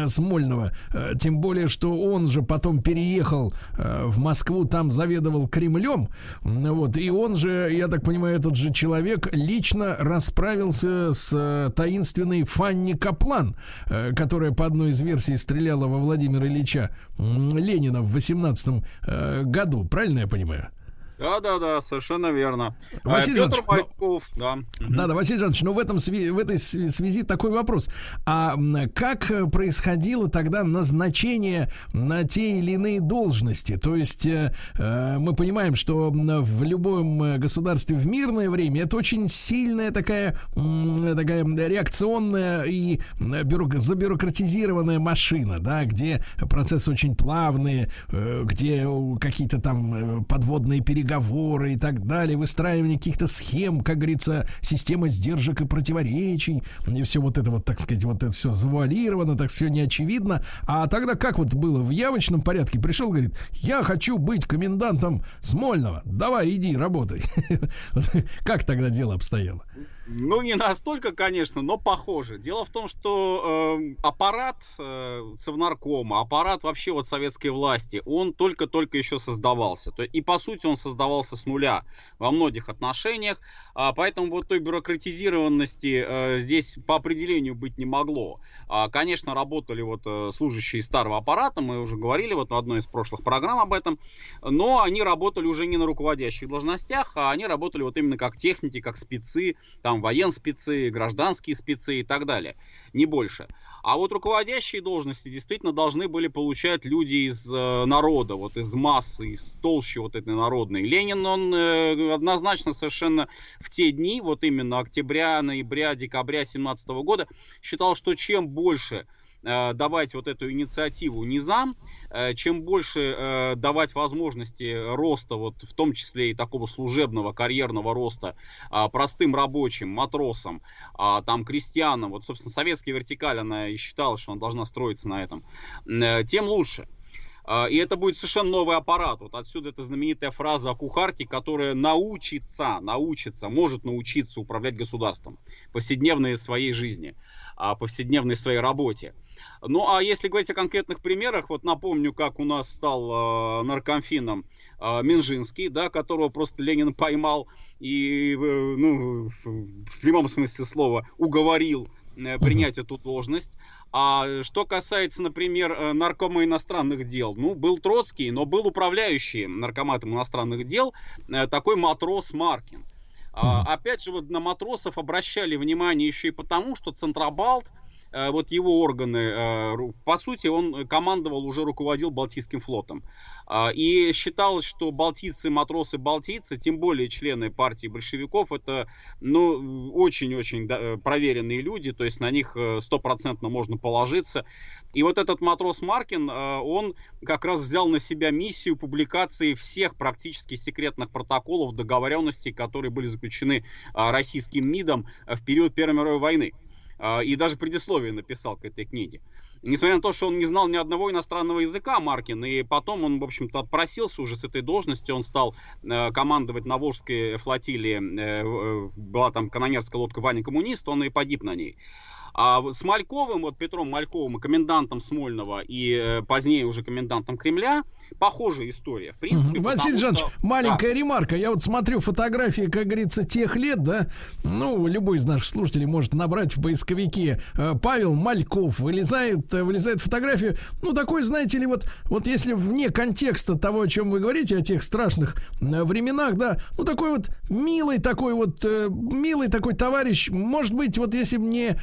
Смольного, э, тем более, что он же потом переехал в Москву, там заведовал Кремлем, вот, и он же, я так понимаю, этот же человек лично расправился с таинственным таинственной Фанни Каплан, э, которая по одной из версий стреляла во Владимира Ильича Ленина в 18 э, году. Правильно я понимаю? Да, да, да, совершенно верно. А, Василий Петр Жанович, Майков, ну, да. Да, да, Василий Жанович, но в, этом, в этой связи такой вопрос. А как происходило тогда назначение на те или иные должности? То есть э, э мы понимаем, что в любом государстве в мирное время это очень сильная такая, такая реакционная и бюрок, забюрократизированная машина, да, где процессы очень плавные, э, где какие-то там э, подводные переговоры переговоры и так далее, выстраивание каких-то схем, как говорится, система сдержек и противоречий, и все вот это вот, так сказать, вот это все завуалировано, так все не очевидно. А тогда как вот было в явочном порядке? Пришел, говорит, я хочу быть комендантом Смольного, давай иди, работай. Как тогда дело обстояло? Ну, не настолько, конечно, но похоже. Дело в том, что э, аппарат э, Совнаркома, аппарат вообще вот советской власти, он только-только еще создавался. То, и, по сути, он создавался с нуля во многих отношениях. А, поэтому вот той бюрократизированности э, здесь по определению быть не могло. А, конечно, работали вот э, служащие старого аппарата, мы уже говорили вот в одной из прошлых программ об этом, но они работали уже не на руководящих должностях, а они работали вот именно как техники, как спецы, там военспецы, гражданские спецы и так далее, не больше. А вот руководящие должности действительно должны были получать люди из э, народа, вот из массы, из толщи вот этой народной. Ленин, он э, однозначно совершенно в те дни, вот именно октября, ноября, декабря 17 года, считал, что чем больше давать вот эту инициативу низам, э, чем больше э, давать возможности роста, вот в том числе и такого служебного, карьерного роста а, простым рабочим, матросам, а, там, крестьянам, вот, собственно, советская вертикаль, она и считала, что она должна строиться на этом, тем лучше. А, и это будет совершенно новый аппарат. Вот отсюда эта знаменитая фраза о кухарке, которая научится, научится, может научиться управлять государством повседневной своей жизни, повседневной своей работе. Ну, а если говорить о конкретных примерах, вот напомню, как у нас стал э, наркомфином э, Минжинский, да, которого просто Ленин поймал и, э, ну, в прямом смысле слова, уговорил э, принять эту должность. А что касается, например, э, наркома иностранных дел, ну, был Троцкий, но был управляющий наркоматом иностранных дел э, такой матрос Маркин. А, опять же, вот на матросов обращали внимание еще и потому, что Центробалт вот его органы, э, по сути, он командовал, уже руководил Балтийским флотом. А, и считалось, что балтийцы, матросы балтийцы, тем более члены партии большевиков, это ну, очень-очень да, проверенные люди, то есть на них э, стопроцентно можно положиться. И вот этот матрос Маркин, он как раз взял на себя миссию публикации всех практически секретных протоколов, договоренностей, которые были заключены российским МИДом в период Первой мировой войны. А, и даже предисловие написал к этой книге. Несмотря на то, что он не знал ни одного иностранного языка, Маркин, и потом он, в общем-то, отпросился уже с этой должности, он стал э, командовать на Волжской флотилии, э, э, была там канонерская лодка Ваня Коммунист, он и погиб на ней. А с Мальковым, вот Петром Мальковым, комендантом Смольного и э, позднее уже комендантом Кремля, похожая история. В принципе, Василий Жанович, что... маленькая да. ремарка. Я вот смотрю фотографии, как говорится, тех лет, да, ну, любой из наших слушателей может набрать в поисковике э, Павел Мальков, вылезает, э, вылезает фотография, ну, такой, знаете ли, вот, вот если вне контекста того, о чем вы говорите, о тех страшных временах, да, ну, такой вот милый такой вот, милый такой товарищ, может быть, вот если бы не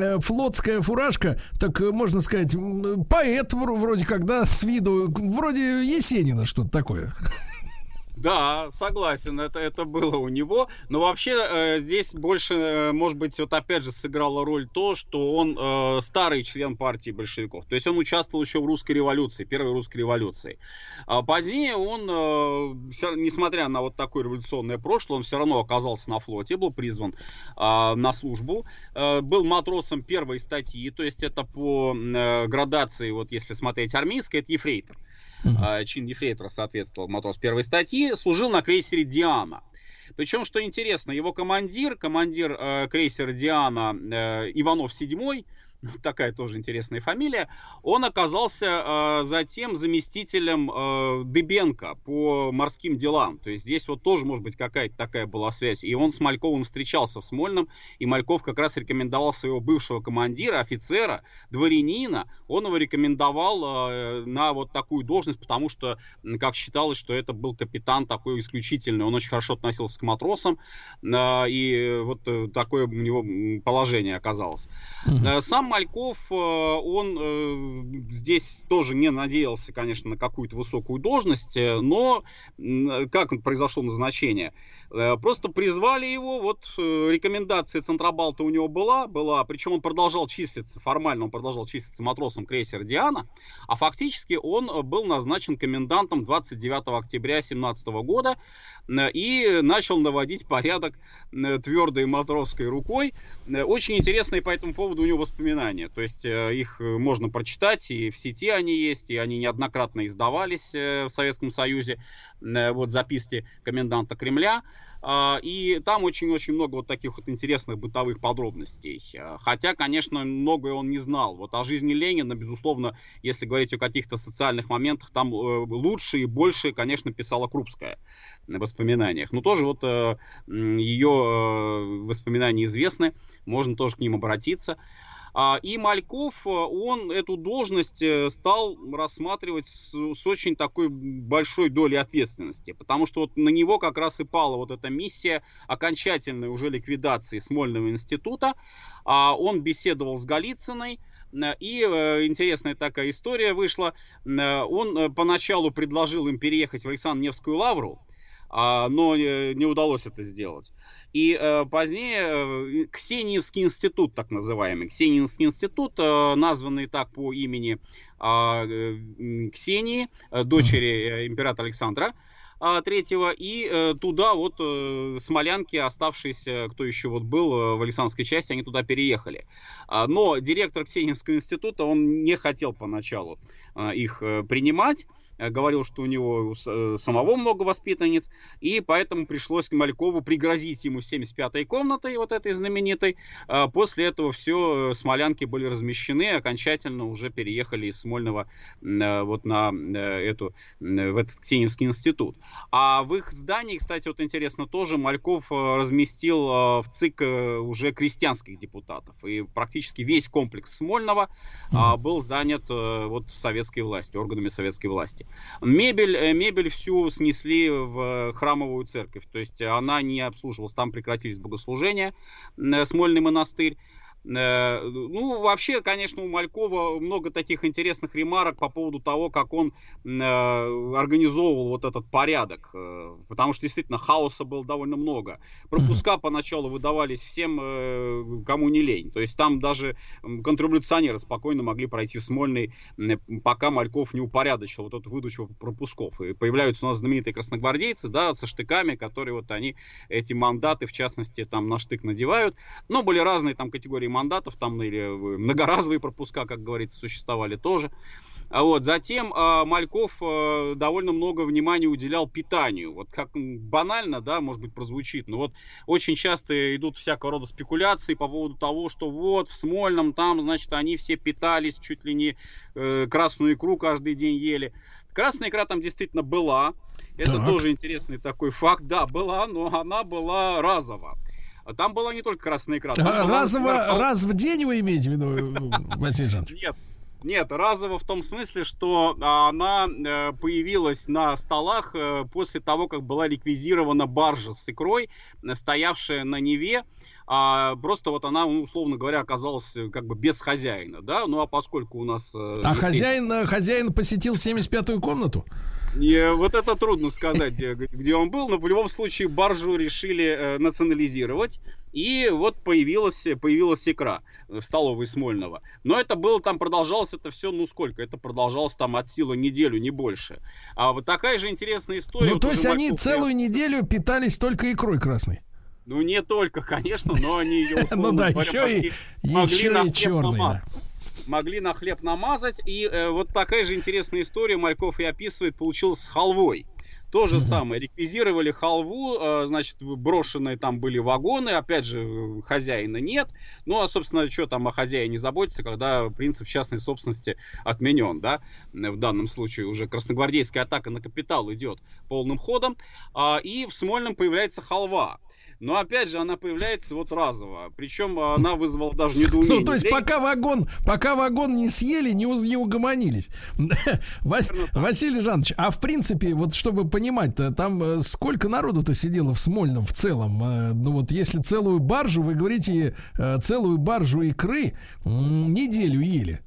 Э, флотская фуражка, так э, можно сказать, поэт вроде как, да, с виду, вроде Есенина что-то такое. Да, согласен, это, это было у него. Но вообще э, здесь больше, э, может быть, вот опять же сыграла роль то, что он э, старый член партии большевиков. То есть он участвовал еще в русской революции, первой русской революции. А позднее он, э, несмотря на вот такое революционное прошлое, он все равно оказался на флоте, был призван э, на службу. Э, был матросом первой статьи, то есть это по э, градации, вот если смотреть армейской, это ефрейтор. Uh-huh. Чин ефрейтора соответствовал матрос первой статьи, служил на крейсере «Диана». Причем, что интересно, его командир, командир э, крейсера «Диана» э, Иванов VII, такая тоже интересная фамилия, он оказался э, затем заместителем э, Дыбенко по морским делам. То есть здесь вот тоже, может быть, какая-то такая была связь. И он с Мальковым встречался в Смольном, и Мальков как раз рекомендовал своего бывшего командира, офицера, дворянина, он его рекомендовал э, на вот такую должность, потому что, как считалось, что это был капитан такой исключительный, он очень хорошо относился к матросам, э, и вот э, такое у него положение оказалось. Угу. Сам Мальков, э, он э, здесь тоже не надеялся, конечно, на какую-то высокую должность, э, но как произошло назначение? Просто призвали его, вот рекомендация Центробалта у него была, была, причем он продолжал числиться, формально он продолжал числиться матросом крейсера «Диана», а фактически он был назначен комендантом 29 октября 2017 года и начал наводить порядок твердой матросской рукой. Очень интересные по этому поводу у него воспоминания. То есть э, их э, можно прочитать, и в сети они есть, и они неоднократно издавались э, в Советском Союзе. Вот записки коменданта Кремля. А, и там очень-очень много вот таких вот интересных бытовых подробностей. А, хотя, конечно, многое он не знал. Вот о жизни Ленина, безусловно, если говорить о каких-то социальных моментах, там э, лучше и больше, конечно, писала Крупская на воспоминаниях. Но тоже вот э, ее э, воспоминания известны, можно тоже к ним обратиться. А, и Мальков, э, он эту должность э, стал рассматривать с, с очень такой большой долей ответственности, потому что вот на него как раз и пала вот эта миссия окончательной уже ликвидации Смольного института. А, он беседовал с Голицыной, э, и интересная такая история вышла. Он поначалу предложил им переехать в Александр-Невскую лавру, а, но не удалось это сделать. И э, позднее э, Ксениевский институт, так называемый, Ксениевский институт, э, названный так по имени а, э, Ксении, э, дочери э, императора Александра, а, третьего, и э, туда вот э, смолянки, оставшиеся, кто еще вот был э, в Александровской части, они туда переехали. А, но директор Ксенинского института, он не хотел поначалу их принимать, говорил, что у него э, самого много воспитанниц, и поэтому пришлось Малькову пригрозить ему 75-й комнатой, вот этой знаменитой. А после этого все, э, смолянки были размещены, окончательно уже переехали из Смольного вот на эту, в этот Ксеневский институт. А в их здании, кстати, вот интересно тоже, Мальков разместил в ЦИК уже крестьянских депутатов, и практически весь комплекс Смольного mm-hmm. был занят вот советской властью, органами советской власти. Мебель, э, мебель всю снесли в храмовую церковь, то есть она не обслуживалась, там прекратились богослужения, э, Смольный монастырь. Э, ну, вообще, конечно, у Малькова много таких интересных ремарок по поводу того, как он э, организовывал вот этот порядок. Э, потому что действительно хаоса было довольно много. Пропуска поначалу выдавались всем, кому не лень. То есть там даже контрреволюционеры спокойно могли пройти в Смольный, пока Мальков не упорядочил вот эту выдачу пропусков. И появляются у нас знаменитые красногвардейцы, да, со штыками, которые вот они эти мандаты, в частности, там на штык надевают. Но были разные там категории мандатов, там или многоразовые пропуска, как говорится, существовали тоже. А вот, затем э, Мальков э, довольно много внимания уделял питанию. Вот как банально, да, может быть, прозвучит, но вот очень часто идут всякого рода спекуляции по поводу того, что вот в Смольном там, значит, они все питались, чуть ли не э, красную икру каждый день ели. Красная икра там действительно была. Это так. тоже интересный такой факт. Да, была, но она была разово. Там была не только красная икра. А, разово, была... раз в день вы имеете в виду, Василий Жанович? Нет, нет, разово в том смысле, что она э, появилась на столах э, после того, как была реквизирована баржа с икрой, э, стоявшая на Неве. А просто вот она, ну, условно говоря, оказалась как бы без хозяина, да, ну а поскольку у нас... А хозяин, хозяин посетил 75-ю комнату? Не, вот это трудно сказать, где, где он был, но в любом случае баржу решили э, национализировать. И вот появилась, появилась икра в столовой Смольного. Но это было там, продолжалось это все, ну сколько? Это продолжалось там от силы неделю, не больше. А вот такая же интересная история. Ну, вот то есть они целую неделю питались только икрой красной? Ну, не только, конечно, но они ее, Ну да, еще и, еще и черный, да могли на хлеб намазать. И э, вот такая же интересная история Мальков и описывает, получилась с халвой. То же самое, реквизировали халву, э, значит, брошенные там были вагоны, опять же, хозяина нет. Ну, а, собственно, что там о хозяине заботиться, когда принцип частной собственности отменен, да? В данном случае уже красногвардейская атака на капитал идет полным ходом. А, и в Смольном появляется халва. Но опять же, она появляется вот разово. Причем она вызвала даже недоумение. Ну, то есть, пока вагон, пока вагон не съели, не, не угомонились. Василий Жанович, а в принципе, вот чтобы понимать-то, там э, сколько народу-то сидело в Смольном в целом? Э, ну вот если целую баржу, вы говорите, э, целую баржу икры неделю ели.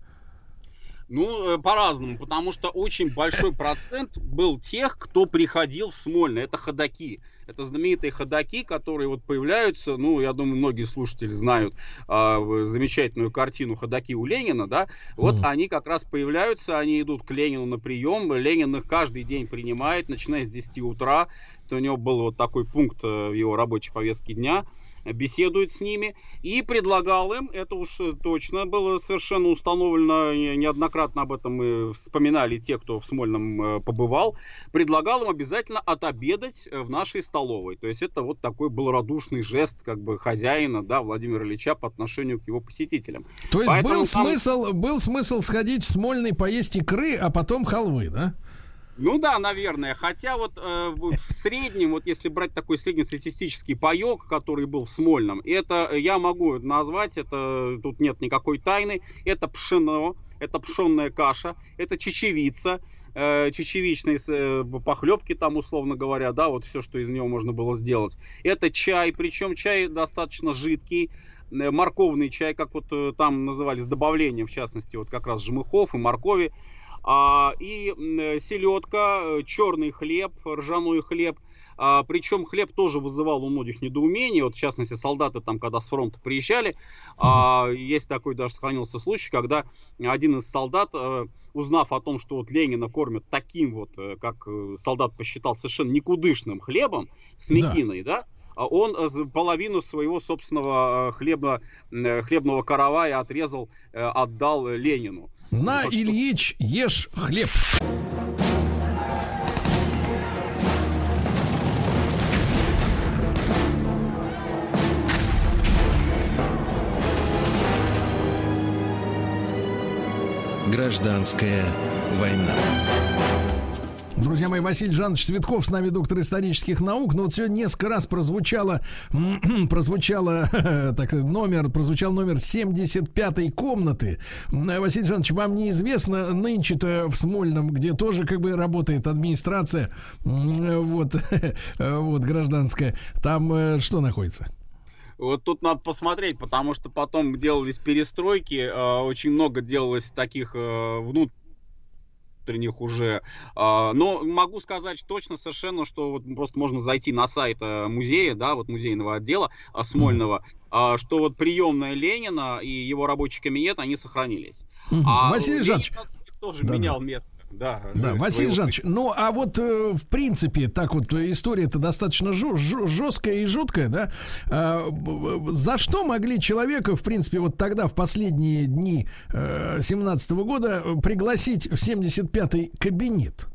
Ну, по-разному, потому что очень большой процент был тех, кто приходил в Смольно. Это ходаки. Это знаменитые ходаки, которые вот появляются, ну, я думаю, многие слушатели знают э, замечательную картину ходаки у Ленина, да, вот mm. они как раз появляются, они идут к Ленину на прием, Ленин их каждый день принимает, начиная с 10 утра, то у него был вот такой пункт э, в его рабочей повестке дня – беседует с ними и предлагал им, это уж точно было совершенно установлено, неоднократно об этом мы вспоминали те, кто в Смольном э, побывал, предлагал им обязательно отобедать в нашей столовой. То есть это вот такой был радушный жест как бы хозяина, да, Владимира Ильича по отношению к его посетителям. То есть Поэтому был, там... смысл, был смысл сходить в Смольный поесть икры, а потом халвы, да? Ну да, наверное. Хотя вот э, в среднем, вот если брать такой среднестатистический паек, который был в Смольном, это я могу назвать, это тут нет никакой тайны, это пшено, это пшенная каша, это чечевица, э, чечевичные э, похлебки там, условно говоря, да, вот все, что из него можно было сделать. Это чай, причем чай достаточно жидкий, э, морковный чай, как вот э, там называли, с добавлением, в частности, вот как раз жмыхов и моркови и селедка, э, черный хлеб, ржаной хлеб. А, причем хлеб тоже вызывал у многих недоумение. Вот, в частности, солдаты там, когда с фронта приезжали, а, есть такой даже сохранился случай, когда один из солдат, а, узнав о том, что вот Ленина кормят таким вот, э, как солдат посчитал, совершенно никудышным хлебом с мекиной, да, да он половину своего собственного хлеба, хлебного каравая отрезал, отдал Ленину. На, Ильич, ешь хлеб. Гражданская война. Друзья мои, Василий Жанович Цветков с нами, доктор исторических наук. Но вот сегодня несколько раз прозвучало, прозвучало так, номер, прозвучал номер 75-й комнаты. Василий Жанович, вам неизвестно, нынче-то в Смольном, где тоже как бы работает администрация, вот, вот, гражданская, там э, что находится? Вот тут надо посмотреть, потому что потом делались перестройки, э, очень много делалось таких э, внутренних внутренних уже. А, но могу сказать точно совершенно, что вот просто можно зайти на сайт э, музея, да, вот музейного отдела э, Смольного, mm-hmm. что вот приемная Ленина и его рабочий кабинет, они сохранились. Mm-hmm. А Василий Жанович, тоже да, менял место. Да, да Василий Жанович, ну а вот э, в принципе, так вот история-то достаточно жесткая и жуткая, да? А, за что могли человека, в принципе, вот тогда, в последние дни э, 17 года, пригласить в 75-й кабинет?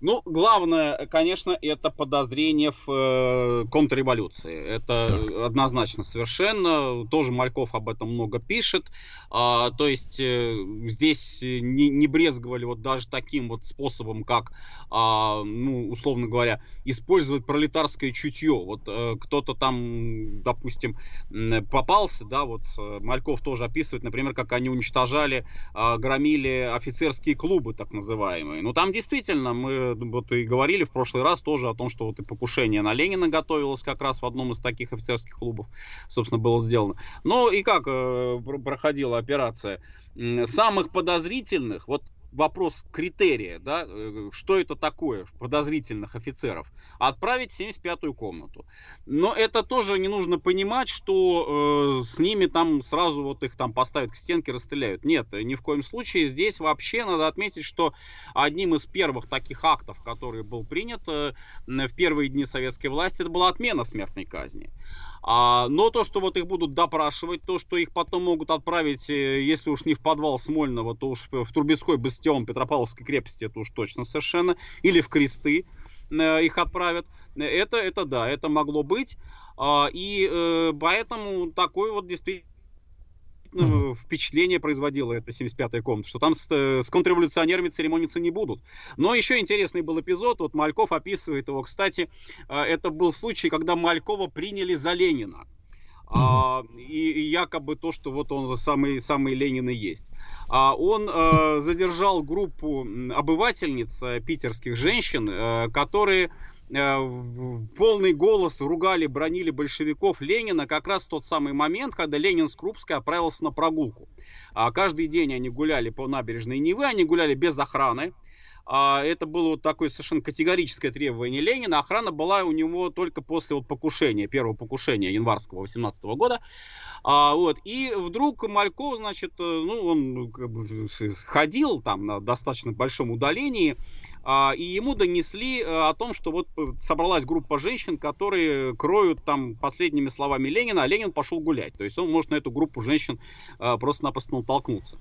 Ну, главное, конечно, это подозрение в э, контрреволюции. Это так. однозначно совершенно. Тоже Мальков об этом много пишет. А, то есть э, здесь не, не брезговали вот даже таким вот способом, как, а, ну, условно говоря, использовать пролетарское чутье. Вот э, кто-то там, допустим, попался, да, вот э, Мальков тоже описывает, например, как они уничтожали, э, громили офицерские клубы, так называемые. Ну, там действительно мы вот и говорили в прошлый раз тоже о том, что вот и покушение на Ленина готовилось как раз в одном из таких офицерских клубов, собственно, было сделано. Ну и как э, проходила операция? Самых подозрительных, вот вопрос критерия, да, э, что это такое подозрительных офицеров, отправить в 75-ю комнату. Но это тоже не нужно понимать, что э, с ними там сразу вот их там поставят к стенке, расстреляют. Нет, ни в коем случае. Здесь вообще надо отметить, что одним из первых таких актов, который был принят э, в первые дни советской власти, это была отмена смертной казни. А, но то, что вот их будут допрашивать, то, что их потом могут отправить, э, если уж не в подвал Смольного, то уж в Турбецкой бастион Петропавловской крепости, это уж точно совершенно, или в кресты э, их отправят, это, это да, это могло быть. А, и э, поэтому такой вот действительно ну, впечатление производила эта 75-я комната, что там с, э, с контрреволюционерами церемониться не будут. Но еще интересный был эпизод, вот Мальков описывает его, кстати, э, это был случай, когда Малькова приняли за Ленина. А, и, и якобы то, что вот он самый, самый Ленин и есть. А он э, задержал группу обывательниц, э, питерских женщин, э, которые Э, в полный голос ругали, бронили большевиков Ленина как раз тот самый момент, когда Ленин с Крупской отправился на прогулку. А каждый день они гуляли по набережной Невы, они гуляли без охраны. А это было вот такое совершенно категорическое требование Ленина. Охрана была у него только после вот покушения, первого покушения январского 18 года. А, вот, и вдруг Мальков, значит, э, ну, он как бы ходил там на достаточно большом удалении, и ему донесли э, о том, что вот э, собралась группа женщин, которые кроют там последними словами Ленина, а Ленин пошел гулять. То есть он может на эту группу женщин э, просто-напросто натолкнуться.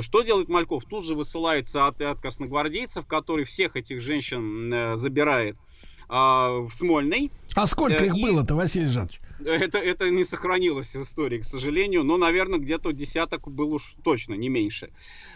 Что делает Мальков? Тут же высылается отряд красногвардейцев, который всех этих женщин забирает а, в Смольный. А сколько их было-то, Василий Жанович? Это, это не сохранилось в истории, к сожалению, но, наверное, где-то десяток был уж точно, не меньше.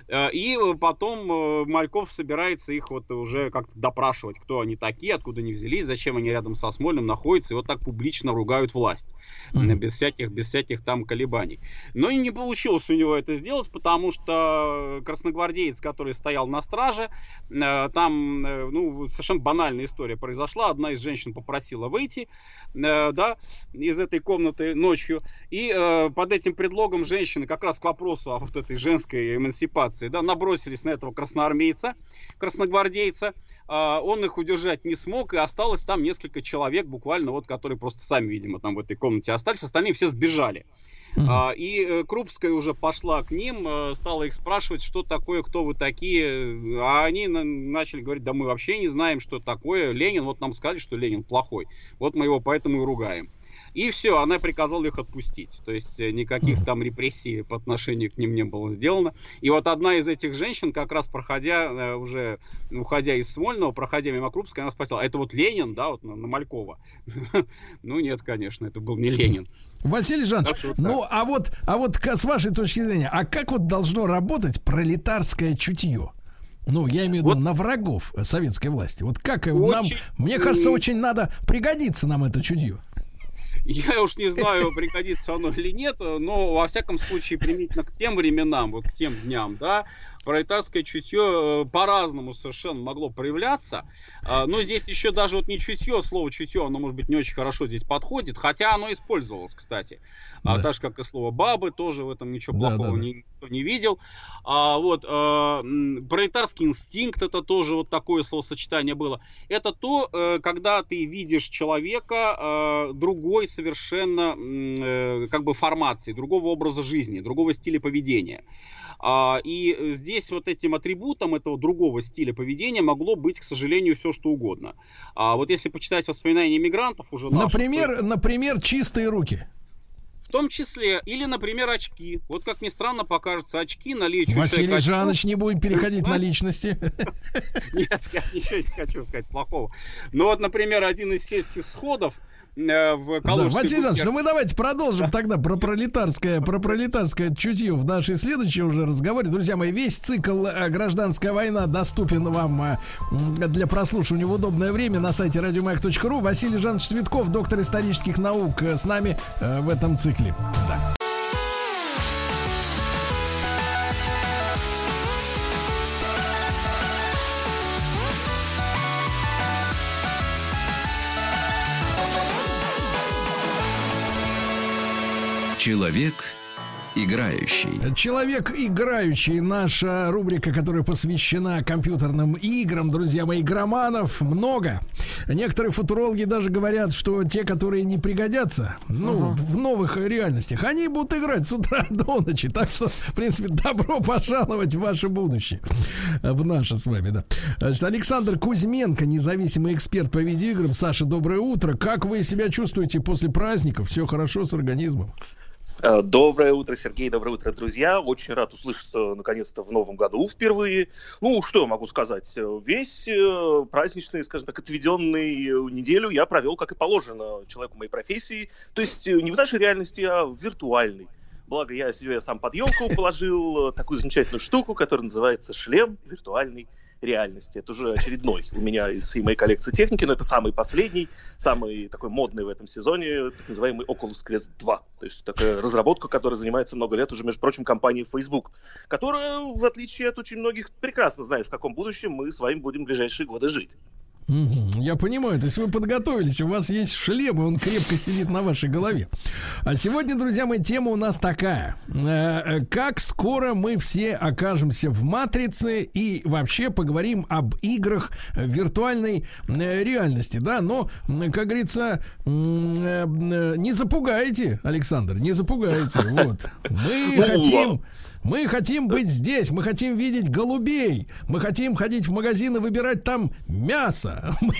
Э, и потом э, Мальков собирается их вот уже как-то допрашивать, кто они такие, откуда они взялись, зачем они рядом со Смольным находятся, и вот так публично ругают власть, mm-hmm. без всяких, без всяких там колебаний. Но и не получилось у него это сделать, потому что красногвардеец, который стоял на страже, э, там, ну, совершенно банальная история произошла, одна из женщин попросила выйти, да, из этой комнаты ночью, и под этим предлогом женщины как раз к вопросу о вот этой женской эмансипации ситуации, да, набросились на этого красноармейца, красногвардейца, а, он их удержать не смог, и осталось там несколько человек, буквально вот, которые просто сами, видимо, там в этой комнате остались, остальные все сбежали. Uh-huh. И э, Крупская уже пошла к ним, э, стала их спрашивать, что такое, кто вы такие. А они начали говорить, да мы вообще не знаем, что такое. Ленин, вот нам сказали, что Ленин плохой. Вот мы его поэтому и ругаем. И все, она приказала их отпустить. То есть э, никаких там репрессий по отношению к ним не было сделано. И вот одна из этих женщин, как раз проходя, э, уже уходя из Смольного, проходя мимо Крупской, она спросила, а это вот Ленин, да, вот на, на Малькова? Ну нет, конечно, это был не Ленин. Василий Жанович, ну а вот, а вот с вашей точки зрения, а как вот должно работать пролетарское чутье? Ну, я имею в виду вот. на врагов советской власти. Вот как очень... нам, мне кажется, очень надо пригодиться нам это чутье. Я уж не знаю, пригодится оно или нет, но во всяком случае применительно к тем временам, вот к тем дням, да, пролетарское чутье э, по-разному совершенно могло проявляться. А, но здесь еще даже вот не чутье, слово чутье, оно, может быть, не очень хорошо здесь подходит, хотя оно использовалось, кстати. А, да. Так же, как и слово бабы, тоже в этом ничего да, плохого да, да. никто не видел. А, вот, а, пролетарский инстинкт, это тоже вот такое словосочетание было. Это то, э, когда ты видишь человека другой совершенно как бы формации, другого образа жизни, другого стиля поведения. А, и здесь вот этим атрибутом этого другого стиля поведения могло быть, к сожалению, все что угодно. А вот если почитать воспоминания иммигрантов уже... Например, наших, например, чистые руки. В том числе, или, например, очки. Вот как ни странно покажется, очки наличие. Василий Жанович, не будем переходить на личности. Нет, я ничего не хочу сказать плохого. Но вот, например, один из сельских сходов, Э, в Да, Василий Иванович, ну мы давайте продолжим тогда про пролетарское, про пролетарское чутье в нашей следующей уже разговоре. Друзья мои, весь цикл э, «Гражданская война» доступен вам э, для прослушивания в удобное время на сайте радиомаяк.ру. Василий Жанович Цветков, доктор исторических наук, с нами в этом цикле. Да. Человек играющий. Человек играющий. Наша рубрика, которая посвящена компьютерным играм. Друзья мои, игроманов много. Некоторые футурологи даже говорят, что те, которые не пригодятся, ну, угу. в новых реальностях, они будут играть с утра до ночи. Так что, в принципе, добро пожаловать в ваше будущее. В наше с вами, да. Значит, Александр Кузьменко, независимый эксперт по видеоиграм. Саша, доброе утро. Как вы себя чувствуете после праздников? Все хорошо с организмом? Э, доброе утро, Сергей, доброе утро, друзья. Очень рад услышаться наконец-то в новом году впервые. Ну, что я могу сказать? Весь э, праздничный, скажем так, отведенный неделю я провел, как и положено человеку моей профессии. То есть э, не в нашей реальности, а в виртуальной. Благо, я себе сам под елку положил э, такую замечательную штуку, которая называется шлем виртуальной реальности. Это уже очередной у меня из всей моей коллекции техники, но это самый последний, самый такой модный в этом сезоне, так называемый Oculus Quest 2. То есть такая разработка, которая занимается много лет уже, между прочим, компанией Facebook, которая, в отличие от очень многих, прекрасно знает, в каком будущем мы с вами будем в ближайшие годы жить. Угу, я понимаю, то есть вы подготовились, у вас есть шлем, и он крепко сидит на вашей голове. А сегодня, друзья мои, тема у нас такая. Э, э, как скоро мы все окажемся в матрице и вообще поговорим об играх виртуальной э, реальности, да, но, как говорится, не запугайте, Александр, не запугайте, вот. Мы ну, хотим мы хотим быть здесь, мы хотим видеть голубей, мы хотим ходить в магазин и выбирать там мясо. Мы,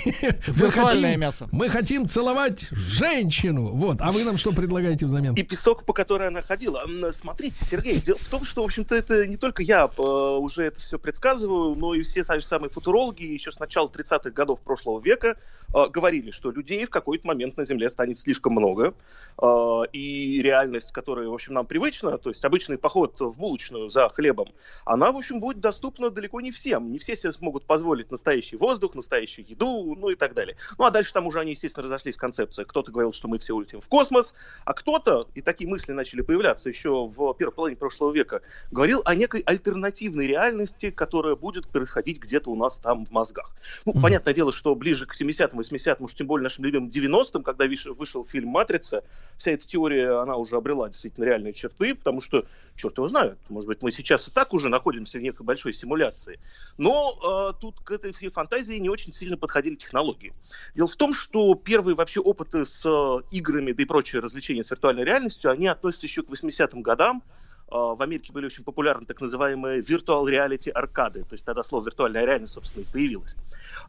мы хотим, мясо. Мы хотим целовать женщину. Вот, а вы нам что предлагаете взамен? И песок, по которой она ходила. Смотрите, Сергей, дело в том, что, в общем-то, это не только я э, уже это все предсказываю, но и все самые футурологи еще с начала 30-х годов прошлого века э, говорили, что людей в какой-то момент на Земле станет слишком много, э, и реальность, которая, в общем, нам привычна, то есть обычный поход в Бул булочную за хлебом, она, в общем, будет доступна далеко не всем. Не все себе смогут позволить настоящий воздух, настоящую еду, ну и так далее. Ну а дальше там уже они, естественно, разошлись в концепциях. Кто-то говорил, что мы все улетим в космос, а кто-то, и такие мысли начали появляться еще в первой половине прошлого века, говорил о некой альтернативной реальности, которая будет происходить где-то у нас там в мозгах. Ну, mm-hmm. понятное дело, что ближе к 70-м, 80-м, уж тем более нашим любимым 90-м, когда вышел фильм «Матрица», вся эта теория, она уже обрела действительно реальные черты, потому что, черт его знает, может быть, мы сейчас и так уже находимся в некой большой симуляции. Но э, тут к этой фантазии не очень сильно подходили технологии. Дело в том, что первые вообще опыты с э, играми, да и прочие развлечения с виртуальной реальностью, они относятся еще к 80-м годам, в Америке были очень популярны так называемые virtual reality аркады, то есть тогда слово виртуальная реальность, собственно, и появилось.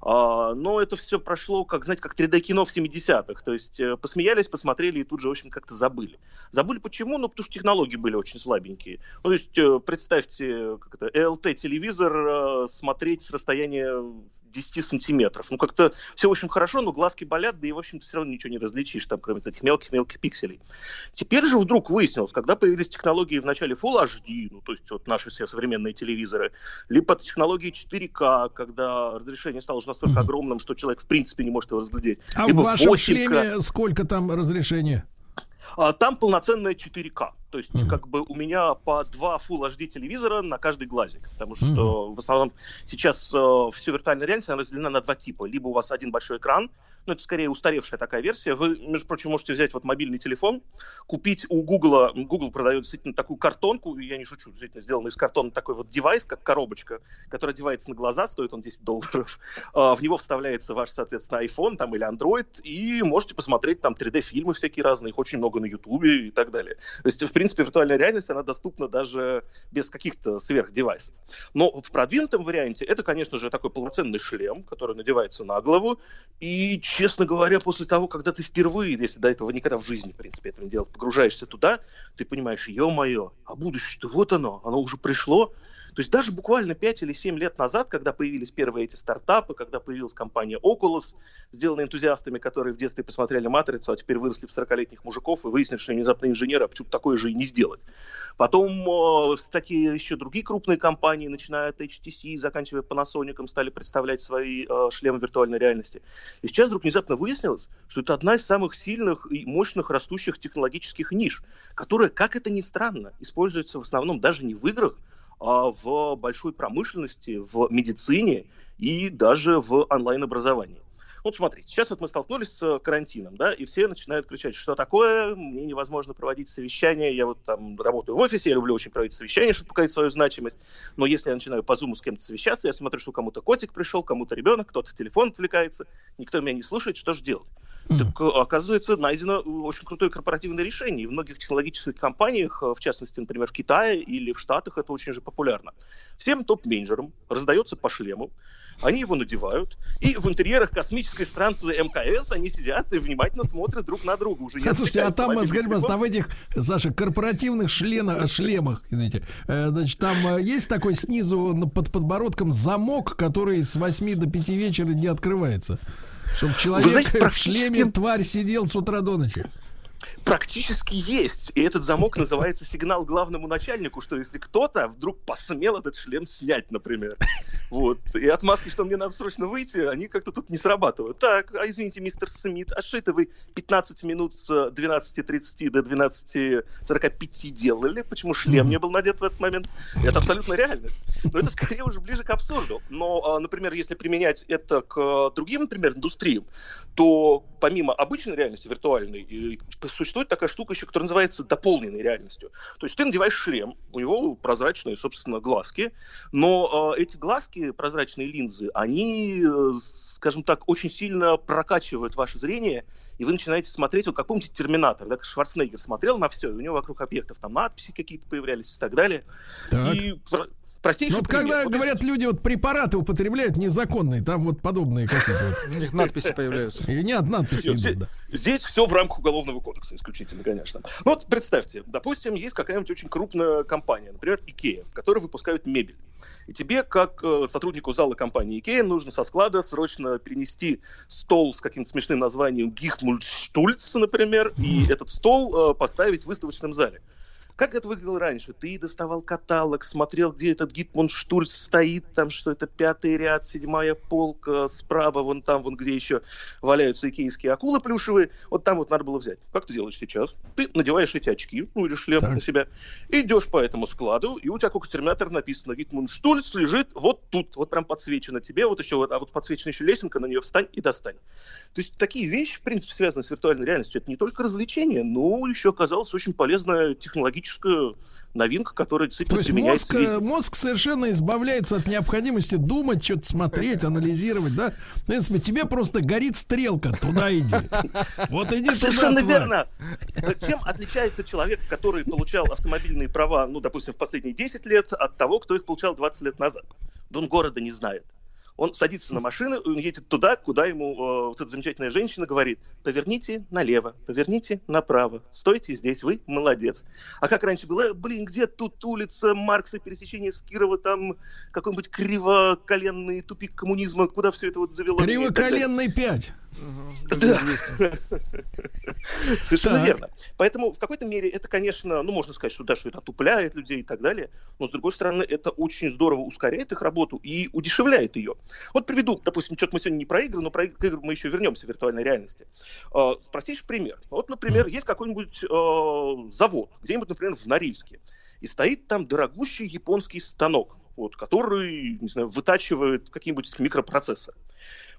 А, но это все прошло, как, знаете, как 3D-кино в 70-х, то есть э, посмеялись, посмотрели и тут же, в общем, как-то забыли. Забыли почему? Ну, потому что технологии были очень слабенькие. Ну, то есть э, представьте, как это, LT-телевизор э, смотреть с расстояния 10 сантиметров. Ну, как-то все очень хорошо, но глазки болят, да и, в общем-то, все равно ничего не различишь, там, кроме этих мелких-мелких пикселей. Теперь же вдруг выяснилось, когда появились технологии в начале Full HD, ну, то есть вот наши все современные телевизоры, либо технологии 4К, когда разрешение стало уже настолько огромным, что человек, в принципе, не может его разглядеть. А либо в вашем 8К. шлеме сколько там разрешения? А, там полноценная 4К. То есть, mm-hmm. как бы у меня по два Full HD телевизора на каждый глазик. Потому что mm-hmm. в основном сейчас э, все виртуальная реальность она разделена на два типа. Либо у вас один большой экран, ну, это скорее устаревшая такая версия. Вы, между прочим, можете взять вот мобильный телефон, купить у Google, Google продает действительно такую картонку, я не шучу, действительно сделанный из картона такой вот девайс, как коробочка, который одевается на глаза, стоит он 10 долларов. А, в него вставляется ваш, соответственно, iPhone там или Android, и можете посмотреть там 3D-фильмы всякие разные, их очень много на YouTube и так далее. То есть, принципе, виртуальная реальность, она доступна даже без каких-то сверхдевайсов. Но в продвинутом варианте это, конечно же, такой полноценный шлем, который надевается на голову, и честно говоря, после того, когда ты впервые, если до этого никогда в жизни, в принципе, этого не делал, погружаешься туда, ты понимаешь, ё-моё, а будущее-то вот оно, оно уже пришло, то есть даже буквально 5 или 7 лет назад, когда появились первые эти стартапы, когда появилась компания Oculus, сделанная энтузиастами, которые в детстве посмотрели «Матрицу», а теперь выросли в 40-летних мужиков и выяснили, что внезапно инженеры, а почему такое же и не сделать. Потом э, такие еще другие крупные компании, начиная от HTC, заканчивая Panasonic, стали представлять свои э, шлемы виртуальной реальности. И сейчас вдруг внезапно выяснилось, что это одна из самых сильных и мощных растущих технологических ниш, которая, как это ни странно, используется в основном даже не в играх, в большой промышленности, в медицине и даже в онлайн-образовании. Вот смотрите, сейчас вот мы столкнулись с карантином, да, и все начинают кричать, что такое, мне невозможно проводить совещания, я вот там работаю в офисе, я люблю очень проводить совещания, чтобы показать свою значимость, но если я начинаю по зуму с кем-то совещаться, я смотрю, что кому-то котик пришел, кому-то ребенок, кто-то в телефон отвлекается, никто меня не слушает, что же делать? Так, э, оказывается, найдено очень крутое корпоративное решение. И в многих технологических компаниях, э, в частности, например, в Китае или в Штатах, это очень же популярно. Всем топ-менеджерам раздается по шлему, они его надевают, и в интерьерах космической станции МКС они сидят и внимательно смотрят друг на друга. Уже Слушайте, а там, пожалуйста, в этих, Саша, корпоративных шлена, шлемах, извините, э, значит, там есть такой снизу под подбородком замок, который с 8 до 5 вечера не открывается? Чтобы человек знаете, в шлеме тварь сидел с утра до ночи практически есть. И этот замок называется сигнал главному начальнику, что если кто-то вдруг посмел этот шлем снять, например. Вот. И отмазки, что мне надо срочно выйти, они как-то тут не срабатывают. Так, а извините, мистер Смит, а что это вы 15 минут с 12.30 до 12.45 делали? Почему шлем не был надет в этот момент? Это абсолютно реальность. Но это скорее уже ближе к абсурду. Но, а, например, если применять это к другим, например, индустриям, то помимо обычной реальности виртуальной, существует такая штука еще, которая называется дополненной реальностью. То есть ты надеваешь шлем, у него прозрачные, собственно, глазки, но э, эти глазки, прозрачные линзы, они, э, скажем так, очень сильно прокачивают ваше зрение, и вы начинаете смотреть, вот как помните Терминатор, да, Шварценеггер смотрел на все, и у него вокруг объектов там надписи какие-то появлялись и так далее. Так. И простейший Ну, вот пример. когда Вот говорят, люди вот препараты употребляют незаконные, там вот подобные какие-то. У них надписи появляются. И нет, надписи Нет, идут. Здесь все в рамках уголовного кодекса исключительно, конечно. Ну вот представьте, допустим, есть какая-нибудь очень крупная компания, например, Ikea, которая выпускает мебель. И тебе, как э, сотруднику зала компании Ikea, нужно со склада срочно перенести стол с каким-то смешным названием Гихмульштульц, например, и этот стол э, поставить в выставочном зале. Как это выглядело раньше? Ты доставал каталог, смотрел, где этот Гитман Штульц стоит, там, что это пятый ряд, седьмая полка, справа, вон там, вон где еще валяются икеевские акулы плюшевые, вот там вот надо было взять. Как ты делаешь сейчас? Ты надеваешь эти очки, ну или шлем на себя, идешь по этому складу, и у тебя как у терминатора написано, Гитман Штульц лежит вот тут, вот прям подсвечено тебе, вот еще, вот, а вот подсвечена еще лесенка, на нее встань и достань. То есть такие вещи, в принципе, связаны с виртуальной реальностью. Это не только развлечение, но еще оказалось очень полезная технологическая новинка, которая действительно То есть мозг, э, мозг совершенно избавляется от необходимости думать, что-то смотреть, анализировать, да? В принципе, тебе просто горит стрелка, туда иди. Вот иди Совершенно верно. Чем отличается человек, который получал автомобильные права, ну, допустим, в последние 10 лет, от того, кто их получал 20 лет назад? Да он города не знает. Он садится на машину, и он едет туда, куда ему э, вот эта замечательная женщина говорит, поверните налево, поверните направо, стойте здесь, вы молодец. А как раньше было, «Э, блин, где тут улица Маркса, пересечение с Кирова, там какой-нибудь кривоколенный тупик коммунизма, куда все это вот завело? Кривоколенный 5. Да. Совершенно Так. верно. Поэтому в какой-то мере это, конечно, ну, можно сказать, что да, что это отупляет людей и так далее, но, с другой стороны, это очень здорово ускоряет их работу и удешевляет ее. Вот приведу, допустим, что-то мы сегодня не про игры, но про иг- к играм мы еще вернемся в виртуальной реальности. Э, Простейший пример. Вот, например, есть какой-нибудь э, завод, где-нибудь, например, в Норильске, и стоит там дорогущий японский станок, вот, который, не знаю, вытачивает какие-нибудь микропроцессоры.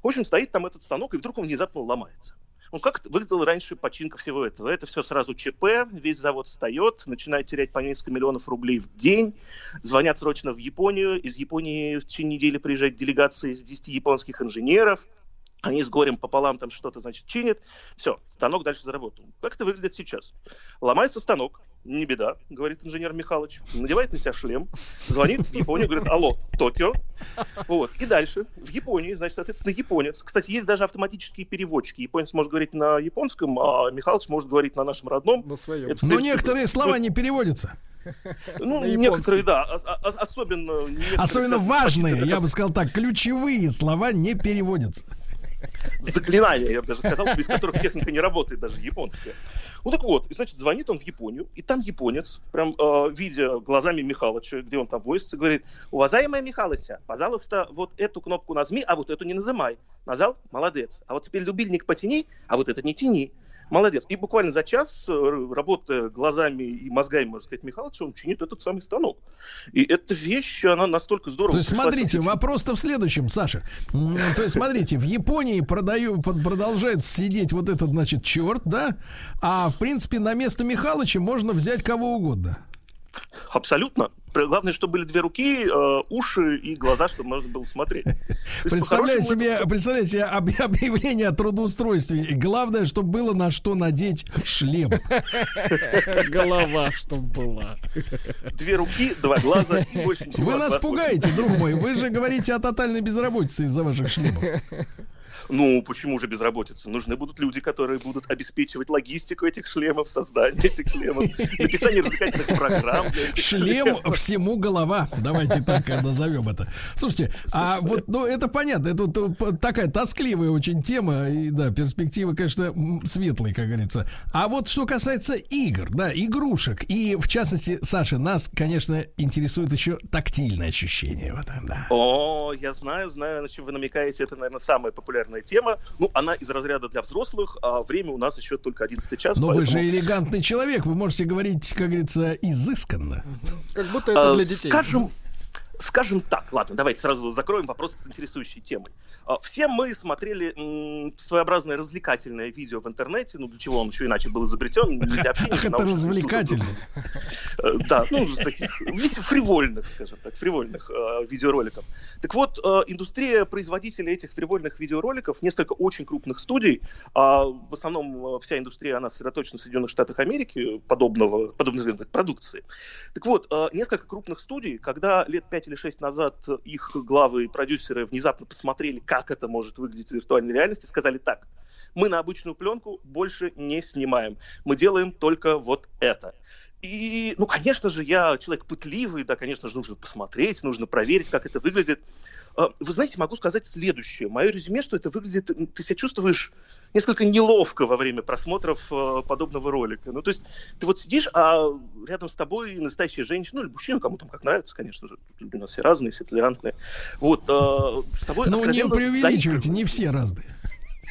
В общем, стоит там этот станок, и вдруг он внезапно ломается. Ну, как выглядела раньше починка всего этого? Это все сразу ЧП, весь завод встает, начинает терять по несколько миллионов рублей в день, звонят срочно в Японию, из Японии в течение недели приезжает делегация из 10 японских инженеров, они с горем пополам там что-то, значит, чинят. Все, станок дальше заработал. Как это выглядит сейчас? Ломается станок, не беда, говорит инженер Михалыч, надевает на себя шлем, звонит в Японию, говорит, алло, Токио. Вот, и дальше в Японии, значит, соответственно, японец. Кстати, есть даже автоматические переводчики. Японец может говорить на японском, а Михалыч может говорить на нашем родном. На своем. Это, Но принципе, некоторые слова не переводятся. Ну, некоторые, да. ос- ос- особенно... некоторые Особенно важные, я бы сказал так, ключевые слова не переводятся. Заклинания, я бы даже сказал, без которых техника не работает, даже японская. Ну так вот, и, значит, звонит он в Японию, и там японец, прям э, видя глазами Михалыча, где он там возится, говорит, уважаемая Михалыча, пожалуйста, вот эту кнопку нажми, а вот эту не нажимай. Нажал? Молодец. А вот теперь любильник потяни, а вот это не тяни. Молодец. И буквально за час, э, работая глазами и мозгами, можно сказать, Михалыча, он чинит этот самый станок. И эта вещь, она настолько здорово... То есть, смотрите, вопрос-то в следующем, Саша. То есть, смотрите, в Японии продаю, продолжает сидеть вот этот, значит, черт, да? А, в принципе, на место Михалыча можно взять кого угодно. Абсолютно. Главное, чтобы были две руки, э, уши и глаза, чтобы можно было смотреть. Есть, Представляю себе, представляю себе об- объявление о трудоустройстве. Главное, чтобы было на что надеть шлем. Голова, чтоб была. Две руки, два глаза и ничего. Вы нас пугаете, друг мой. Вы же говорите о тотальной безработице из-за ваших шлемов. Ну, почему же безработица? Нужны будут люди, которые будут обеспечивать логистику этих шлемов, создание этих шлемов, написание развлекательных программ. Шлем всему голова. Давайте так назовем это. Слушайте, а вот, ну, это понятно. Это вот такая тоскливая очень тема. И, да, перспективы, конечно, светлые, как говорится. А вот что касается игр, да, игрушек. И, в частности, Саша, нас, конечно, интересует еще тактильное ощущение. Вот, да. О, я знаю, знаю, на чем вы намекаете. Это, наверное, самая популярная тема. Ну, она из разряда для взрослых, а время у нас еще только 11 час. Но поэтому... вы же элегантный человек, вы можете говорить, как говорится, изысканно. Как будто это для детей. Скажем, Скажем так, ладно, давайте сразу закроем вопрос с интересующей темой. А, все мы смотрели своеобразное развлекательное видео в интернете, ну для чего он еще иначе был изобретен, не для общения. Это развлекательно. Э, да, ну таких фривольных, скажем так, фривольных э, видеороликов. Так вот, индустрия производителей этих фривольных видеороликов, несколько очень крупных студий, а в основном вся индустрия, она сосредоточена в Соединенных Штатах Америки, подобного, подобной продукции. Так вот, несколько крупных студий, когда лет пять или шесть назад их главы и продюсеры внезапно посмотрели, как это может выглядеть в виртуальной реальности, сказали так, мы на обычную пленку больше не снимаем, мы делаем только вот это. И, ну, конечно же, я человек пытливый, да, конечно же, нужно посмотреть, нужно проверить, как это выглядит. А, вы знаете, могу сказать следующее. Мое резюме, что это выглядит, ты себя чувствуешь несколько неловко во время просмотров э, подобного ролика. Ну, то есть ты вот сидишь, а рядом с тобой настоящая женщина, ну, или мужчина, кому там как нравится, конечно же, люди у нас все разные, все толерантные. Вот, э, с тобой Ну, не преувеличивайте, не все разные.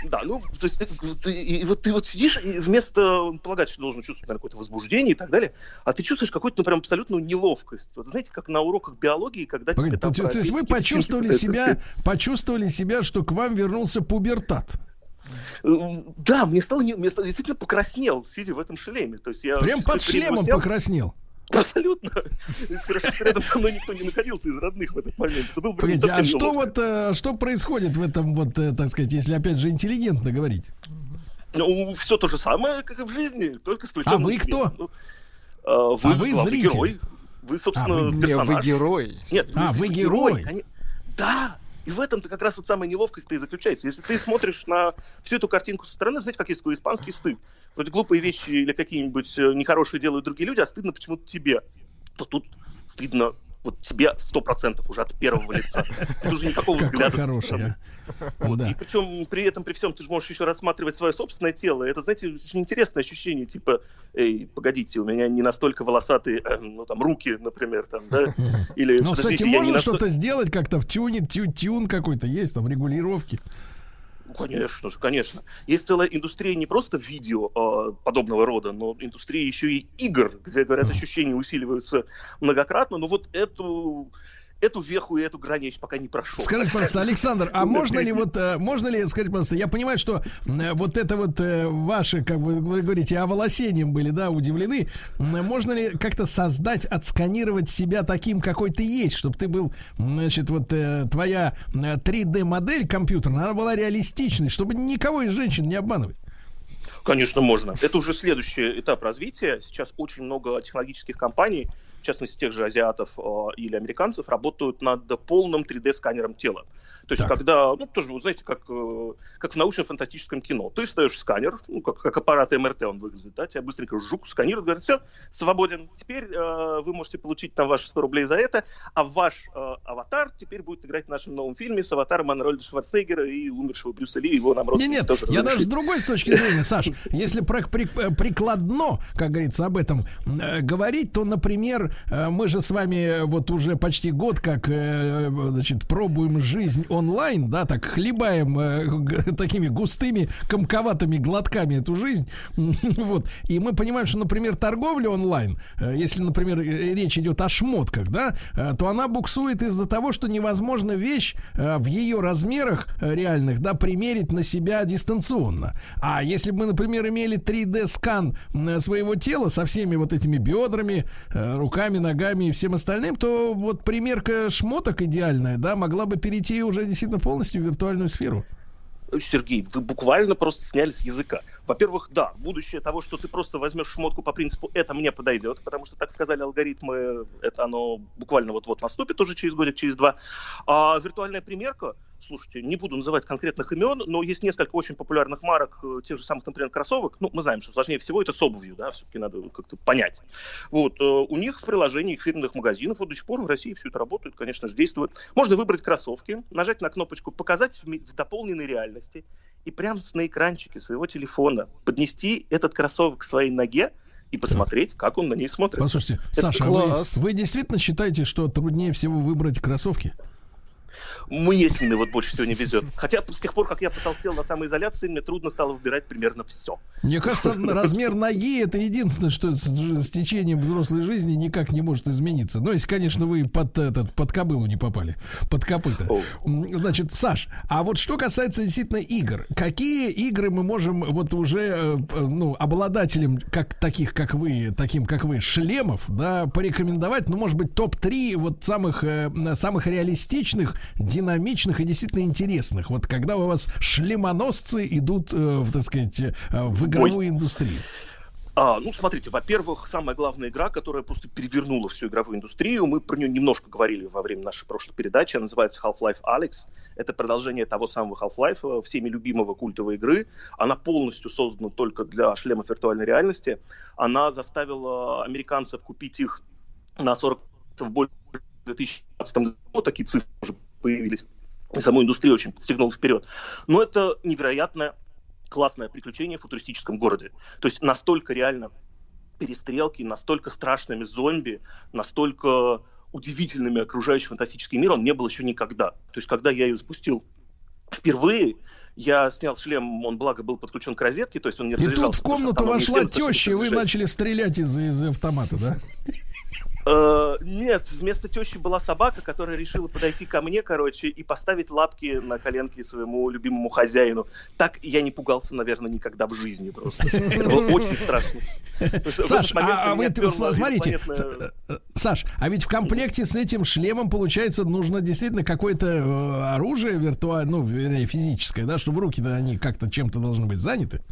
Да, ну, то есть, ты, и, и вот ты вот сидишь, и вместо полагать, что должен чувствовать наверное, какое-то возбуждение и так далее, а ты чувствуешь какую-то, ну, прям абсолютную неловкость. Вот знаете, как на уроках биологии, когда Погоди, тебе там... То, то есть вы почувствовали себя, почувствовали себя, что к вам вернулся пубертат? Да, мне стало, мне стало действительно покраснел, сидя в этом шлеме. То есть я Прям под шлемом сел, покраснел. Абсолютно. Хорошо, что рядом со мной никто не находился из родных в этот момент. Это был Погодите, а что вот, э, что происходит в этом вот, э, так сказать, если опять же интеллигентно говорить? Ну, все то же самое, как и в жизни, только с А вы кто? Ну, а, вы, а вы зритель. Герой. Вы, собственно, а, вы, персонаж. Не, вы герой. Нет, а, вы, вы герой. герой. Да, и в этом-то как раз вот самая неловкость-то и заключается. Если ты смотришь на всю эту картинку со стороны, знаете, как есть такой испанский стыд. Вроде глупые вещи или какие-нибудь э, нехорошие делают другие люди, а стыдно почему-то тебе. То тут стыдно вот тебе сто процентов уже от первого лица. Тут уже никакого взгляда со стороны. Вот. Да. И причем при этом, при всем, ты же можешь еще рассматривать свое собственное тело. Это, знаете, очень интересное ощущение, типа, эй, погодите, у меня не настолько волосатые, э, ну, там, руки, например, там, да? Или, Но с этим можно настолько... что-то сделать как-то в тюне, тю, тюн какой-то есть, там, регулировки? Конечно же, конечно. Есть целая индустрия не просто видео э, подобного рода, но индустрия еще и игр, где, говорят, ощущения усиливаются многократно. Но вот эту эту веху и эту еще пока не прошел. Скажите, пожалуйста, Александр, а можно ли вот, э, можно ли, скажите, пожалуйста, я понимаю, что э, вот это вот э, ваши, как вы, вы говорите, оволосением были, да, удивлены. Можно ли как-то создать, отсканировать себя таким, какой ты есть, чтобы ты был, значит, вот твоя 3D-модель компьютерная, она была реалистичной, чтобы никого из женщин не обманывать? Конечно, можно. Это уже следующий этап развития. Сейчас очень много технологических компаний, частности, тех же азиатов э, или американцев, работают над полным 3D-сканером тела. То есть, так. когда, ну, тоже, вы знаете, как, э, как в научно-фантастическом кино. Ты встаешь сканер, ну, как, как аппарат МРТ он выглядит, да, тебя быстренько жук сканирует, говорит, все, свободен. Теперь э, вы можете получить там ваши 100 рублей за это, а ваш э, аватар теперь будет играть в нашем новом фильме с аватаром Арнольда Шварценеггера и умершего Брюса Ли, его нам Нет, нет, тоже я даже с другой с точки зрения, Саш, если про, прикладно, как говорится, об этом э, говорить, то, например, мы же с вами вот уже почти год как, э, значит, пробуем жизнь онлайн, да, так хлебаем э, такими густыми, комковатыми глотками эту жизнь. Вот. И мы понимаем, что, например, торговля онлайн, если, например, речь идет о шмотках, да, то она буксует из-за того, что невозможно вещь в ее размерах реальных, да, примерить на себя дистанционно. А если бы мы, например, имели 3D-скан своего тела со всеми вот этими бедрами, руками, руками, ногами и всем остальным, то вот примерка шмоток идеальная, да, могла бы перейти уже действительно полностью в виртуальную сферу. Сергей, вы буквально просто сняли с языка. Во-первых, да, будущее того, что ты просто возьмешь шмотку по принципу «это мне подойдет», потому что, так сказали алгоритмы, это оно буквально вот-вот наступит уже через годик, через два. А виртуальная примерка, слушайте, не буду называть конкретных имен, но есть несколько очень популярных марок э, тех же самых, например, кроссовок. Ну, мы знаем, что сложнее всего это с обувью, да, все-таки надо как-то понять. Вот, э, у них в приложении их фирменных магазинов вот до сих пор в России все это работает, конечно же, действует. Можно выбрать кроссовки, нажать на кнопочку «Показать в, в дополненной реальности» и прямо на экранчике своего телефона поднести этот кроссовок к своей ноге, и посмотреть, как он на ней смотрит. Послушайте, Это Саша, вы, вы действительно считаете, что труднее всего выбрать кроссовки? Мне с ними вот больше всего не везет. Хотя с тех пор, как я потолстел на самоизоляции, мне трудно стало выбирать примерно все. Мне кажется, размер ноги это единственное, что с, с течением взрослой жизни никак не может измениться. Но если, конечно, вы под этот под кобылу не попали, под копыта. Значит, Саш, а вот что касается действительно игр, какие игры мы можем вот уже э, ну обладателям как таких как вы, таким как вы, шлемов, да, порекомендовать, ну может быть топ 3 вот самых э, самых реалистичных динамичных и действительно интересных. Вот когда у вас шлемоносцы идут, э, так сказать, э, в игровую Ой. индустрию. А, ну, смотрите, во-первых, самая главная игра, которая просто перевернула всю игровую индустрию, мы про нее немножко говорили во время нашей прошлой передачи, она называется Half-Life Alex. Это продолжение того самого Half-Life, э, всеми любимого культовой игры. Она полностью создана только для шлемов виртуальной реальности. Она заставила американцев купить их на 40 в более 2015 году. Такие цифры уже появились. И саму индустрию очень подстегнул вперед. Но это невероятное классное приключение в футуристическом городе. То есть настолько реально перестрелки, настолько страшными зомби, настолько удивительными окружающий фантастический мир он не был еще никогда. То есть когда я ее запустил впервые, я снял шлем, он, благо, был подключен к розетке, то есть он не И тут в комнату вошла теща, и вы начали стрелять из, из автомата, да? Э, нет, вместо тещи была собака, которая решила подойти ко мне, короче, и поставить лапки на коленки своему любимому хозяину. Так я не пугался, наверное, никогда в жизни просто. Это было очень страшно. Саш, а, а вы смотрите, э, э, Саш, а ведь в комплекте с этим шлемом, получается, нужно действительно какое-то оружие виртуальное, ну, вернее, физическое, да, чтобы руки-то они как-то чем-то должны быть заняты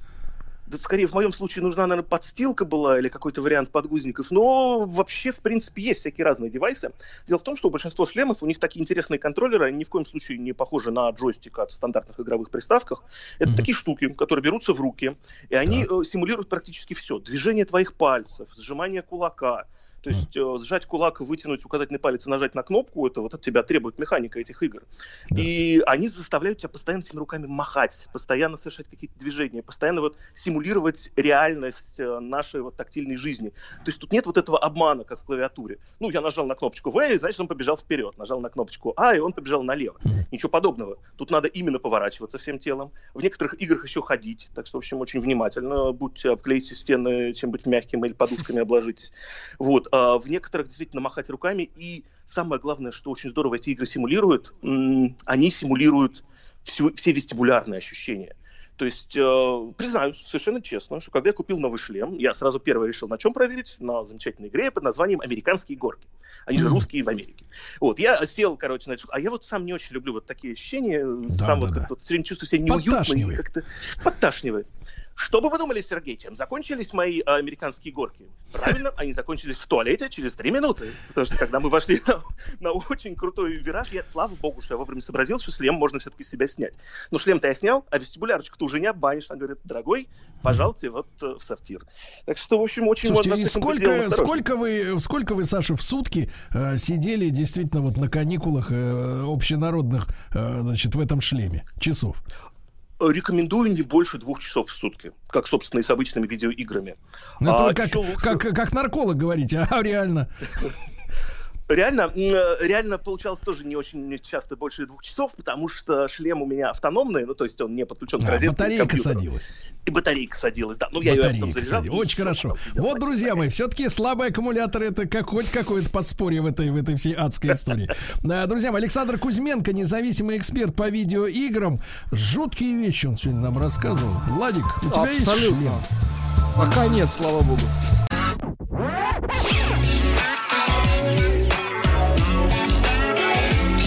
скорее в моем случае нужна, наверное, подстилка была или какой-то вариант подгузников, но вообще, в принципе, есть всякие разные девайсы. Дело в том, что у большинства шлемов, у них такие интересные контроллеры, они ни в коем случае не похожи на джойстик от стандартных игровых приставках. Это mm-hmm. такие штуки, которые берутся в руки, и они да. Э, симулируют практически все. Движение твоих пальцев, сжимание кулака, то есть э, сжать кулак, вытянуть указательный палец и нажать на кнопку, это вот от тебя требует механика этих игр. Да. И они заставляют тебя постоянно этими руками махать, постоянно совершать какие-то движения, постоянно вот симулировать реальность э, нашей вот тактильной жизни. То есть тут нет вот этого обмана, как в клавиатуре. Ну, я нажал на кнопочку В, и значит, он побежал вперед. Нажал на кнопочку А, и он побежал налево. Ничего подобного. Тут надо именно поворачиваться всем телом. В некоторых играх еще ходить. Так что, в общем, очень внимательно. Будьте, обклейте стены чем-нибудь мягким или подушками обложитесь. Вот. А, в некоторых действительно махать руками. И самое главное, что очень здорово эти игры симулируют, они симулируют всю, все вестибулярные ощущения. То есть, э, признаюсь совершенно честно, что когда я купил новый шлем, я сразу первое решил на чем проверить? На замечательной игре под названием «Американские горки». Они же русские в Америке. Вот, я сел, короче, на А я вот сам не очень люблю вот такие ощущения. Да, сам да, вот, да. Вот, все время чувствую себя неуютно и как-то подташнивает. Что бы вы думали, Сергей, чем закончились мои а, американские горки? Правильно, они закончились в туалете через три минуты. Потому что когда мы вошли на, на очень крутой вираж, я, слава богу, что я вовремя сообразил, что шлем можно все-таки себя снять. Но шлем-то я снял, а вестибулярочку-то уже не обманешь. Она говорит, дорогой, пожалуйте вот э, в сортир. Так что, в общем, очень Слушайте, можно... И сколько, сколько, вы, сколько вы, Саша, в сутки э, сидели действительно вот на каникулах э, общенародных, э, значит, в этом шлеме? Часов? Рекомендую не больше двух часов в сутки, как, собственно, и с обычными видеоиграми. Ну, это а вы как, лучше... как, как нарколог говорите, а реально? Реально, э, реально получалось тоже не очень часто больше двух часов, потому что шлем у меня автономный, ну то есть он не подключен к розетке. Батарейка садилась. И батарейка садилась, да. Ну я батарейка ее потом заряжал. Очень хорошо. Вот, друзья мои, все-таки слабый аккумулятор это как, хоть какое-то подспорье в этой, в этой всей адской истории. Друзья мои, Александр Кузьменко, независимый эксперт по видеоиграм. Жуткие вещи он сегодня нам рассказывал. Владик, у тебя Абсолютно. есть шлем? Пока нет, слава богу.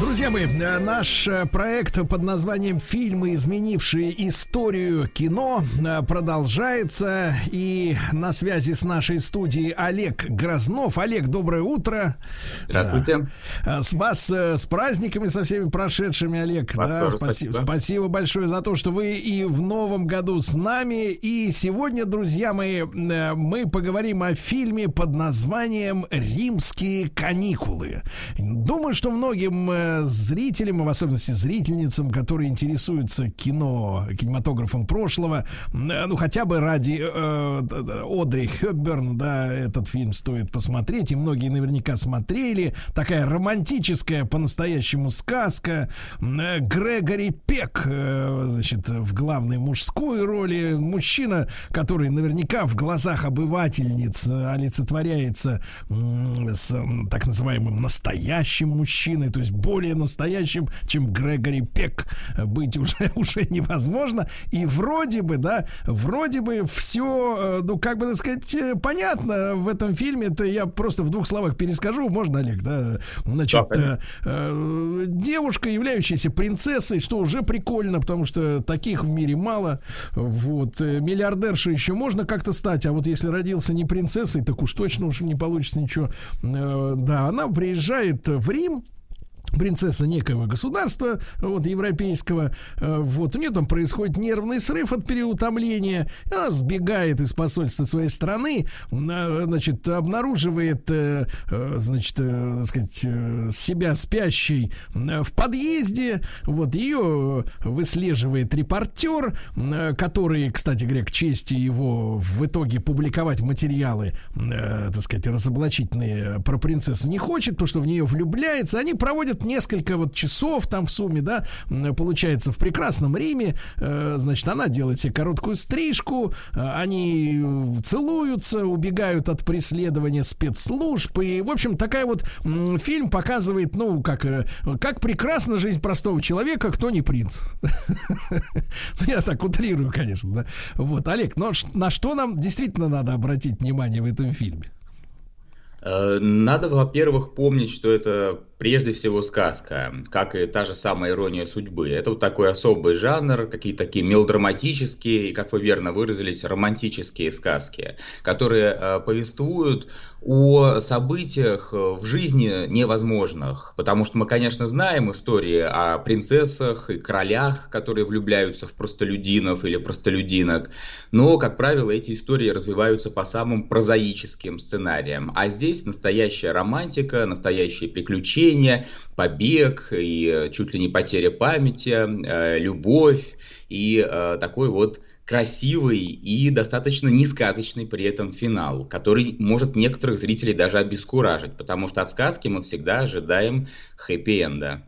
Друзья мои, э, наш э, проект под названием «Фильмы, изменившие историю кино» э, продолжается. И на связи с нашей студией Олег Грознов. Олег, доброе утро. Здравствуйте. Да. С вас с праздниками со всеми прошедшими, Олег. Вас да, тоже спасибо. спасибо. Спасибо большое за то, что вы и в новом году с нами. И сегодня, друзья мои, мы поговорим о фильме под названием «Римские каникулы». Думаю, что многим зрителям, в особенности зрительницам, которые интересуются кино, кинематографом прошлого, ну хотя бы ради э, Одри Хепберн, да, этот фильм стоит посмотреть, и многие наверняка смотрели. Такая романтическая, по-настоящему сказка. Грегори Пек, э, значит, в главной мужской роли. Мужчина, который наверняка в глазах обывательниц олицетворяется э, с так называемым настоящим мужчиной, то есть более настоящим, чем Грегори Пек быть уже, уже невозможно. И вроде бы, да, вроде бы все, ну, как бы так сказать, понятно в этом фильме. Это я просто в двух словах перескажу. Можно, Олег, да? Значит, да, э, девушка, являющаяся принцессой, что уже прикольно, потому что таких в мире мало. Вот. Миллиардерша еще можно как-то стать, а вот если родился не принцессой, так уж точно уж не получится ничего. Э, да, она приезжает в Рим, принцесса некого государства, вот, европейского, вот, у нее там происходит нервный срыв от переутомления, она сбегает из посольства своей страны, значит, обнаруживает, значит, так сказать, себя спящей в подъезде, вот, ее выслеживает репортер, который, кстати говоря, к чести его в итоге публиковать материалы, так сказать, разоблачительные про принцессу не хочет, потому что в нее влюбляется, они проводят несколько вот часов там в сумме, да, получается, в прекрасном Риме, э, значит, она делает себе короткую стрижку, э, они целуются, убегают от преследования спецслужб, и, в общем, такая вот фильм показывает, ну, как, э, как прекрасна жизнь простого человека, кто не принц. Я так утрирую, конечно, да. Вот, Олег, но на что нам действительно надо обратить внимание в этом фильме? Надо, во-первых, помнить, что это прежде всего сказка, как и та же самая ирония судьбы. Это вот такой особый жанр, какие-то такие мелодраматические и, как вы верно выразились, романтические сказки, которые э, повествуют о событиях в жизни невозможных. Потому что мы, конечно, знаем истории о принцессах и королях, которые влюбляются в простолюдинов или простолюдинок. Но, как правило, эти истории развиваются по самым прозаическим сценариям. А здесь настоящая романтика, настоящие приключения, побег и чуть ли не потеря памяти, э, любовь и э, такой вот красивый и достаточно несказочный при этом финал, который может некоторых зрителей даже обескуражить, потому что от сказки мы всегда ожидаем хэппи-энда.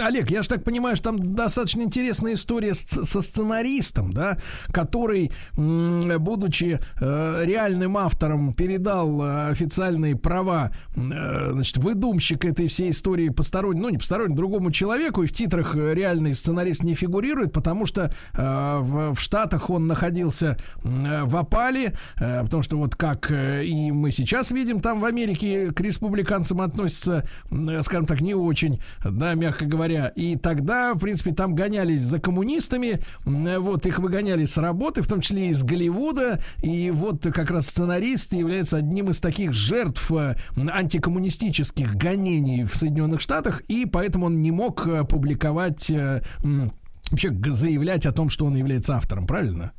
Олег, я же так понимаю, что там достаточно интересная история с, со сценаристом, да, который, будучи э, реальным автором, передал э, официальные права, э, значит, выдумщик этой всей истории постороннему, ну не постороннему, другому человеку, и в титрах реальный сценарист не фигурирует, потому что э, в, в Штатах он находился э, в опале, э, потому что вот как э, и мы сейчас видим, там в Америке к республиканцам относятся, э, скажем так, не очень да, мягко говоря. И тогда, в принципе, там гонялись за коммунистами, вот, их выгоняли с работы, в том числе из Голливуда, и вот как раз сценарист является одним из таких жертв э, антикоммунистических гонений в Соединенных Штатах, и поэтому он не мог э, публиковать, э, вообще заявлять о том, что он является автором, правильно?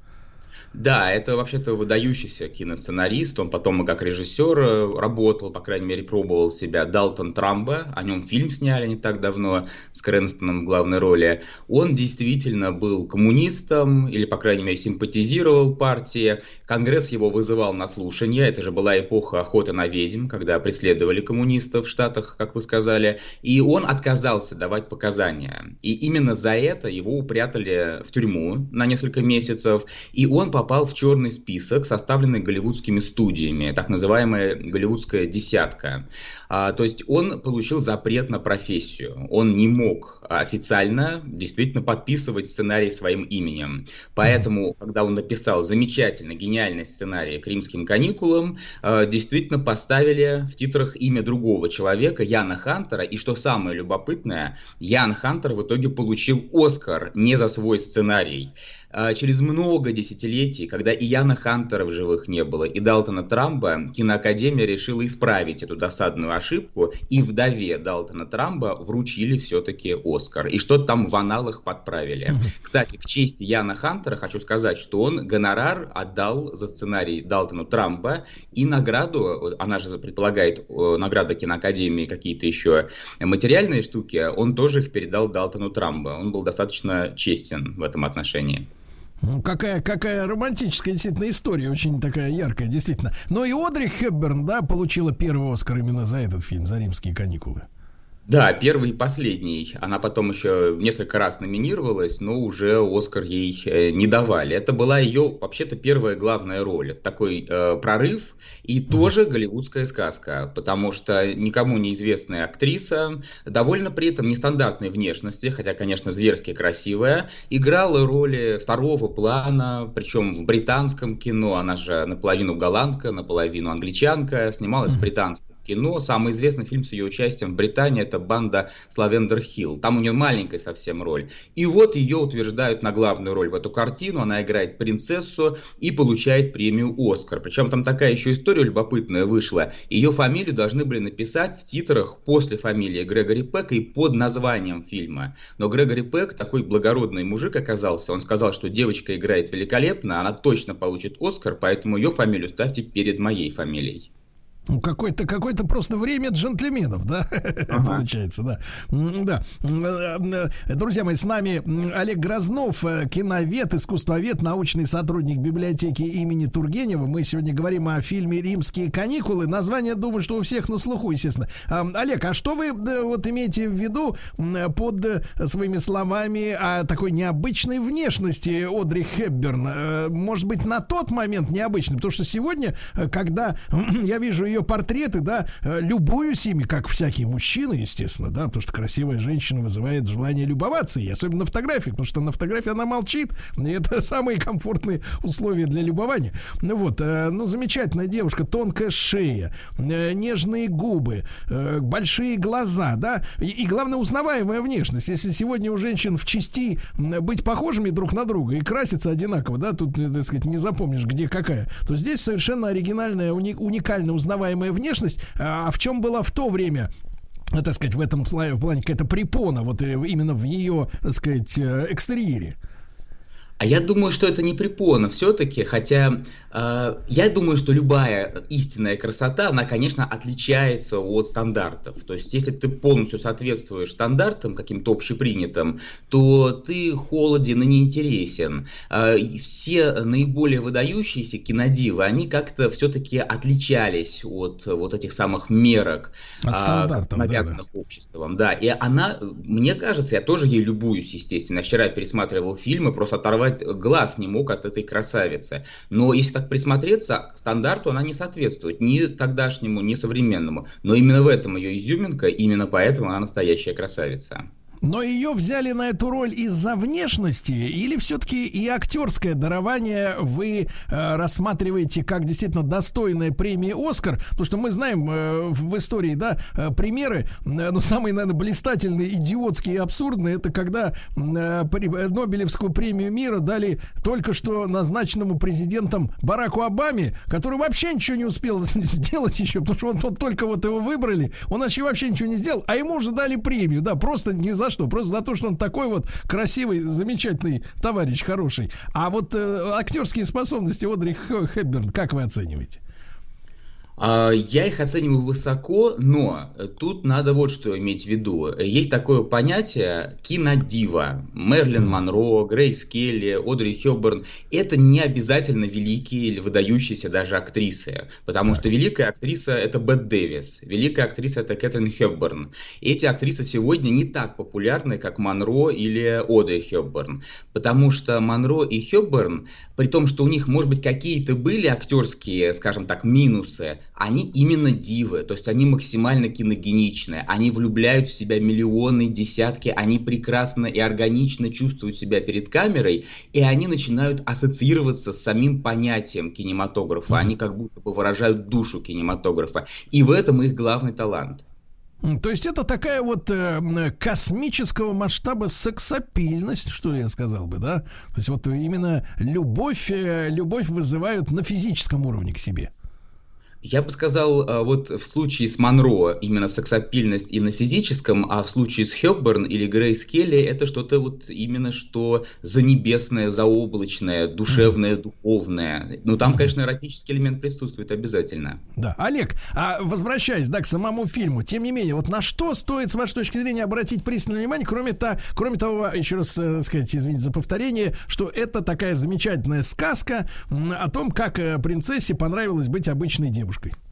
Да, это вообще-то выдающийся киносценарист. Он потом как режиссер э, работал, по крайней мере, пробовал себя. Далтон Трамбо, о нем фильм сняли не так давно с Крэнстоном в главной роли. Он действительно был коммунистом, или, по крайней мере, симпатизировал партии. Конгресс его вызывал на слушание. Это же была эпоха охоты на ведьм, когда преследовали коммунистов в Штатах, как вы сказали. И он отказался давать показания. И именно за это его упрятали в тюрьму на несколько месяцев. И он попал попал в черный список, составленный голливудскими студиями, так называемая голливудская десятка. А, то есть он получил запрет на профессию. Он не мог официально действительно подписывать сценарий своим именем. Поэтому, когда он написал замечательный, гениальный сценарий к римским каникулам, а, действительно поставили в титрах имя другого человека, Яна Хантера. И что самое любопытное, Ян Хантер в итоге получил Оскар не за свой сценарий. А, через много десятилетий, когда и Яна Хантера в живых не было, и Далтона Трамба, киноакадемия решила исправить эту досадную ошибку, и вдове Далтона Трамба вручили все-таки Оскар. И что-то там в аналах подправили. Кстати, к чести Яна Хантера хочу сказать, что он гонорар отдал за сценарий Далтону Трамба, и награду, она же предполагает награда киноакадемии, какие-то еще материальные штуки, он тоже их передал Далтону Трамба. Он был достаточно честен в этом отношении. Ну, какая, какая романтическая действительно история, очень такая яркая, действительно. Но и Одри Хепберн, да, получила первый Оскар именно за этот фильм, за римские каникулы. Да, первый и последний. Она потом еще несколько раз номинировалась, но уже Оскар ей э, не давали. Это была ее, вообще-то, первая главная роль. Такой э, прорыв и тоже голливудская сказка, потому что никому неизвестная актриса, довольно при этом нестандартной внешности, хотя, конечно, зверски красивая, играла роли второго плана, причем в британском кино. Она же наполовину голландка, наполовину англичанка, снималась в британском кино. Самый известный фильм с ее участием в Британии это банда Славендер Хилл. Там у нее маленькая совсем роль. И вот ее утверждают на главную роль в эту картину. Она играет принцессу и получает премию Оскар. Причем там такая еще история любопытная вышла. Ее фамилию должны были написать в титрах после фамилии Грегори Пека и под названием фильма. Но Грегори Пек такой благородный мужик оказался. Он сказал, что девочка играет великолепно, она точно получит Оскар, поэтому ее фамилию ставьте перед моей фамилией. Ну, какое-то какое просто время джентльменов, да, ага. получается, да. Да. Друзья мои, с нами Олег Грознов, э, киновед, искусствовед, научный сотрудник библиотеки имени Тургенева. Мы сегодня говорим о фильме «Римские каникулы». Название, думаю, что у всех на слуху, естественно. Олег, а что вы э, вот имеете в виду под э, своими словами о такой необычной внешности Одри Хепберн? Может быть, на тот момент необычной? Потому что сегодня, когда я вижу ее ее портреты, да, э, любуюсь ими, как всякие мужчины, естественно, да, потому что красивая женщина вызывает желание любоваться ей, особенно на фотографиях, потому что на фотографии она молчит, и это самые комфортные условия для любования. Ну вот, э, ну, замечательная девушка, тонкая шея, э, нежные губы, большие глаза, да, и, и главное, узнаваемая внешность. Если сегодня у женщин в части быть похожими друг на друга и краситься одинаково, да, тут, так сказать, не запомнишь, где какая, то здесь совершенно оригинальная, уникальная узнаваемая узнаваемая внешность. А в чем была в то время так сказать, в этом плане, плане какая-то препона, вот э, именно в ее, так сказать, э, экстерьере? А я думаю, что это не препона все-таки, хотя э, я думаю, что любая истинная красота, она, конечно, отличается от стандартов. То есть, если ты полностью соответствуешь стандартам, каким-то общепринятым, то ты холоден и неинтересен. Э, все наиболее выдающиеся кинодивы, они как-то все-таки отличались от вот этих самых мерок, от э, стандартов, навязанных да, обществом. Да, и она, мне кажется, я тоже ей любуюсь, естественно. Вчера пересматривал фильмы, просто оторвать оторвать глаз не мог от этой красавицы. Но если так присмотреться, стандарту она не соответствует ни тогдашнему, ни современному. Но именно в этом ее изюминка, именно поэтому она настоящая красавица. Но ее взяли на эту роль из-за внешности или все-таки и актерское дарование вы э, рассматриваете как действительно достойная премии Оскар? Потому что мы знаем э, в истории, да, э, примеры, э, ну, самые, наверное, блистательные, идиотские и абсурдные, это когда э, Нобелевскую премию мира дали только что назначенному президентом Бараку Обаме, который вообще ничего не успел сделать еще, потому что он, он только вот его выбрали, он вообще вообще ничего не сделал, а ему уже дали премию, да, просто не за что, просто за то, что он такой вот красивый, замечательный товарищ, хороший. А вот э, актерские способности Одри Хепберн, как вы оцениваете? А, я их оцениваю высоко, но тут надо вот что иметь в виду. Есть такое понятие кинодива. Мерлин Монро, Грейс Келли, Одри Хёбберн. Это не обязательно великие или выдающиеся даже актрисы. Потому что великая актриса это Бет Дэвис, великая актриса это Кэтрин Хёбберн. Эти актрисы сегодня не так популярны, как Монро или Одри Хёбберн. Потому что Монро и Хёбберн, при том, что у них, может быть, какие-то были актерские, скажем так, минусы, они именно дивы, то есть они максимально киногеничные, они влюбляют в себя миллионы, десятки, они прекрасно и органично чувствуют себя перед камерой, и они начинают ассоциироваться с самим понятием кинематографа, они как будто бы выражают душу кинематографа, и в этом их главный талант. То есть это такая вот э, космического масштаба сексапильность, что я сказал бы, да? То есть вот именно любовь, э, любовь вызывают на физическом уровне к себе. Я бы сказал, а, вот в случае с Монро именно сексапильность и на физическом, а в случае с Хёбберн или Грейс Келли это что-то вот именно что занебесное, заоблачное, душевное, духовное. Ну там, конечно, эротический элемент присутствует обязательно. Да, Олег, а возвращаясь, да, к самому фильму, тем не менее, вот на что стоит, с вашей точки зрения, обратить пристальное внимание, кроме, то, кроме того, еще раз э, сказать, извините за повторение, что это такая замечательная сказка о том, как э, принцессе понравилось быть обычной девушкой девушкой?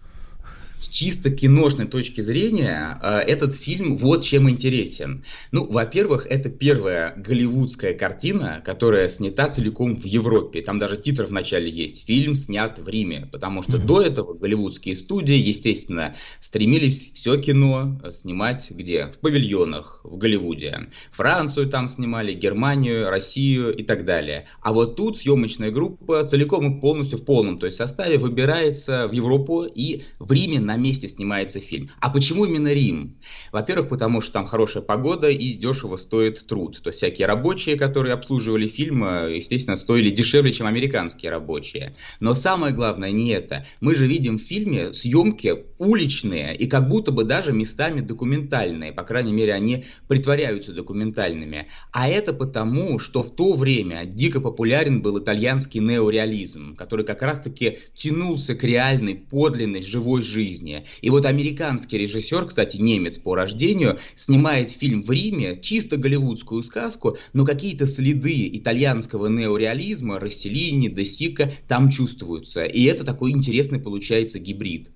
С чисто киношной точки зрения э, этот фильм вот чем интересен. Ну, во-первых, это первая голливудская картина, которая снята целиком в Европе. Там даже титр в начале есть. Фильм снят в Риме. Потому что до этого голливудские студии, естественно, стремились все кино снимать где? В павильонах в Голливуде. Францию там снимали, Германию, Россию и так далее. А вот тут съемочная группа целиком и полностью в полном то есть составе выбирается в Европу и в Риме на месте снимается фильм. А почему именно Рим? Во-первых, потому что там хорошая погода и дешево стоит труд. То есть всякие рабочие, которые обслуживали фильм, э, естественно, стоили дешевле, чем американские рабочие. Но самое главное не это. Мы же видим в фильме съемки уличные и как будто бы даже местами документальные. По крайней мере, они притворяются документальными. А это потому, что в то время дико популярен был итальянский неореализм, который как раз-таки тянулся к реальной, подлинной, живой жизни жизни. И вот американский режиссер, кстати, немец по рождению, снимает фильм в Риме, чисто голливудскую сказку, но какие-то следы итальянского неореализма, Расселини, Десика там чувствуются. И это такой интересный получается гибрид.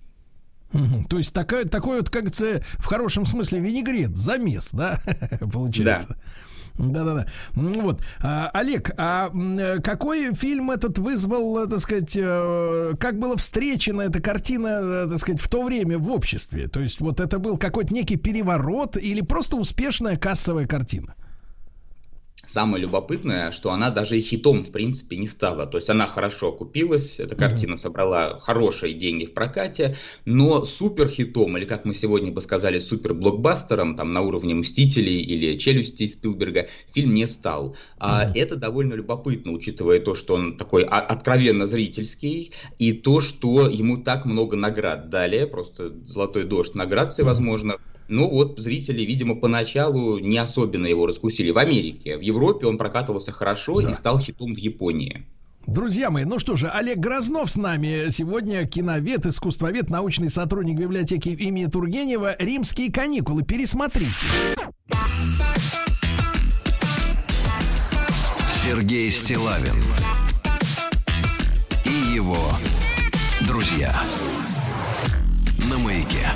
То есть такой, такой вот, как в хорошем смысле винегрет, замес, да, получается. Да. Да-да-да. Ну вот. А, Олег, а какой фильм этот вызвал, так сказать, э, как была встречена эта картина, э, так сказать, в то время в обществе? То есть вот это был какой-то некий переворот или просто успешная кассовая картина? Самое любопытное, что она даже и хитом, в принципе, не стала. То есть она хорошо окупилась, эта картина собрала хорошие деньги в прокате, но супер хитом, или как мы сегодня бы сказали, супер блокбастером, там на уровне Мстителей или Челюстей Спилберга, фильм не стал. А это довольно любопытно, учитывая то, что он такой откровенно зрительский, и то, что ему так много наград дали, просто золотой дождь наград всевозможных. Ну вот зрители, видимо, поначалу не особенно его раскусили. В Америке, в Европе он прокатывался хорошо да. и стал хитом в Японии. Друзья мои, ну что же, Олег Грознов с нами сегодня, киновед, искусствовед, научный сотрудник библиотеки имени Тургенева. Римские каникулы. Пересмотрите. Сергей Стилавин и его друзья на маяке.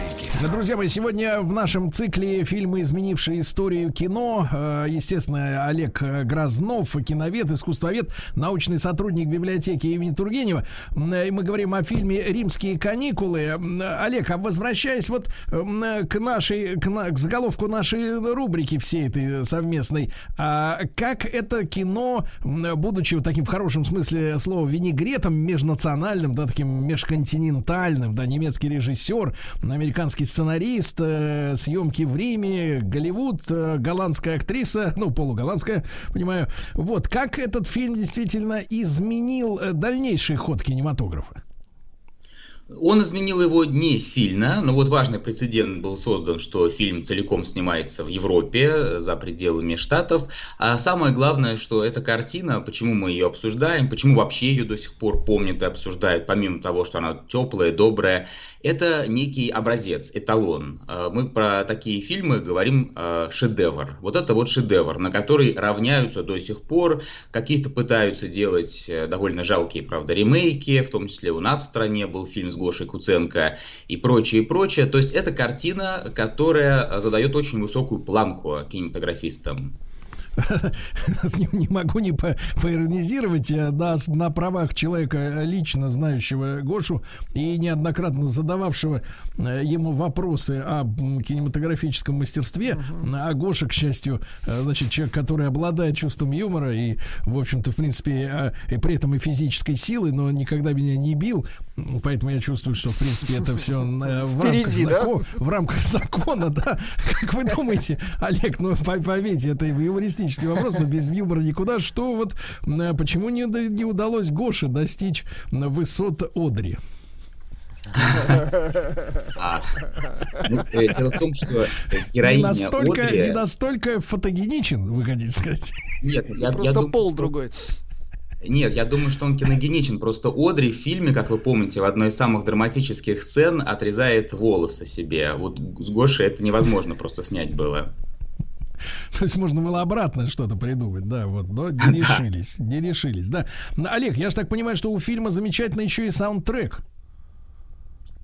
Друзья мои, сегодня в нашем цикле фильмы, изменившие историю кино, э, естественно, Олег Грознов, киновед, искусствовед, научный сотрудник библиотеки имени Тургенева. И мы говорим о фильме «Римские каникулы». Олег, а возвращаясь вот к нашей, к, на, к заголовку нашей рубрики всей этой совместной, а как это кино, будучи вот таким в хорошем смысле слова винегретом межнациональным, да, таким межконтинентальным, да, немецкий режиссер, американский сценарист, э, съемки в Риме, Голливуд, э, голландская актриса, ну, полуголландская, понимаю. Вот, как этот фильм действительно изменил э, дальнейший ход кинематографа? Он изменил его не сильно, но вот важный прецедент был создан, что фильм целиком снимается в Европе, за пределами Штатов. А самое главное, что эта картина, почему мы ее обсуждаем, почему вообще ее до сих пор помнят и обсуждают, помимо того, что она теплая, добрая, это некий образец, эталон. А, мы про такие фильмы говорим а, шедевр. Вот это вот шедевр, на который равняются до сих пор. Какие-то пытаются делать э, довольно жалкие, правда, ремейки, в том числе у нас в стране был фильм с Гошей Куценко и прочее, прочее. То есть это картина, которая задает очень высокую планку кинематографистам. не, могу не по, поиронизировать э, на, правах человека, лично знающего Гошу и неоднократно задававшего э, ему вопросы о кинематографическом мастерстве. Uh-huh. А Гоша, к счастью, э, значит, человек, который обладает чувством юмора и, в общем-то, в принципе, и при этом и физической силой, но никогда меня не бил. Поэтому я чувствую, что, в принципе, это все в рамках, Впереди, закон, да? в рамках закона, да. Как вы думаете, Олег, ну, поверьте, это юмористически юмористический вопрос, но без юмора никуда. Что вот, э, почему не, не удалось Гоше достичь высот Одри? А, ну, э, дело в том, что героиня не настолько, Одри... не настолько фотогеничен, вы хотите сказать? Нет, я, просто я пол другой. Нет, я думаю, что он киногеничен. Просто Одри в фильме, как вы помните, в одной из самых драматических сцен отрезает волосы себе. Вот с Гошей это невозможно просто снять было. То есть можно было обратно что-то придумать, да, вот, но не решились, не решились, да. Олег, я же так понимаю, что у фильма замечательно еще и саундтрек.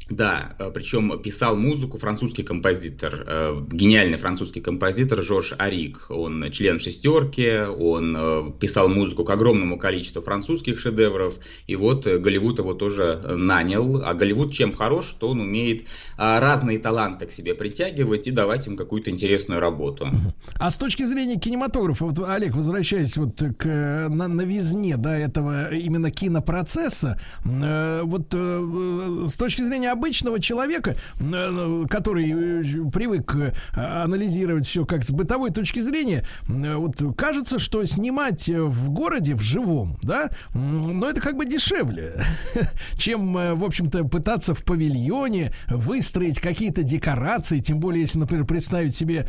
Да, э, причем писал музыку французский композитор, э, гениальный французский композитор Жорж Арик. Он член шестерки, он э, писал музыку к огромному количеству французских шедевров, и вот Голливуд его тоже нанял. А Голливуд чем хорош, что он умеет разные таланты к себе притягивать и давать им какую-то интересную работу. А с точки зрения кинематографа, вот, Олег, возвращаясь вот к на, новизне да, этого именно кинопроцесса, вот с точки зрения обычного человека, э, который э, привык э, анализировать все как с бытовой точки зрения, вот кажется, что снимать в городе, в живом, да, но это как бы дешевле, чем, в общем-то, пытаться в павильоне выстроить какие-то декорации, тем более, если, например, представить себе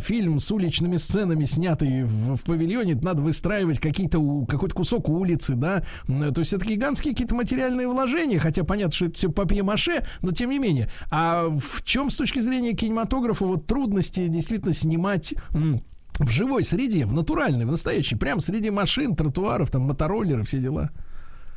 фильм с уличными сценами, снятый в, в павильоне, надо выстраивать какие-то какой-то кусок улицы, да, то есть это гигантские какие-то материальные вложения, хотя понятно, что это все папье-маше, но тем не менее. А в чем с точки зрения кинематографа вот трудности действительно снимать в живой среде, в натуральной, в настоящей, прям среди машин, тротуаров, там, мотороллеров, все дела?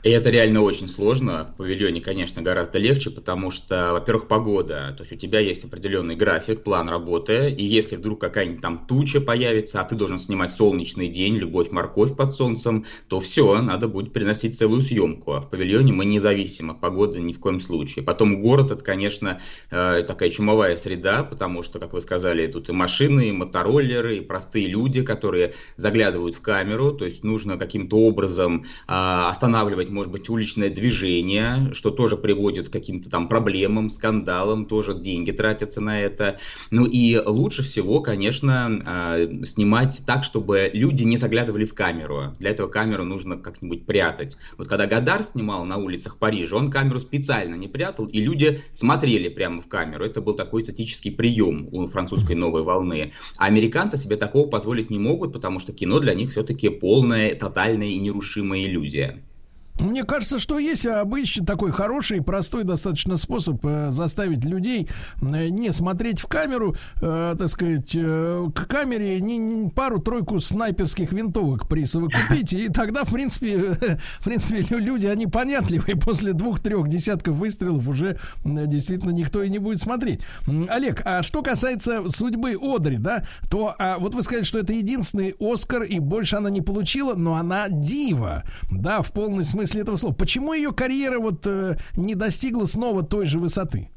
И это реально очень сложно. В павильоне, конечно, гораздо легче, потому что, во-первых, погода. То есть у тебя есть определенный график, план работы, и если вдруг какая-нибудь там туча появится, а ты должен снимать солнечный день, любовь, морковь под солнцем, то все, надо будет приносить целую съемку. А в павильоне мы независимы от погоды ни в коем случае. Потом город, это, конечно, э, такая чумовая среда, потому что, как вы сказали, тут и машины, и мотороллеры, и простые люди, которые заглядывают в камеру, то есть нужно каким-то образом а, останавливать может быть, уличное движение, что тоже приводит к каким-то там проблемам, скандалам, тоже деньги тратятся на это. Ну и лучше всего, конечно, а, снимать так, чтобы люди не заглядывали в камеру. Для этого камеру нужно как-нибудь прятать. Вот когда Гадар снимал на улицах Парижа, он камеру специально не прятал, и люди смотрели прямо в камеру. Это был такой эстетический прием у французской новой волны. А американцы себе такого позволить не могут, потому что кино для них все-таки полная, тотальная и нерушимая иллюзия. Мне кажется, что есть обычный такой хороший, простой достаточно способ э, заставить людей не смотреть в камеру, э, так сказать, э, к камере не, пару-тройку снайперских винтовок присовокупить, и тогда, в принципе, в принципе, люди, они понятливые, после двух-трех десятков выстрелов уже действительно никто и не будет смотреть. Олег, а что касается судьбы Одри, да, то а, вот вы сказали, что это единственный Оскар, и больше она не получила, но она дива, да, в полной смысле смысле этого слова. Почему ее карьера вот э, не достигла снова той же высоты?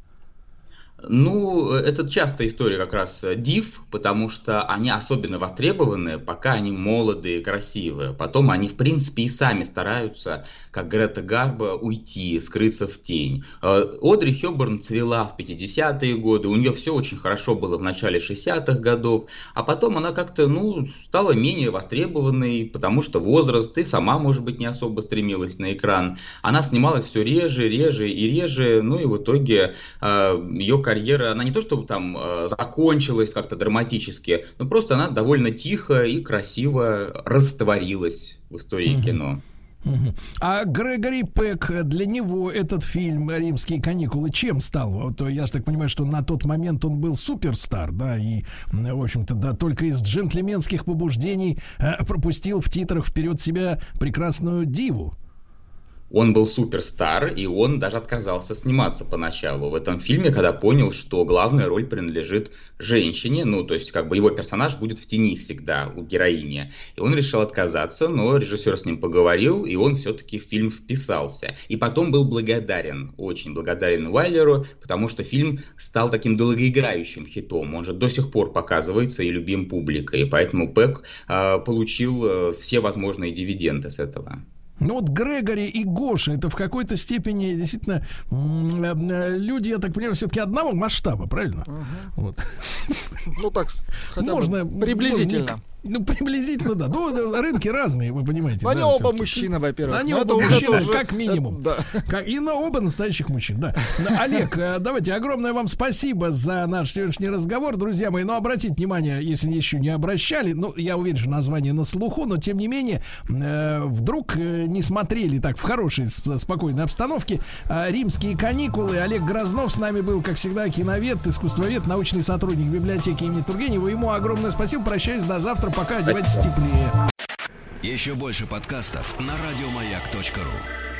Ну, это частая история как раз див, потому что они особенно востребованы, пока они молодые, красивые. Потом они, в принципе, и сами стараются, как Грета Гарба, уйти, скрыться в тень. Э, Одри Хёберн цвела в 50-е годы, у нее все очень хорошо было в начале 60-х годов, а потом она как-то, ну, стала менее востребованной, потому что возраст, и сама, может быть, не особо стремилась на экран. Она снималась все реже, реже и реже, ну и в итоге э, ее карьера, она не то чтобы там э, закончилась как-то драматически, но просто она довольно тихо и красиво растворилась в истории mm-hmm. кино. А Грегори Пек, для него этот фильм «Римские каникулы» чем стал? Вот я же так понимаю, что на тот момент он был суперстар, да, и, в общем-то, да, только из джентльменских побуждений э, пропустил в титрах вперед себя прекрасную диву. Он был суперстар, и он даже отказался сниматься поначалу в этом фильме, когда понял, что главная роль принадлежит женщине, ну, то есть, как бы его персонаж будет в тени всегда у героини. И он решил отказаться, но режиссер с ним поговорил, и он все-таки в фильм вписался. И потом был благодарен, очень благодарен Уайлеру, потому что фильм стал таким долгоиграющим хитом. Он же до сих пор показывается и любим публикой, поэтому Пэк э, получил э, все возможные дивиденды с этого. Ну вот Грегори и Гоша это в какой-то степени действительно э, люди, я так понимаю, все-таки одного масштаба, правильно? Угу. Вот. Ну так, хотя можно приблизительно. Можно, ну, приблизительно, да. Ну, рынки разные, вы понимаете. Они да, оба мужчины, во-первых. Они оба мужчины, уже... как минимум. Да. Как, и на оба настоящих мужчин, да. Олег, э, давайте, огромное вам спасибо за наш сегодняшний разговор, друзья мои. Но обратите внимание, если еще не обращали, ну, я уверен, что название на слуху, но тем не менее, э, вдруг э, не смотрели так в хорошей, спокойной обстановке. Римские каникулы. Олег Грознов с нами был, как всегда, киновед, искусствовед, научный сотрудник библиотеки имени Тургенева. Ему огромное спасибо. Прощаюсь до завтра пока одевайтесь теплее. Еще больше подкастов на радиомаяк.ру